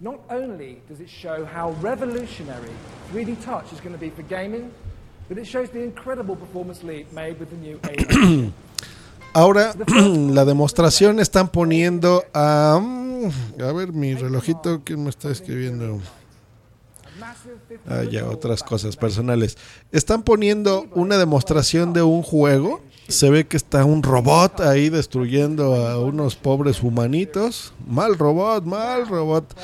Not only does it show how revolutionary 3D Touch is going to be for gaming, but it shows the incredible performance leap made with the new A9. [clears throat] Ahora [clears throat] la demostración están poniendo a... mm, A ver, mi relojito, ¿quién me está escribiendo? Ah, otras cosas personales. Están poniendo una demostración de un juego Se ve que está un robot ahí destruyendo a unos pobres humanitos. Mal robot, mal robot.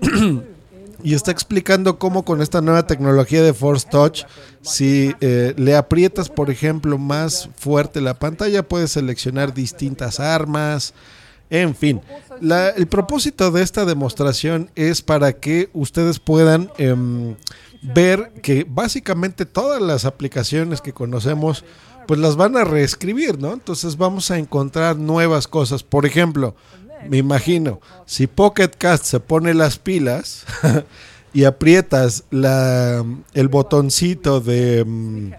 [clears throat] y está explicando cómo con esta nueva tecnología de Force Touch, si eh, le aprietas, por ejemplo, más fuerte la pantalla, puedes seleccionar distintas armas. En fin, la- el propósito de esta demostración es para que ustedes puedan em, ver que básicamente todas las aplicaciones que conocemos pues las van a reescribir, ¿no? Entonces vamos a encontrar nuevas cosas. Por ejemplo, me imagino, si Pocket Cast se pone las pilas [laughs] y aprietas el botoncito de, mm,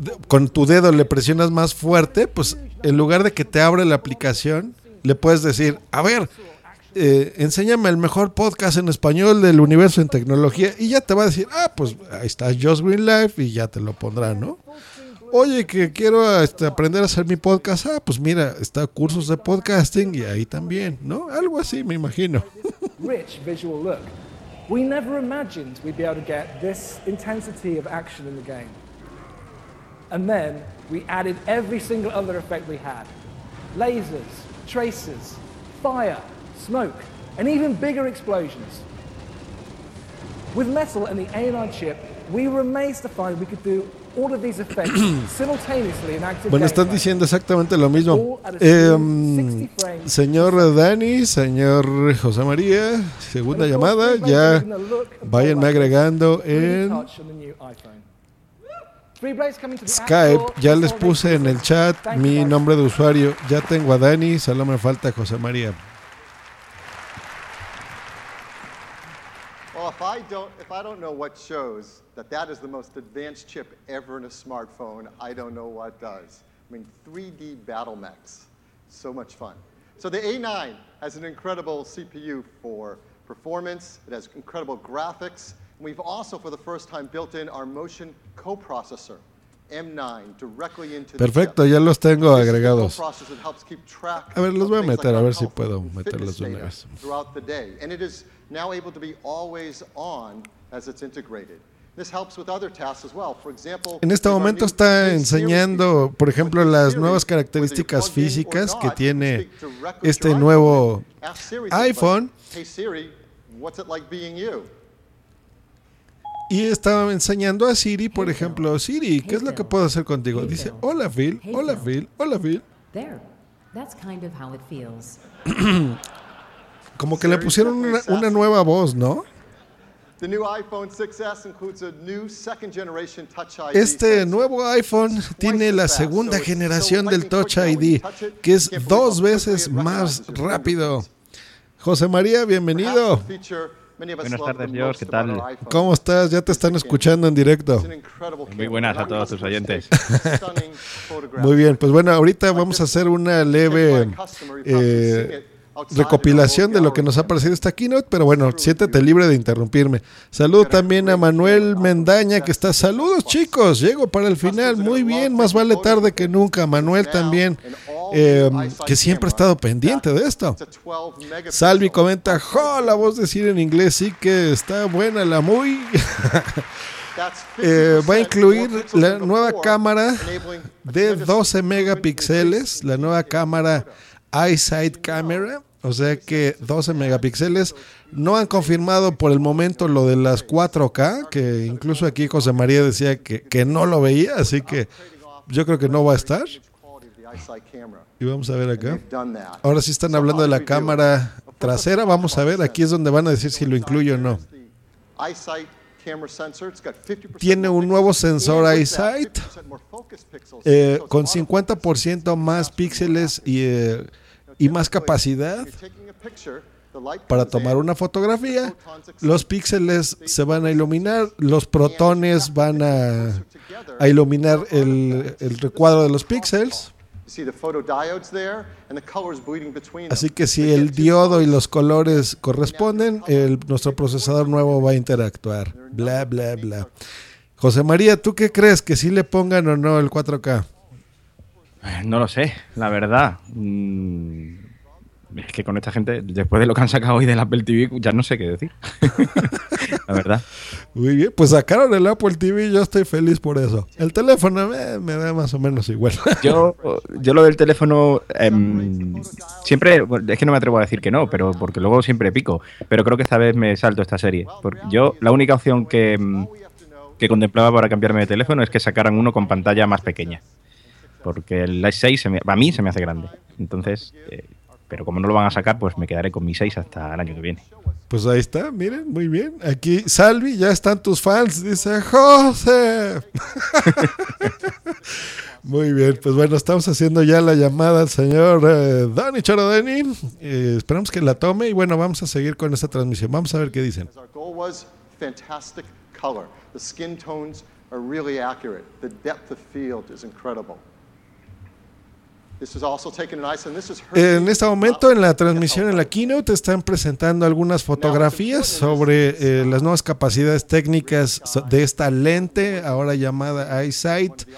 de- con tu dedo le presionas más fuerte, pues en lugar de que te abra la aplicación, le puedes decir, a ver, eh, enséñame el mejor podcast en español del universo en tecnología y ya te va a decir, ah, pues ahí está Just Green Life y ya te lo pondrá, ¿no? Oye, que quiero este, aprender a hacer mi podcast. Ah, pues mira, está cursos de podcasting y ahí también, ¿no? Algo así, me imagino. [laughs] rich visual look. We never imagined we'd be able to get this intensity of action in the game. And then we added every single other effect we had. Lasers, tracers, fire, smoke, and even bigger explosions. With Metal and the A9 chip, we were amazed to find we could do all of these effects [clears throat] simultaneously in active Bueno, están diciendo exactamente lo mismo. Em, señor Dani, señor José María, segunda llamada, ya váyanme agregando en Skype. Ya les puse en el chat mi nombre de usuario. Ya tengo a Dani, solo me falta José María. Well, if I don't, if I don't know what shows that that is the most advanced chip ever in a smartphone, I don't know what does. I mean, 3D battle mechs, so much fun. So the A9 has an incredible CPU for performance. It has incredible graphics. We've also, for the first time, built in our motion coprocessor, M9, directly into the chip. Perfecto, ya los tengo agregados. A ver, los voy a meter, a ver si puedo meterlos de una vez. En este momento está enseñando, por ejemplo, las nuevas características físicas que tiene este nuevo iPhone Hey Siri, what's it like being you? Y estaba enseñando a Siri, por ejemplo, Siri, ¿qué es lo que puedo hacer contigo? Dice, hola Phil, Hey, hola Phil. Phil, hola Phil. There. That's kind of how it feels. [clears throat] Como que le pusieron una, una nueva voz, ¿no? The new iPhone 6s includes a new second generation Touch ID. Este nuevo iPhone tiene la segunda generación del Touch ID, que es dos veces más rápido. José María, bienvenido. Buenas tardes, George, ¿qué tal? ¿Cómo estás? Ya te están escuchando en directo. Muy buenas a todos tus oyentes. [laughs] [laughs] Muy bien, pues bueno, ahorita vamos a hacer una leve eh, recopilación de lo que nos ha parecido esta keynote, pero bueno, siéntete libre de interrumpirme. Saludo también a Manuel Mendaña, que está, saludos chicos, llego para el final, muy bien, más vale tarde que nunca. Manuel también, eh, que siempre ha estado pendiente de esto. Salvi comenta, jo, la voz de Siri en inglés sí que está buena, la muy... [laughs] Eh, va a incluir la nueva cámara de 12 megapíxeles, la nueva cámara iSight Camera, o sea que 12 megapíxeles. No han confirmado por el momento lo de las 4K, que incluso aquí José María decía que, que no lo veía, así que yo creo que no va a estar. Y vamos a ver acá. Ahora sí están hablando de la cámara trasera, vamos a ver, aquí es donde van a decir si lo incluye o no. iSight camera sensor. It's got 50% Tiene un nuevo sensor iSight eh, con 50% más píxeles y, eh, y más capacidad para tomar una fotografía. Los píxeles se van a iluminar, los protones van a, a iluminar el, el recuadro de los píxeles. Así que si el diodo y los colores corresponden, el, nuestro procesador nuevo va a interactuar. Bla, bla, bla. José María, ¿tú qué crees? ¿Que sí le pongan o no el 4K? No lo sé, la verdad. Mm, es que con esta gente, después de lo que han sacado hoy del Apple TV, ya no sé qué decir. [laughs] la verdad. Muy bien, pues sacaron el Apple TV y yo estoy feliz por eso. El teléfono me, me da más o menos igual. [laughs] yo, yo lo del teléfono, em, siempre, es que no me atrevo a decir que no, pero porque luego siempre pico. Pero creo que esta vez me salto esta serie. Porque yo, la única opción que, em, que contemplaba para cambiarme de teléfono es que sacaran uno con pantalla más pequeña. Porque el i6 se me- a mí se me hace grande. Entonces, eh, pero como no lo van a sacar, pues me quedaré con mi 6 hasta el año que viene. Pues ahí está, miren, muy bien. Aquí, Salvi, ya están tus fans, dice José. [laughs] muy bien, pues bueno, estamos haciendo ya la llamada al señor eh, Dani Chorodeni. Eh, esperamos que la tome y bueno, vamos a seguir con esta transmisión. Vamos a ver qué dicen. Fantastic color. The skin tones are really accurate. The depth of field is incredible. This is also taken in Iceland. This is En este momento, en la transmisión, en la keynote, están presentando algunas fotografías sobre eh, las nuevas capacidades técnicas de esta lente, ahora llamada EyeSight,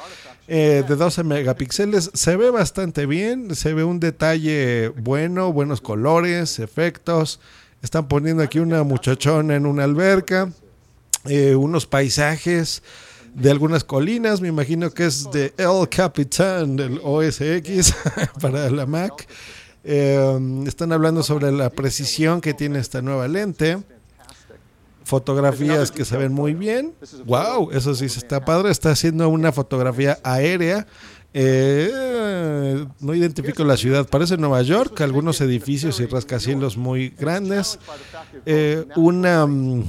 eh, de 12 megapíxeles. Se ve bastante bien, se ve un detalle bueno, buenos colores, efectos. Están poniendo aquí una muchachona en una alberca, eh, unos paisajes de algunas colinas, me imagino que es de El Capitan del OSX [laughs] para la Mac. Eh, están hablando sobre la precisión que tiene esta nueva lente. Fotografías que se ven muy bien. Wow, eso sí está padre. Está haciendo una fotografía aérea. Eh, no identifico la ciudad. Parece Nueva York, algunos edificios y rascacielos muy grandes. Eh, una mm,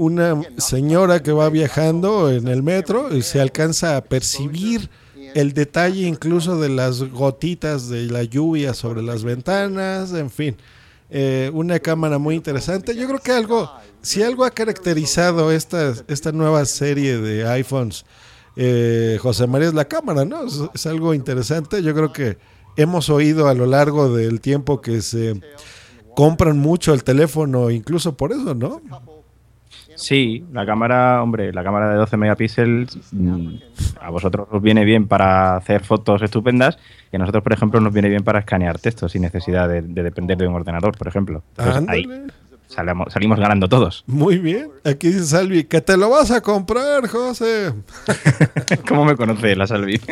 una señora que va viajando en el metro y se alcanza a percibir el detalle incluso de las gotitas de la lluvia sobre las ventanas, en fin. Eh, una cámara muy interesante. Yo creo que algo, si algo ha caracterizado esta, esta nueva serie de iPhones, eh, José María, es la cámara, ¿no? Es, es algo interesante. Yo creo que hemos oído a lo largo del tiempo que se compran mucho el teléfono, incluso por eso, ¿no? Sí, la cámara, hombre, la cámara de 12 megapíxeles mm, a vosotros os viene bien para hacer fotos estupendas y a nosotros, por ejemplo, nos viene bien para escanear textos sin necesidad de, de depender de un ordenador, por ejemplo. Entonces, ahí salimos ganando todos. Muy bien. Aquí dice Salvi, que te lo vas a comprar, José. [laughs] ¿Cómo me conoce la Salvi? [laughs]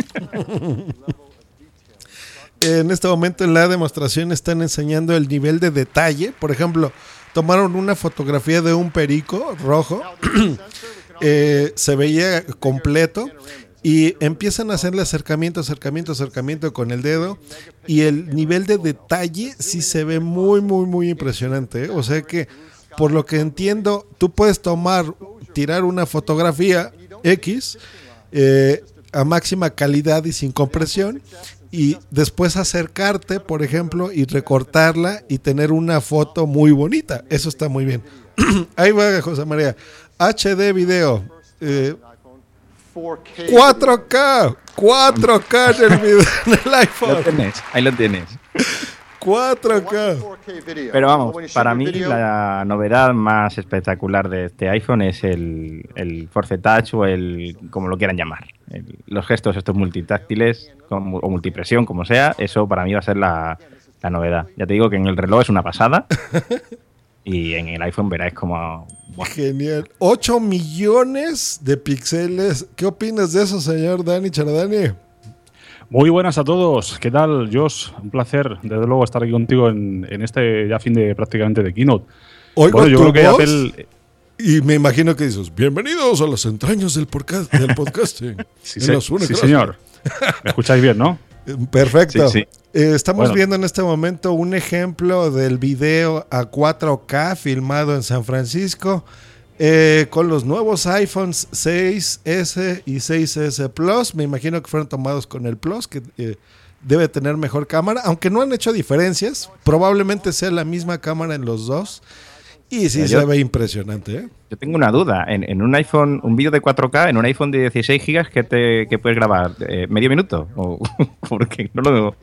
En este momento en la demostración están enseñando el nivel de detalle. Por ejemplo, tomaron una fotografía de un perico rojo. [clears throat] Eh, se veía completo. Y empiezan a hacerle acercamiento, acercamiento, acercamiento con el dedo. Y el nivel de detalle sí se ve muy, muy, muy impresionante. ¿eh? O sea que, por lo que entiendo, tú puedes tomar, tirar una fotografía X eh, a máxima calidad y sin compresión. Y después acercarte, por ejemplo, y recortarla y tener una foto muy bonita. Eso está muy bien. [clears throat] Ahí va, José María. HD video. eh, 4K. 4K. 4K en el, video, en el iPhone. Lo ahí lo tienes. [laughs] 4K. Pero vamos, para mí la novedad más espectacular de este iPhone es el, el Force Touch o el, como lo quieran llamar. El- los gestos estos multitáctiles como- o multipresión, como sea, eso para mí va a ser la, la novedad. Ya te digo que en el reloj es una pasada [laughs] y en el iPhone verás como... buah, Genial. 8 millones de píxeles. ¿Qué opinas de eso, señor Dani Charadani? Muy buenas a todos. ¿Qué tal, Josh? Un placer, desde luego, estar aquí contigo en, en este ya fin de prácticamente de keynote. Oigo Bueno, yo tu creo que voz Apple- y me imagino que dices, bienvenidos a las entrañas del, podcast, del podcasting. [laughs] Sí, se- los sí, señor. ¿Me escucháis bien, no? [laughs] Perfecto. Sí, sí. Eh, estamos Bueno. viendo en este momento un ejemplo del video a 4K filmado en San Francisco eh, con los nuevos iPhones 6S y 6S Plus. Me imagino que fueron tomados con el Plus, que eh, debe tener mejor cámara, aunque no han hecho diferencias. Probablemente sea la misma cámara en los dos. Y sí Pero se yo- ve impresionante, ¿eh? Yo tengo una duda. En, en un iPhone, un vídeo de 4K, en un iPhone de 16 GB, ¿qué, te, qué puedes grabar? Eh, ¿Medio minuto? O- [laughs] porque no, lo,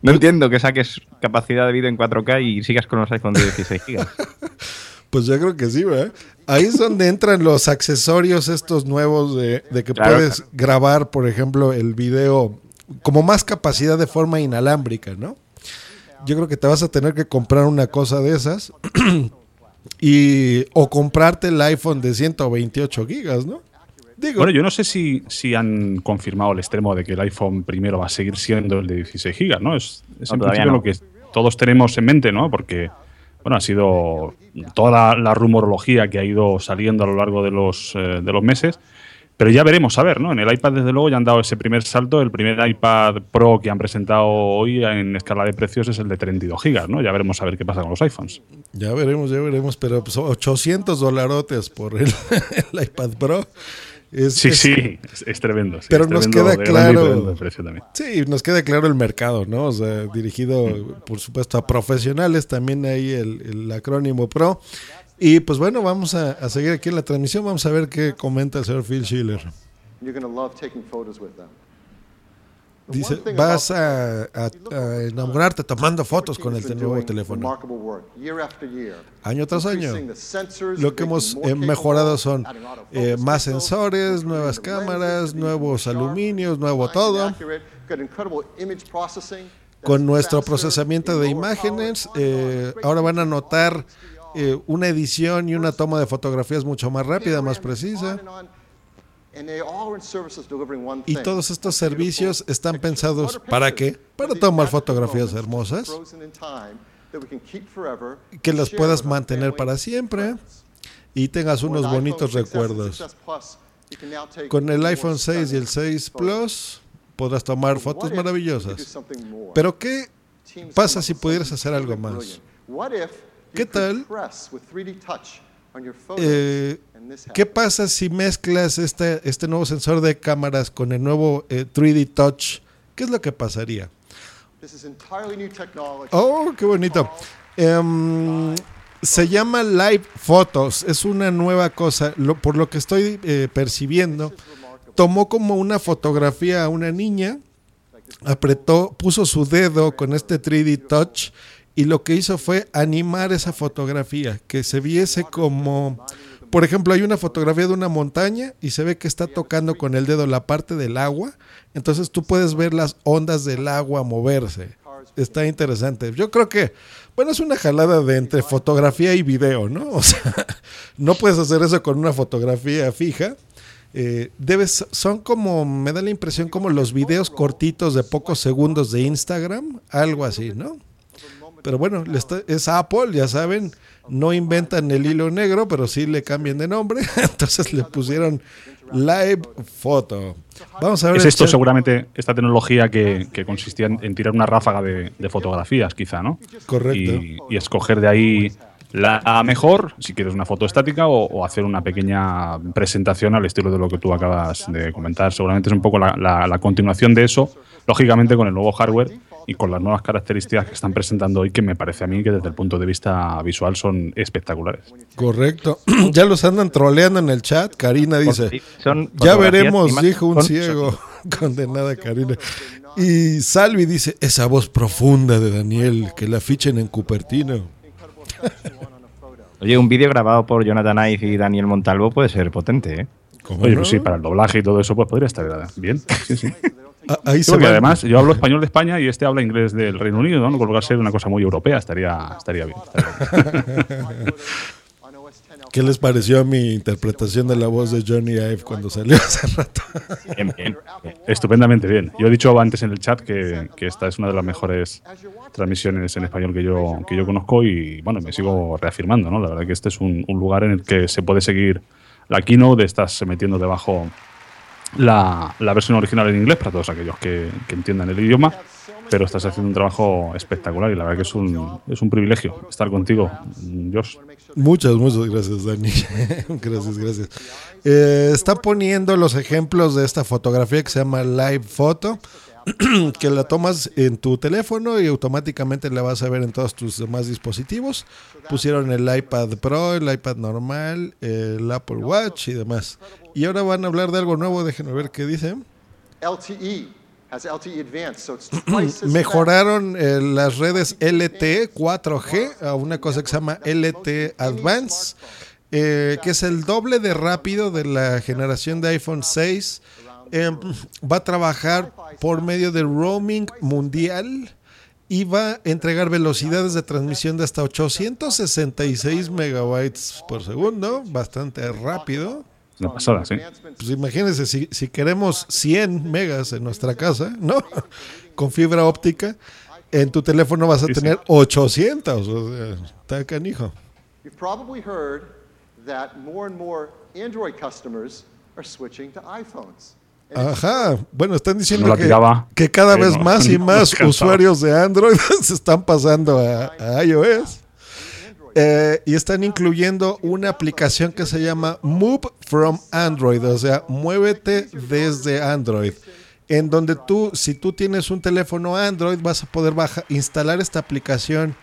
no entiendo que saques capacidad de vídeo en 4K y sigas con los iPhones de 16 GB. [laughs] Pues yo creo que sí, ¿verdad? Ahí es donde entran los accesorios estos nuevos de, de que Claro, puedes grabar, por ejemplo, el video como más capacidad de forma inalámbrica, ¿no? yo creo que te vas a tener que comprar una cosa de esas [clears throat] y o comprarte el iPhone de 128 gigas, ¿no? Digo, Bueno, yo no sé si, si han confirmado el extremo de que el iPhone primero va a seguir siendo el de 16 GB, ¿no? Es, es No, en todavía principio no. lo que todos tenemos en mente, ¿no? Porque, bueno, ha sido toda la, rumorología que ha ido saliendo a lo largo de los, eh, de los meses. Pero ya veremos, a ver, ¿no? En el iPad, desde luego, ya han dado ese primer salto. El primer iPad Pro que han presentado hoy en escala de precios es el de 32 GB, ¿no? Ya veremos a ver qué pasa con los iPhones. ya veremos, ya veremos, pero pues, 800 dolarotes por el, [laughs] el iPad Pro. Es- Sí, es- sí, es, es tremendo. sí, Pero es nos tremendo queda claro-. Sí, nos queda claro el mercado, ¿no? O sea, dirigido, por supuesto, a profesionales, también ahí el, el acrónimo PRO. Y pues bueno, vamos a, a seguir aquí en la transmisión, vamos a ver qué comenta el señor Phil Schiller. You're going to love taking photos with them. Dice, vas a, a- a enamorarte tomando fotos con el nuevo teléfono. Año tras año. Lo que hemos eh, mejorado son eh, más sensores, nuevas cámaras, nuevos aluminios, nuevo todo. Con nuestro procesamiento de imágenes, eh, ahora van a notar eh, una edición y una toma de fotografías mucho más rápida, más precisa. Y todos estos servicios están pensados para qué? Para tomar fotografías hermosas, que las puedas mantener para siempre y tengas unos bonitos 6S and recuerdos. 6S Plus, you can now take Con el iPhone 6 y el stunning 6 Plus podrás tomar fotos maravillosas. Pero ¿qué pasa si pudieras hacer algo más? ¿Qué tal? Press with 3D touch on your photos Eh, ¿Qué pasa si mezclas este, este nuevo sensor de cámaras con el nuevo eh, 3D Touch? ¿Qué es lo que pasaría? Oh, qué bonito. Em, se llama Live Photos. Es una nueva cosa. Lo- por lo que estoy eh, percibiendo, tomó como una fotografía a una niña, apretó, puso su dedo con este 3D Touch y lo que hizo fue animar esa fotografía, que se viese como, por ejemplo, hay una fotografía de una montaña y se ve que está tocando con el dedo la parte del agua, entonces tú puedes ver las ondas del agua moverse. Está interesante. Yo creo que, bueno, es una jalada de entre fotografía y video, ¿no? [laughs] O sea, no puedes hacer eso con una fotografía fija. Eh, debes, son como, me da la impresión como los videos cortitos de pocos segundos de Instagram, algo así, ¿no? Pero bueno, es Apple, ya saben, no inventan el hilo negro, pero sí le cambian de nombre, [laughs] entonces le pusieron Live Photo. Vamos a ver Es esto chat. seguramente, esta tecnología que, que consistía en, en tirar una ráfaga de, de fotografías, quizá, ¿no? Correcto. Y, y escoger de ahí la mejor, si quieres una foto estática, o, o hacer una pequeña presentación al estilo de lo que tú acabas de comentar. Seguramente es un poco la, la- la continuación de eso, lógicamente con el nuevo hardware y con las nuevas características que están presentando hoy, que me parece a mí que desde el punto de vista visual son espectaculares. Correcto. [clears throat] ya los andan troleando en el chat. Karina dice, son ya veremos, dijo un ciego. [laughs] Condenada Karina. Y Salvi dice, esa voz profunda de Daniel, que la fichen en Cupertino. Oye, un vídeo grabado por Jonathan Ive y Daniel Montalvo puede ser potente, ¿eh? Oye, pues sí, para el doblaje y todo eso, pues podría estar bien. Sí, sí. [laughs] ahí Sí, se porque además yo hablo español de España y este habla inglés del Reino Unido, ¿no? Con lo ser una cosa muy europea, estaría, estaría bien. estaría bien. [laughs] ¿Qué les pareció mi interpretación de la voz de Johnny Ive cuando salió hace rato? Bien, bien. Estupendamente bien. Yo he dicho antes en el chat que, que esta es una de las mejores transmisiones en español que yo, que yo conozco y bueno, me sigo reafirmando, ¿no? La verdad que este es un, un lugar en el que se puede seguir la keynote, estás metiendo debajo la, la versión original en inglés para todos aquellos que, que entiendan el idioma, pero estás haciendo un trabajo espectacular y la verdad que es un, es un privilegio estar contigo, Josh. Muchas, muchas gracias, Dani. [laughs] gracias, gracias. Eh, está poniendo los ejemplos de esta fotografía que se llama Live Photo, [clears throat] que la tomas en tu teléfono y automáticamente la vas a ver en todos tus demás dispositivos. Pusieron el iPad Pro, el iPad normal, el Apple Watch y demás. Y ahora van a hablar de algo nuevo, déjenme ver qué dice. LTE Advanced, [clears throat] as Mejoraron eh, las redes LTE 4G a una cosa que se llama LTE Advance, eh, que es el doble de rápido de la generación de iPhone 6. Eh, va a trabajar por medio del roaming mundial y va a entregar velocidades de transmisión de hasta 866 megabytes por segundo, bastante rápido. Una pasada, sí. Pues imagínense, si, si queremos 100 megas en nuestra casa, ¿no? [laughs] Con fibra óptica, en tu teléfono vas a Sí, sí. tener 800. O sea, está canijo. You've probably heard that more and more Android customers are switching to iPhones. Ajá, bueno, están diciendo No que, cada vez no, más [laughs] y no más usuarios de Android [laughs] se están pasando a, a iOS. Eh, y están incluyendo una aplicación que se llama Move from Android, o sea, muévete desde Android. En donde tú, si tú tienes un teléfono Android, vas a poder baja- instalar esta aplicación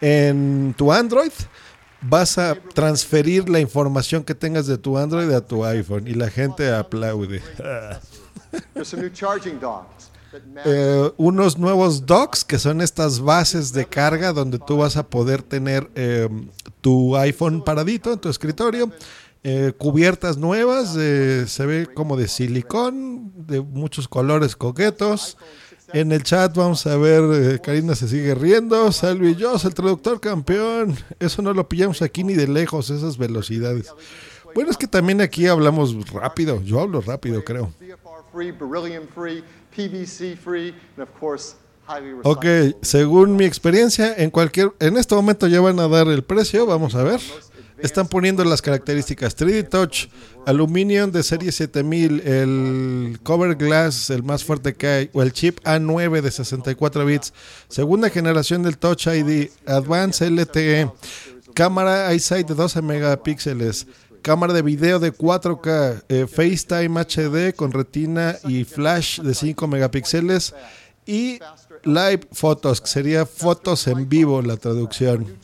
en tu Android. Vas a transferir la información que tengas de tu Android a tu iPhone y la gente aplaude. [laughs] Eh, unos nuevos docks que son estas bases de carga donde tú vas a poder tener eh, tu iPhone paradito en tu escritorio. eh, cubiertas nuevas, eh, se ve como de silicón, de muchos colores coquetos. En el chat vamos a ver, eh, Karina se sigue riendo, Salvi Joss, el traductor campeón. Eso no lo pillamos aquí ni de lejos, esas velocidades. Bueno, es que también aquí hablamos rápido, yo hablo rápido creo. Ok, según mi experiencia, en cualquier, en este momento ya van a dar el precio, vamos a ver. Están poniendo las características 3D Touch, aluminio de serie 7000, el cover glass, el más fuerte que hay, o el chip A9 de 64 bits, segunda generación del Touch ID, Advanced LTE, cámara iSight de 12 megapíxeles, cámara de video de 4K, eh, FaceTime HD con retina y flash de 5 megapíxeles y live photos, que sería fotos en vivo la traducción.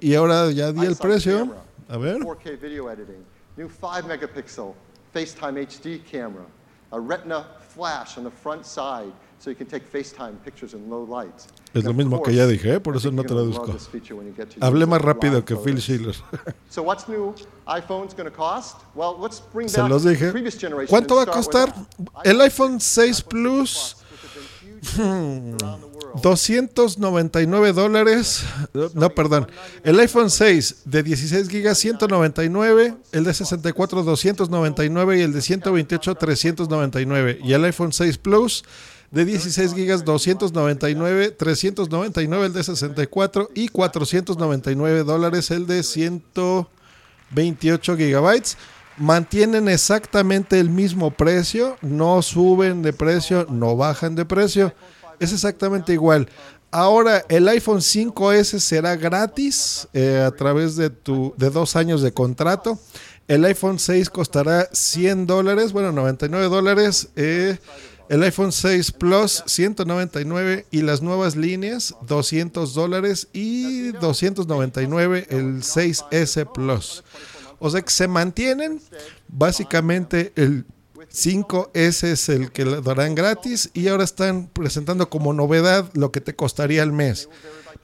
Y ahora ya di el precio. A ver. 4K video editing, new 5 megapixel FaceTime HD camera, a retina flash on the front side so you can take FaceTime pictures in low light. Es lo mismo que ya dije, ¿eh? por eso no traduzco. Hablé más rápido que Phil Schiller. [laughs] So what's new iPhone's going to cost? Well, let's bring Se los dije. ¿Cuánto va a costar? El iPhone 6 Plus. hmm, [laughs] 299 dólares. No, perdón. El iPhone 6 de 16 gigas 199, el de 64 299 y el de 128 399. Y el iPhone 6 Plus de 16 gigas 299, 399 el de 64 y 499 dólares el de 128 gigabytes. Mantienen exactamente el mismo precio, no suben de precio, no bajan de precio. Es exactamente igual. Ahora el iPhone 5S será gratis eh, a través de tu de dos años de contrato. El iPhone 6 costará 100 dólares, bueno, 99 dólares. eh, el iPhone 6 Plus 199 y las nuevas líneas 200 dólares y 299 el 6S Plus. O sea que se mantienen. Básicamente el 5S es el que le darán gratis y ahora están presentando como novedad lo que te costaría al mes.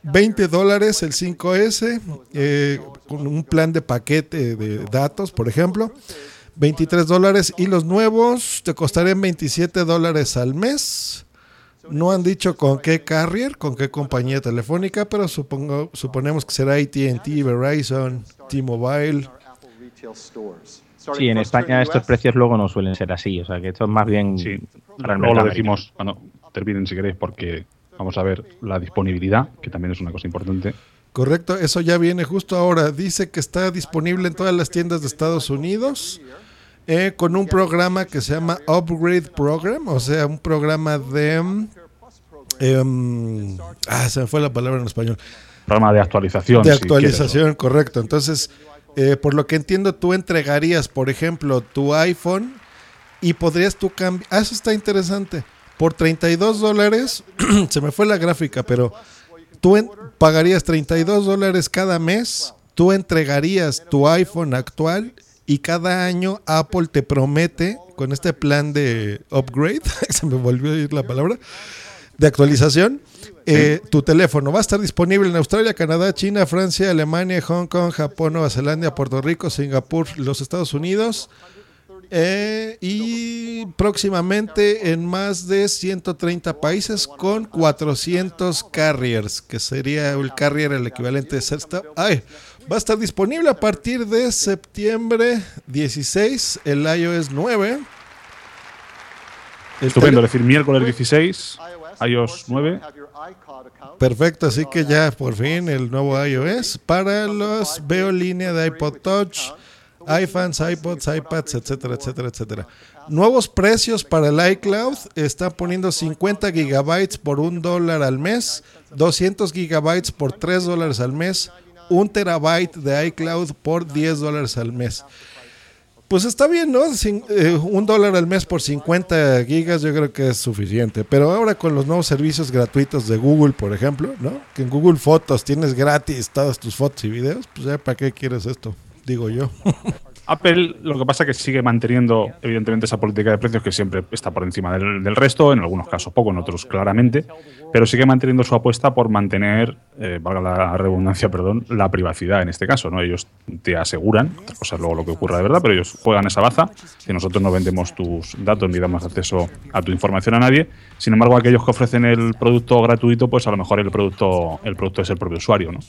20 dólares el 5S eh, con un plan de paquete de datos, por ejemplo. 23 dólares y los nuevos te costarían 27 dólares al mes. No han dicho con qué carrier, con qué compañía telefónica, pero supongo, suponemos que será ATT, Verizon, T-Mobile. Sí, en España estos precios luego no suelen ser así, o sea que esto es más bien el Luego lo decimos, bueno, terminen si queréis, porque vamos a ver la disponibilidad, que también es una cosa importante. Correcto, eso ya viene justo ahora. Dice que está disponible en todas las tiendas de Estados Unidos eh, con un programa que se llama Upgrade Program, o sea, un programa de... em, ah, se me fue la palabra en español. Programa de actualización. De si actualización, correcto. Entonces, eh, por lo que entiendo, tú entregarías, por ejemplo, tu iPhone y podrías tú cambiar. Ah, eso está interesante. Por 32 dólares, [clears throat] se me fue la gráfica, pero tú pagarías 32 dólares cada mes, tú entregarías tu iPhone actual y cada año Apple te promete, con este plan de upgrade, [laughs] se me volvió a ir la palabra, de actualización, eh, tu teléfono va a estar disponible en Australia, Canadá, China, Francia, Alemania, Hong Kong, Japón, Nueva Zelanda, Puerto Rico, Singapur, los Estados Unidos, Eh, y próximamente en más de 130 países con 400 carriers, que sería el carrier el equivalente de Setstop. Ay, va a estar disponible a partir de septiembre 16 el iOS 9. El Estupendo, es decir, miércoles 16, iOS 9. Perfecto, así que ya por fin el nuevo iOS para los veo línea de iPod Touch, iPhones, iPods, iPads, etcétera, etcétera, etcétera. Nuevos precios para el iCloud. Están poniendo 50 gigabytes por un dólar al mes, 200 gigabytes por 3 dólares al mes, un terabyte de iCloud por 10 dólares al mes. Pues está bien, ¿no? Eh, un dólar al mes por 50 gigas yo creo que es suficiente. Pero ahora con los nuevos servicios gratuitos de Google, por ejemplo, ¿no? Que en Google Fotos tienes gratis todas tus fotos y videos, pues ya para qué quieres esto, digo yo. [laughs] Apple lo que pasa es que sigue manteniendo, evidentemente, esa política de precios que siempre está por encima del, resto, en algunos casos poco, en otros claramente, pero sigue manteniendo su apuesta por mantener, eh, valga la redundancia, perdón, la privacidad en este caso. ¿no? Ellos te aseguran, otra cosa es luego lo que ocurra de verdad, pero ellos juegan esa baza, que nosotros no vendemos tus datos ni damos acceso a tu información a nadie. Sin embargo, aquellos que ofrecen el producto gratuito, pues a lo mejor el producto, el producto es el propio usuario. ¿no?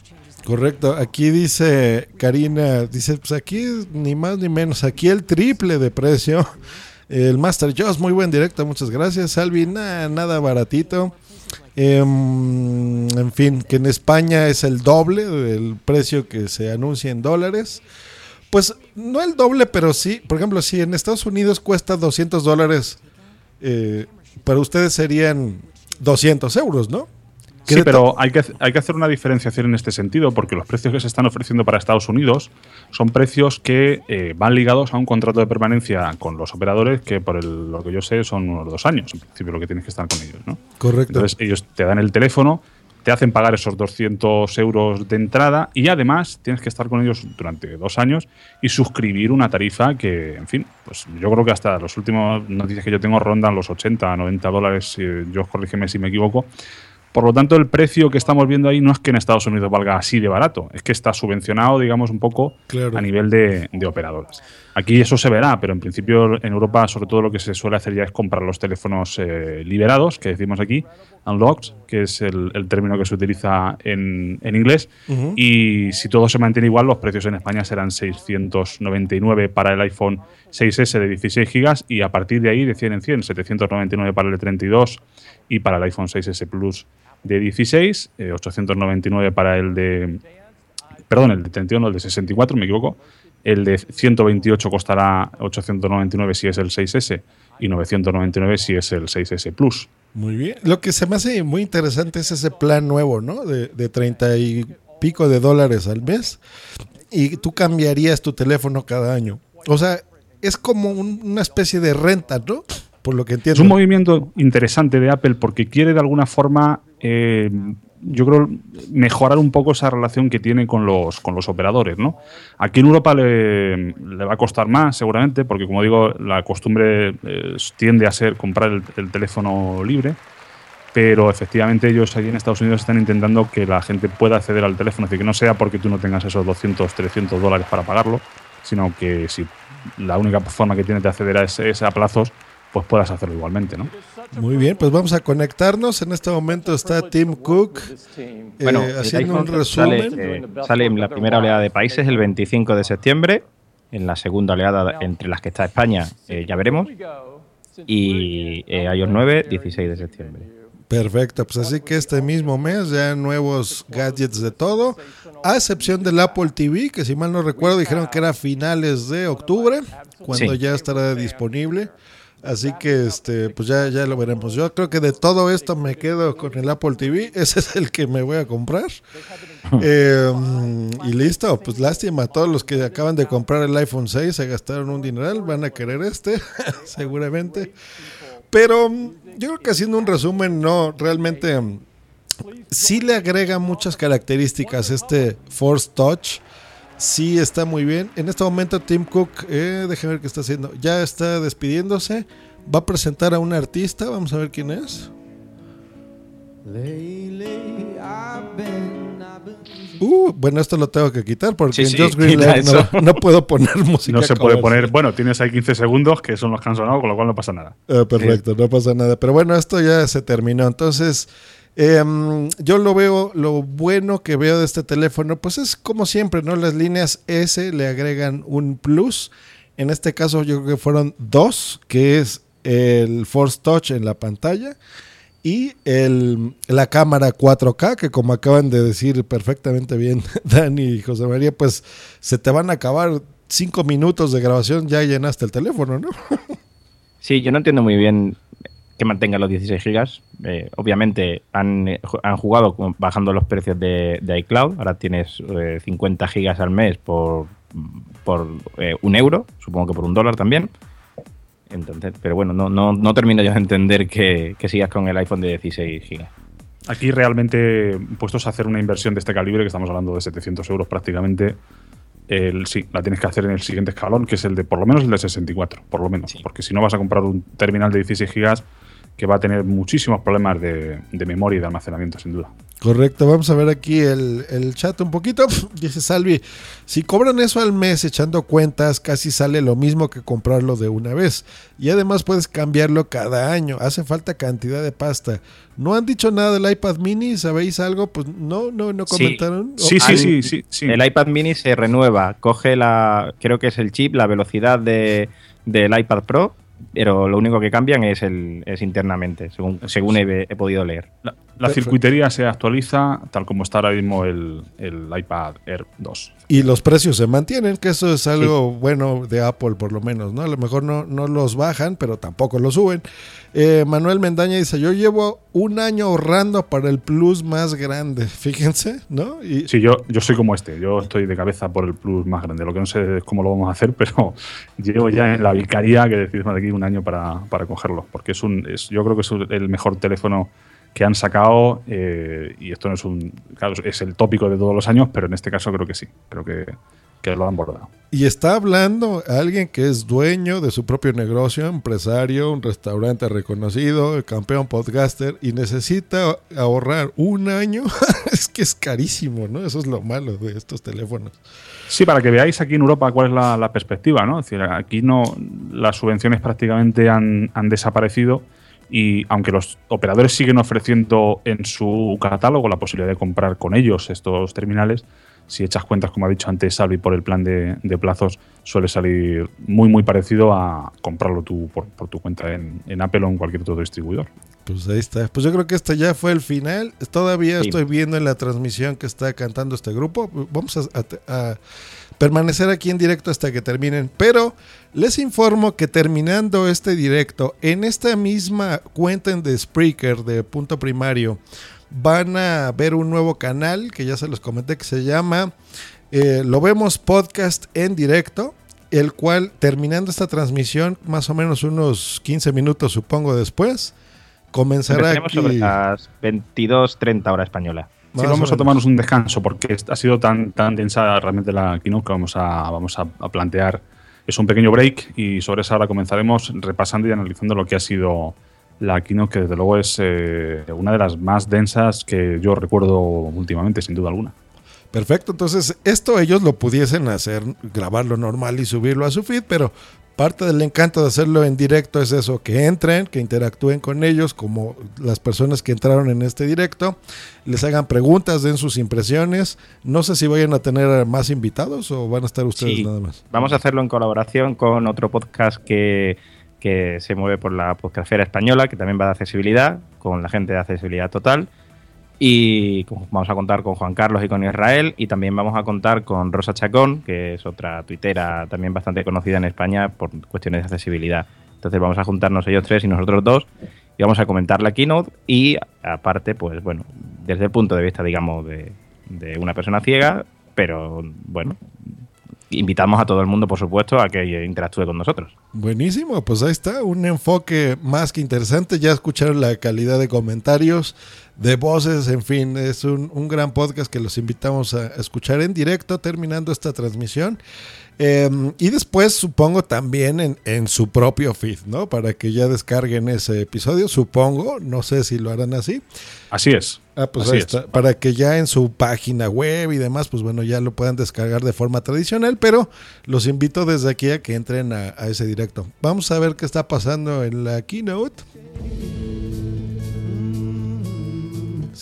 Correcto, aquí dice Karina, dice, pues aquí ni más ni menos, aquí el triple de precio. El Master Joss, muy buen directo, muchas gracias. Alvin, nada, nada baratito. Em, en fin, que en España es el doble del precio que se anuncia en dólares. Pues no el doble, pero sí, por ejemplo, si en Estados Unidos cuesta 200 dólares, eh, para ustedes serían 200 euros, ¿no? Sí, ¿Qué pero hay que, hay que hacer una diferenciación en este sentido, porque los precios que se están ofreciendo para Estados Unidos son precios que eh, van ligados a un contrato de permanencia con los operadores que, por el- lo que yo sé, son unos dos años, en principio, lo que tienes que estar con ellos. ¿no? Correcto. Entonces, ellos te dan el teléfono, te hacen pagar esos 200 euros de entrada y además tienes que estar con ellos durante dos años y suscribir una tarifa que, en fin, pues yo creo que hasta los últimos noticias que yo tengo rondan los 80, 90 dólares, eh, yo corrígeme si me equivoco. Por lo tanto, el precio que estamos viendo ahí no es que en Estados Unidos valga así de barato, es que está subvencionado, digamos, un poco Claro. a nivel de, de operadoras. Aquí eso se verá, pero en principio en Europa sobre todo lo que se suele hacer ya es comprar los teléfonos eh, liberados, que decimos aquí, unlocked, que es el, el término que se utiliza en, en inglés. Y si todo se mantiene igual, los precios en España serán 699 para el iPhone 6S de 16 GB y a partir de ahí de 100 en 100, 799 para el de 32 y para el iPhone 6S Plus de 16, eh, 899 para el de perdón, el de 31, el de 64, me equivoco. El de 128 costará 899 si es el 6S y 999 si es el 6S Plus. Muy bien. Lo que se me hace muy interesante es ese plan nuevo, ¿no? De, de 30 y pico de dólares al mes. Y tú cambiarías tu teléfono cada año. O sea, es como un- una especie de renta, ¿no? Por lo que Es entiendo. un movimiento interesante de Apple porque quiere de alguna forma, eh, yo creo, mejorar un poco esa relación que tiene con los, con los operadores. ¿no? Aquí en Europa le, va a costar más, seguramente, porque como digo, la costumbre eh, tiende a ser comprar el, el teléfono libre. Pero efectivamente ellos allí en Estados Unidos están intentando que la gente pueda acceder al teléfono, es decir, que no sea porque tú no tengas esos 200, 300 dólares para pagarlo, sino que si la única forma que tienes de acceder a ese, es a plazos, pues puedas hacerlo igualmente, ¿no? Muy bien, pues vamos a conectarnos. En este momento está Tim Cook eh, Bueno, el haciendo un resumen. Sale, eh, sale en la primera oleada de países el 25 de septiembre. En la segunda oleada, entre las que está España, eh, ya veremos. Y eh, iOS 9, 16 de septiembre. Perfecto, pues así que este mismo mes ya nuevos gadgets de todo, a excepción del Apple TV, que si mal no recuerdo dijeron que era a finales de octubre, cuando Sí. ya estará disponible. Así que este, pues ya, ya lo veremos. Yo creo que de todo esto me quedo con el Apple TV. [laughs] Ese es el que me voy a comprar. [laughs] Eh, y listo, pues lástima. Todos los que acaban de comprar el iPhone 6 se gastaron un dineral, van a querer este, [laughs] seguramente. Pero mm, yo creo que haciendo un resumen, no, realmente mm, sí le agrega muchas características este Force Touch. Sí está muy bien. En este momento Tim Cook, eh, déjame ver qué está haciendo. Ya está despidiéndose. Va a presentar a un artista. Vamos a ver quién es. Uh, bueno, esto lo tengo que quitar porque Sí, en sí, Just Green no, no puedo poner música. No se puede poner. Bueno, tienes ahí 15 segundos que son los que han sonado, con lo cual no pasa nada. Ah, perfecto, no pasa nada. Pero bueno, esto ya se terminó. Entonces, em, yo lo veo, lo bueno que veo de este teléfono, pues es como siempre, ¿no? Las líneas S le agregan un plus. En este caso, yo creo que fueron dos, que es el Force Touch en la pantalla y el, la cámara 4K, que como acaban de decir perfectamente bien [laughs] Dani y José María, pues se te van a acabar cinco minutos de grabación, ya llenaste el teléfono, ¿no? [laughs] Sí, yo no entiendo muy bien que mantenga los 16 gigas. Eh, obviamente han, han jugado bajando los precios de, de iCloud. Ahora tienes eh, 50 gigas al mes por, por eh, un euro, supongo que por un dólar también. Entonces, pero bueno, no, no, no termino yo de entender que, que sigas con el iPhone de 16 gigas. Aquí realmente, puestos a hacer una inversión de este calibre, que estamos hablando de 700 euros prácticamente, el, sí, la tienes que hacer en el siguiente escalón, que es el de por lo menos el de 64, por lo menos. Porque si no vas a comprar un terminal de 16 gigas que va a tener muchísimos problemas de, de memoria y de almacenamiento, sin duda. Correcto, vamos a ver aquí el, el chat un poquito. [laughs] Dice Salvi, si cobran eso al mes echando cuentas, casi sale lo mismo que comprarlo de una vez. Y además puedes cambiarlo cada año. Hace falta cantidad de pasta. ¿No han dicho nada del iPad mini? ¿Sabéis algo? Pues no, no, no comentaron. Sí, ¿O- sí, Ah, sí, El iPad mini se renueva, coge la, creo que es el chip, la velocidad de, del iPad Pro, pero lo único que cambian es, el, es internamente, según, según he, he podido leer. La, la circuitería se actualiza tal como está ahora mismo el, el iPad Air 2. Y los precios se mantienen, que eso es algo bueno de Apple por lo menos, ¿no? A lo mejor no, no los bajan, pero tampoco los suben. Eh, Manuel Mendaña dice, yo llevo un año ahorrando para el plus más grande, [laughs] fíjense, ¿no? Y Sí, yo, yo soy como este. Yo estoy de cabeza por el plus más grande. Lo que no sé es cómo lo vamos a hacer, [laughs] pero llevo ya en la vicaría que decidimos de aquí un año para, para cogerlo. Porque es un, es, yo creo que es el mejor teléfono que han sacado. eh, y esto no es un. Claro, es el tópico de todos los años, pero en este caso creo que sí. Creo que, que lo han bordado. Y está hablando alguien que es dueño de su propio negocio, empresario, un restaurante reconocido, campeón podcaster, y necesita ahorrar un año. [laughs] es que es carísimo, ¿no? Eso es lo malo de estos teléfonos. Sí, para que veáis aquí en Europa cuál es la, la perspectiva, ¿no? Es decir, aquí no las subvenciones prácticamente han, han desaparecido y aunque los operadores siguen ofreciendo en su catálogo la posibilidad de comprar con ellos estos terminales, si echas cuentas, como ha dicho antes Salvi, por el plan de, de plazos, suele salir muy, muy parecido a comprarlo tú por, por tu cuenta en, en Apple o en cualquier otro distribuidor. Pues ahí está. Pues yo creo que este ya fue el final. Todavía Sí. estoy viendo en la transmisión que está cantando este grupo. Vamos a, a- a permanecer aquí en directo hasta que terminen. Pero les informo que terminando este directo, en esta misma cuenta de Spreaker de Punto Primario, van a ver un nuevo canal que ya se los comenté que se llama eh, Lo Vemos Podcast en directo el cual terminando esta transmisión, más o menos unos 15 minutos supongo después, comenzará aquí. sobre las 22.30 hora española. Sí, vamos a tomarnos un descanso porque ha sido tan, tan densa realmente la keynote que vamos a, vamos a, a plantear. Es un pequeño break y sobre esa hora comenzaremos repasando y analizando lo que ha sido la keynote, que desde luego es eh, una de las más densas que yo recuerdo últimamente, sin duda alguna. Perfecto, entonces esto ellos lo pudiesen hacer, grabarlo normal y subirlo a su feed, pero parte del encanto de hacerlo en directo es eso, que entren, que interactúen con ellos, como las personas que entraron en este directo, les hagan preguntas, den sus impresiones. No sé si vayan a tener más invitados o van a estar ustedes Sí. nada más. Vamos a hacerlo en colaboración con otro podcast que, que se mueve por la podcastfera española, que también va de accesibilidad, con la gente de accesibilidad total. Y con- vamos a contar con Juan Carlos y con Israel. Y también vamos a contar con Rosa Chacón, que es otra tuitera también bastante conocida en España por cuestiones de accesibilidad. Entonces vamos a juntarnos ellos tres y nosotros dos y vamos a comentar la keynote. Y aparte, pues bueno, desde el punto de vista, digamos, de, de una persona ciega, pero bueno, invitamos a todo el mundo, por supuesto, a que interactúe con nosotros. Buenísimo, pues ahí está, un enfoque más que interesante. Ya escucharon la calidad de comentarios de voces, en fin, es un, un gran podcast que los invitamos a escuchar en directo terminando esta transmisión. Eh, y después supongo también en, en, su propio feed, ¿no? Para que ya descarguen ese episodio, supongo, no sé si lo harán así. Así es. Ah, pues ahí está. Para que ya en su página web y demás, pues bueno, ya lo puedan descargar de forma tradicional, pero los invito desde aquí a que entren a, a ese directo. Vamos a ver qué está pasando en la keynote.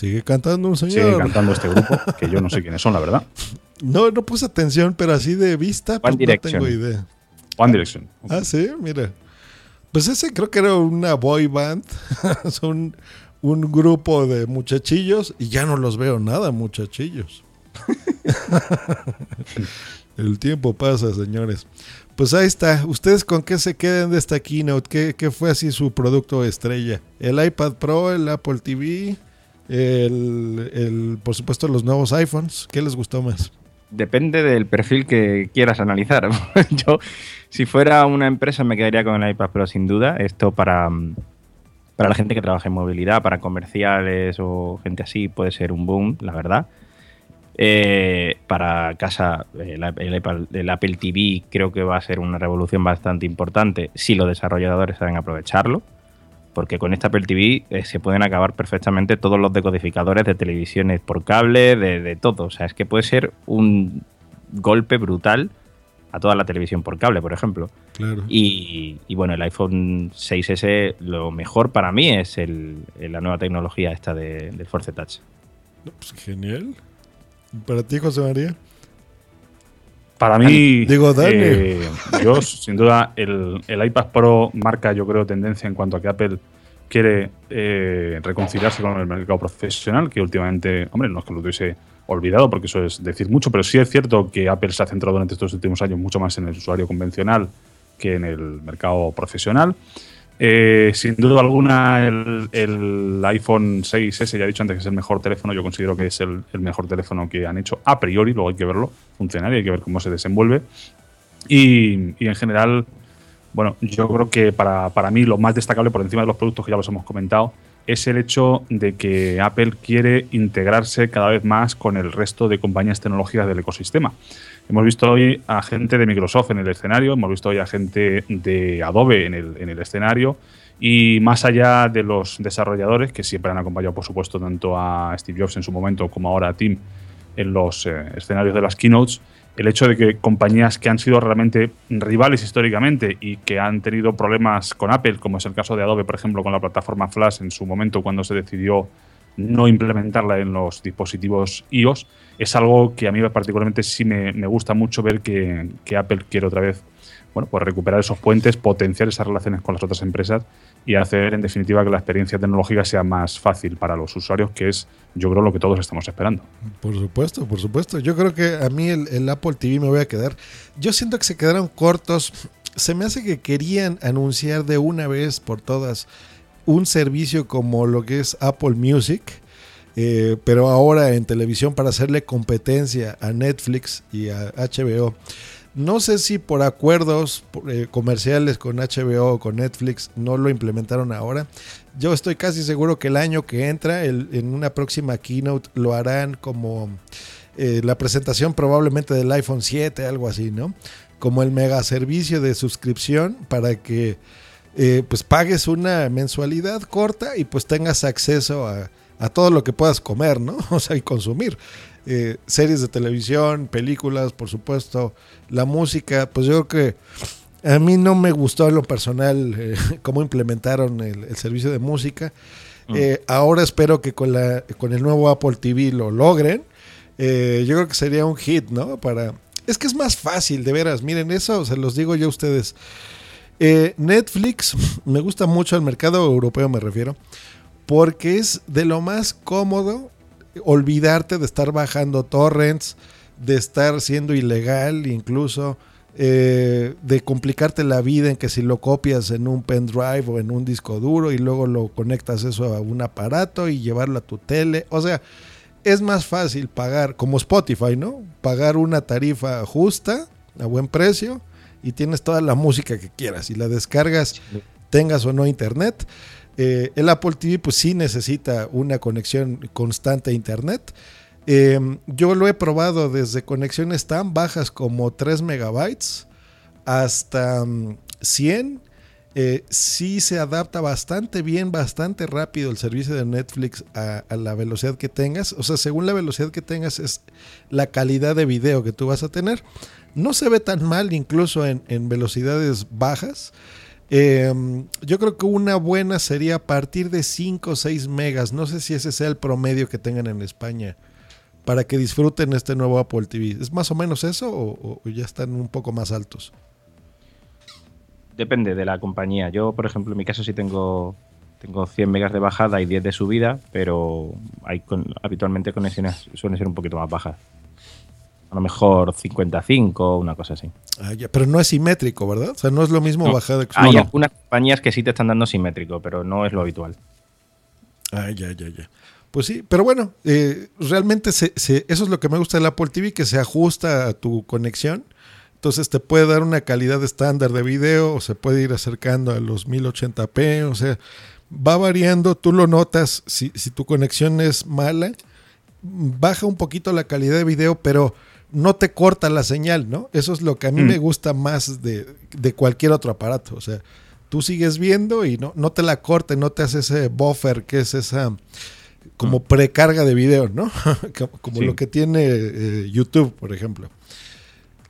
Sigue cantando un señor. Sigue cantando este grupo, que yo no sé [laughs] quiénes son, la verdad. No, no puse atención, pero así de vista, pues no tengo idea. One Direction. Ah, sí, mira. Pues ese creo que era una boy band. [laughs] Son un grupo de muchachillos y ya no los veo nada, muchachillos. [laughs] El tiempo pasa, señores. Pues ahí está. ¿Ustedes con qué se quedan de esta keynote? ¿Qué, qué fue así su producto estrella? ¿El iPad Pro, el Apple TV? El, el, por supuesto, los nuevos iPhones. ¿Qué les gustó más? Depende del perfil que quieras analizar. [laughs] Yo, si fuera una empresa, me quedaría con el iPad Pro sin duda. Esto para, para la gente que trabaja en movilidad, para comerciales o gente así, puede ser un boom, la verdad. Eh, para casa, el, el, el, Apple TV creo que va a ser una revolución bastante importante si los desarrolladores saben aprovecharlo porque con esta Apple TV eh, se pueden acabar perfectamente todos los decodificadores de televisiones por cable, de, de, todo. O sea, es que puede ser un golpe brutal a toda la televisión por cable, por ejemplo. Claro. Y, y, bueno, el iPhone 6S, lo mejor para mí es el, la nueva tecnología esta de, del Force Touch. Pues genial. ¿Para ti, José María? Para mí, digo. Eh, yo, sin duda, el, el, iPad Pro marca, yo creo, tendencia en cuanto a que Apple quiere eh, reconciliarse con el mercado profesional, que últimamente, hombre, no es que lo tuviese olvidado, porque eso es decir mucho, pero sí es cierto que Apple se ha centrado durante estos últimos años mucho más en el usuario convencional que en el mercado profesional. Eh, sin duda alguna, el, iPhone 6S, ya he dicho antes que es el mejor teléfono, yo considero que es el, el, mejor teléfono que han hecho a priori, luego hay que verlo funcionar y hay que ver cómo se desenvuelve. Y, y en general, bueno, yo creo que para, para, mí lo más destacable por encima de los productos que ya los hemos comentado es el hecho de que Apple quiere integrarse cada vez más con el resto de compañías tecnológicas del ecosistema. Hemos visto hoy a gente de Microsoft en el escenario, hemos visto hoy a gente de Adobe en el, en el escenario y más allá de los desarrolladores, que siempre han acompañado, por supuesto, tanto a Steve Jobs en su momento como ahora a Tim en los eh, escenarios de las keynotes, el hecho de que compañías que han sido realmente rivales históricamente y que han tenido problemas con Apple, como es el caso de Adobe, por ejemplo, con la plataforma Flash en su momento cuando se decidió no implementarla en los dispositivos iOS, es algo que a mí particularmente sí me, gusta mucho ver que, que, Apple quiere otra vez bueno, pues recuperar esos puentes, potenciar esas relaciones con las otras empresas y hacer en definitiva que la experiencia tecnológica sea más fácil para los usuarios, que es yo creo lo que todos estamos esperando. Por supuesto, por supuesto. Yo creo que a mí el, Apple TV me voy a quedar. Yo siento que se quedaron cortos. Se me hace que querían anunciar de una vez por todas un servicio como lo que es Apple Music, eh, pero ahora en televisión para hacerle competencia a Netflix y a HBO. No sé si por acuerdos eh, comerciales con HBO o con Netflix no lo implementaron ahora. Yo estoy casi seguro que el año que entra, en una próxima keynote, lo harán como eh, la presentación probablemente del iPhone 7, algo así, ¿no? Como el mega servicio de suscripción para que eh, pues pagues una mensualidad corta y pues tengas acceso a, a todo lo que puedas comer, ¿no? [laughs] O sea, y consumir. Eh, series de televisión, películas, por supuesto, la música, pues yo creo que a mí no me gustó en lo personal eh, [laughs] cómo implementaron el, el, servicio de música. Mm. Eh, ahora espero que con, la, con el nuevo Apple TV lo logren. yo creo que sería un hit, ¿no? Para... Es que es más fácil, de veras. Miren, eso se los digo yo a ustedes. Netflix, [laughs] me gusta mucho el mercado europeo, me refiero porque es de lo más cómodo olvidarte de estar bajando torrents, de estar siendo ilegal incluso, eh, de complicarte la vida en que si lo copias en un pendrive o en un disco duro y luego lo conectas eso a un aparato y llevarlo a tu tele, o sea, es más fácil pagar, como Spotify, ¿no? Pagar una tarifa justa, a buen precio, y tienes toda la música que quieras y la descargas, tengas o no internet. Eh, el Apple TV pues sí necesita una conexión constante a Internet. Eh, yo lo he probado desde conexiones tan bajas como 3 megabytes hasta mm, 100. Eh, sí se adapta bastante bien, bastante rápido el servicio de Netflix a, la velocidad que tengas. O sea, según la velocidad que tengas es la calidad de video que tú vas a tener. No se ve tan mal incluso en velocidades bajas. Eh, yo creo que una buena sería a partir de 5 o 6 megas. No sé si ese sea el promedio que tengan en España para que disfruten este nuevo Apple TV. ¿Es más o menos eso o, o ya están un poco más altos? Depende de la compañía. Yo, por ejemplo, en mi caso sí tengo, tengo 100 megas de bajada y 10 de subida, pero hay con- habitualmente conexiones suelen ser un poquito más bajas. A lo mejor 55, una cosa así. Ah, ya, pero no es simétrico, ¿verdad? O sea, no es lo mismo No. bajada que Hay subida. algunas compañías que sí te están dando simétrico, pero no es lo habitual. Ah, ya, ya, ya. Pues sí, pero bueno, eh, realmente se- se- eso es lo que me gusta del Apple TV, que se ajusta a tu conexión. Entonces te puede dar una calidad estándar de video o se puede ir acercando a los 1080p, o sea, va variando, tú lo notas, si, si tu conexión es mala, baja un poquito la calidad de video, pero no te corta la señal, ¿no? Eso es lo que a mí Mm. me gusta más de, de cualquier otro aparato, o sea, tú sigues viendo y no, no te la corte, no te hace ese buffer que es esa como precarga de video, ¿no? [laughs] como como Sí. lo que tiene eh, YouTube, por ejemplo.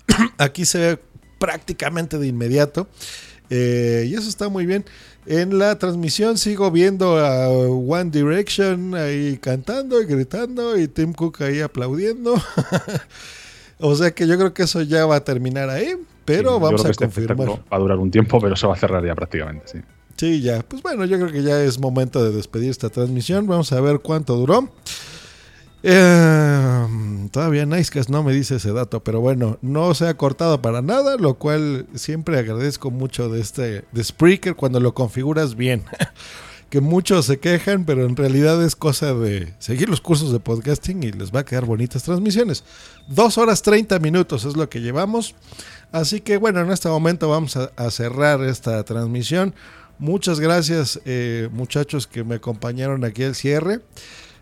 [clears throat] Aquí se ve prácticamente de inmediato. eh, y eso está muy bien. En la transmisión sigo viendo a One Direction ahí cantando y gritando y Tim Cook ahí aplaudiendo. [laughs] o sea que yo creo que eso ya va a terminar ahí, pero Sí, vamos a este confirmar. Va a durar un tiempo, pero se va a cerrar ya prácticamente, sí. Sí, ya. Pues bueno, yo creo que ya es momento de despedir esta transmisión. Vamos a ver cuánto duró. Eh, todavía Nicecast no me dice ese dato, pero bueno, no se ha cortado para nada, lo cual siempre agradezco mucho de este de Spreaker cuando lo configuras bien. [laughs] que muchos se quejan, pero en realidad es cosa de seguir los cursos de podcasting y les va a quedar bonitas transmisiones. Dos horas 30 minutos es lo que llevamos. Así que bueno, en este momento vamos a, a cerrar esta transmisión. Muchas gracias eh, muchachos que me acompañaron aquí al cierre.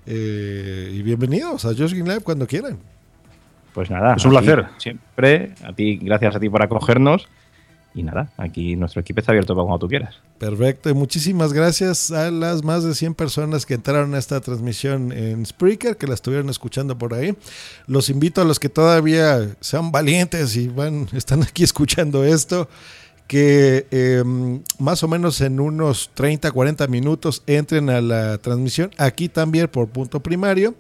Eh, y bienvenidos a Green Live cuando quieran. Pues nada. Es un placer. Siempre, a ti, gracias a ti por acogernos. Y nada, aquí nuestro equipo está abierto para cuando tú quieras. Perfecto, y muchísimas gracias a las más de 100 personas que entraron a esta transmisión en Spreaker, que la estuvieron escuchando por ahí. Los invito a los que todavía sean valientes y van, [laughs] están aquí escuchando esto, que eh, más o menos en unos 30, 40 minutos entren a la transmisión, aquí también por punto primario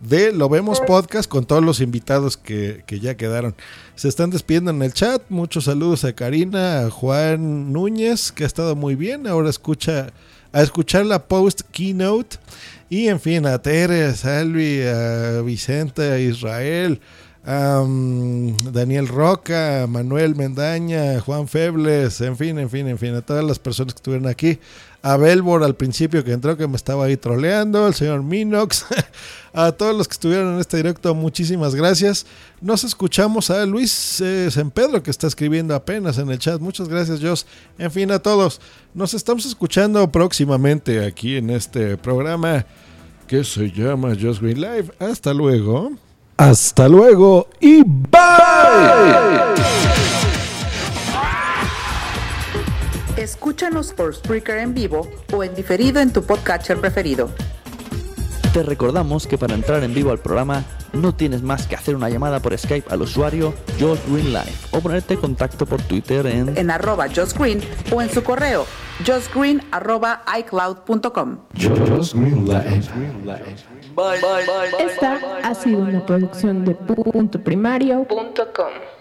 de Lo Vemos Podcast con todos los invitados que, que ya quedaron. Se están despidiendo en el chat. Muchos saludos a Karina, a Juan Núñez, que ha estado muy bien. Ahora escucha a escuchar la post keynote. Y en fin, a Tere, a Salvi, a Vicente, a Israel, a um, Daniel Roca, a Manuel Mendaña, a Juan Febles, en fin, en fin, en fin, a todas las personas que estuvieron aquí. A Belbor al principio que entró que me estaba ahí troleando, al señor Minox, [laughs] a todos los que estuvieron en este directo, muchísimas gracias. Nos escuchamos a Luis eh, San Pedro que está escribiendo apenas en el chat. Muchas gracias, Jos. En fin, a todos. Nos estamos escuchando próximamente aquí en este programa que se llama Just Green Live. Hasta luego. Hasta luego y bye. Escúchanos por Spreaker en vivo o en diferido en tu podcatcher preferido. Te recordamos que para entrar en vivo al programa no tienes más que hacer una llamada por Skype al usuario Josh Green Live o ponerte en contacto por Twitter en En arroba Josh Green o en su correo joshgreen arroba icloud.com. Just Green Live. Esta ha sido una producción de puntoprimario.com.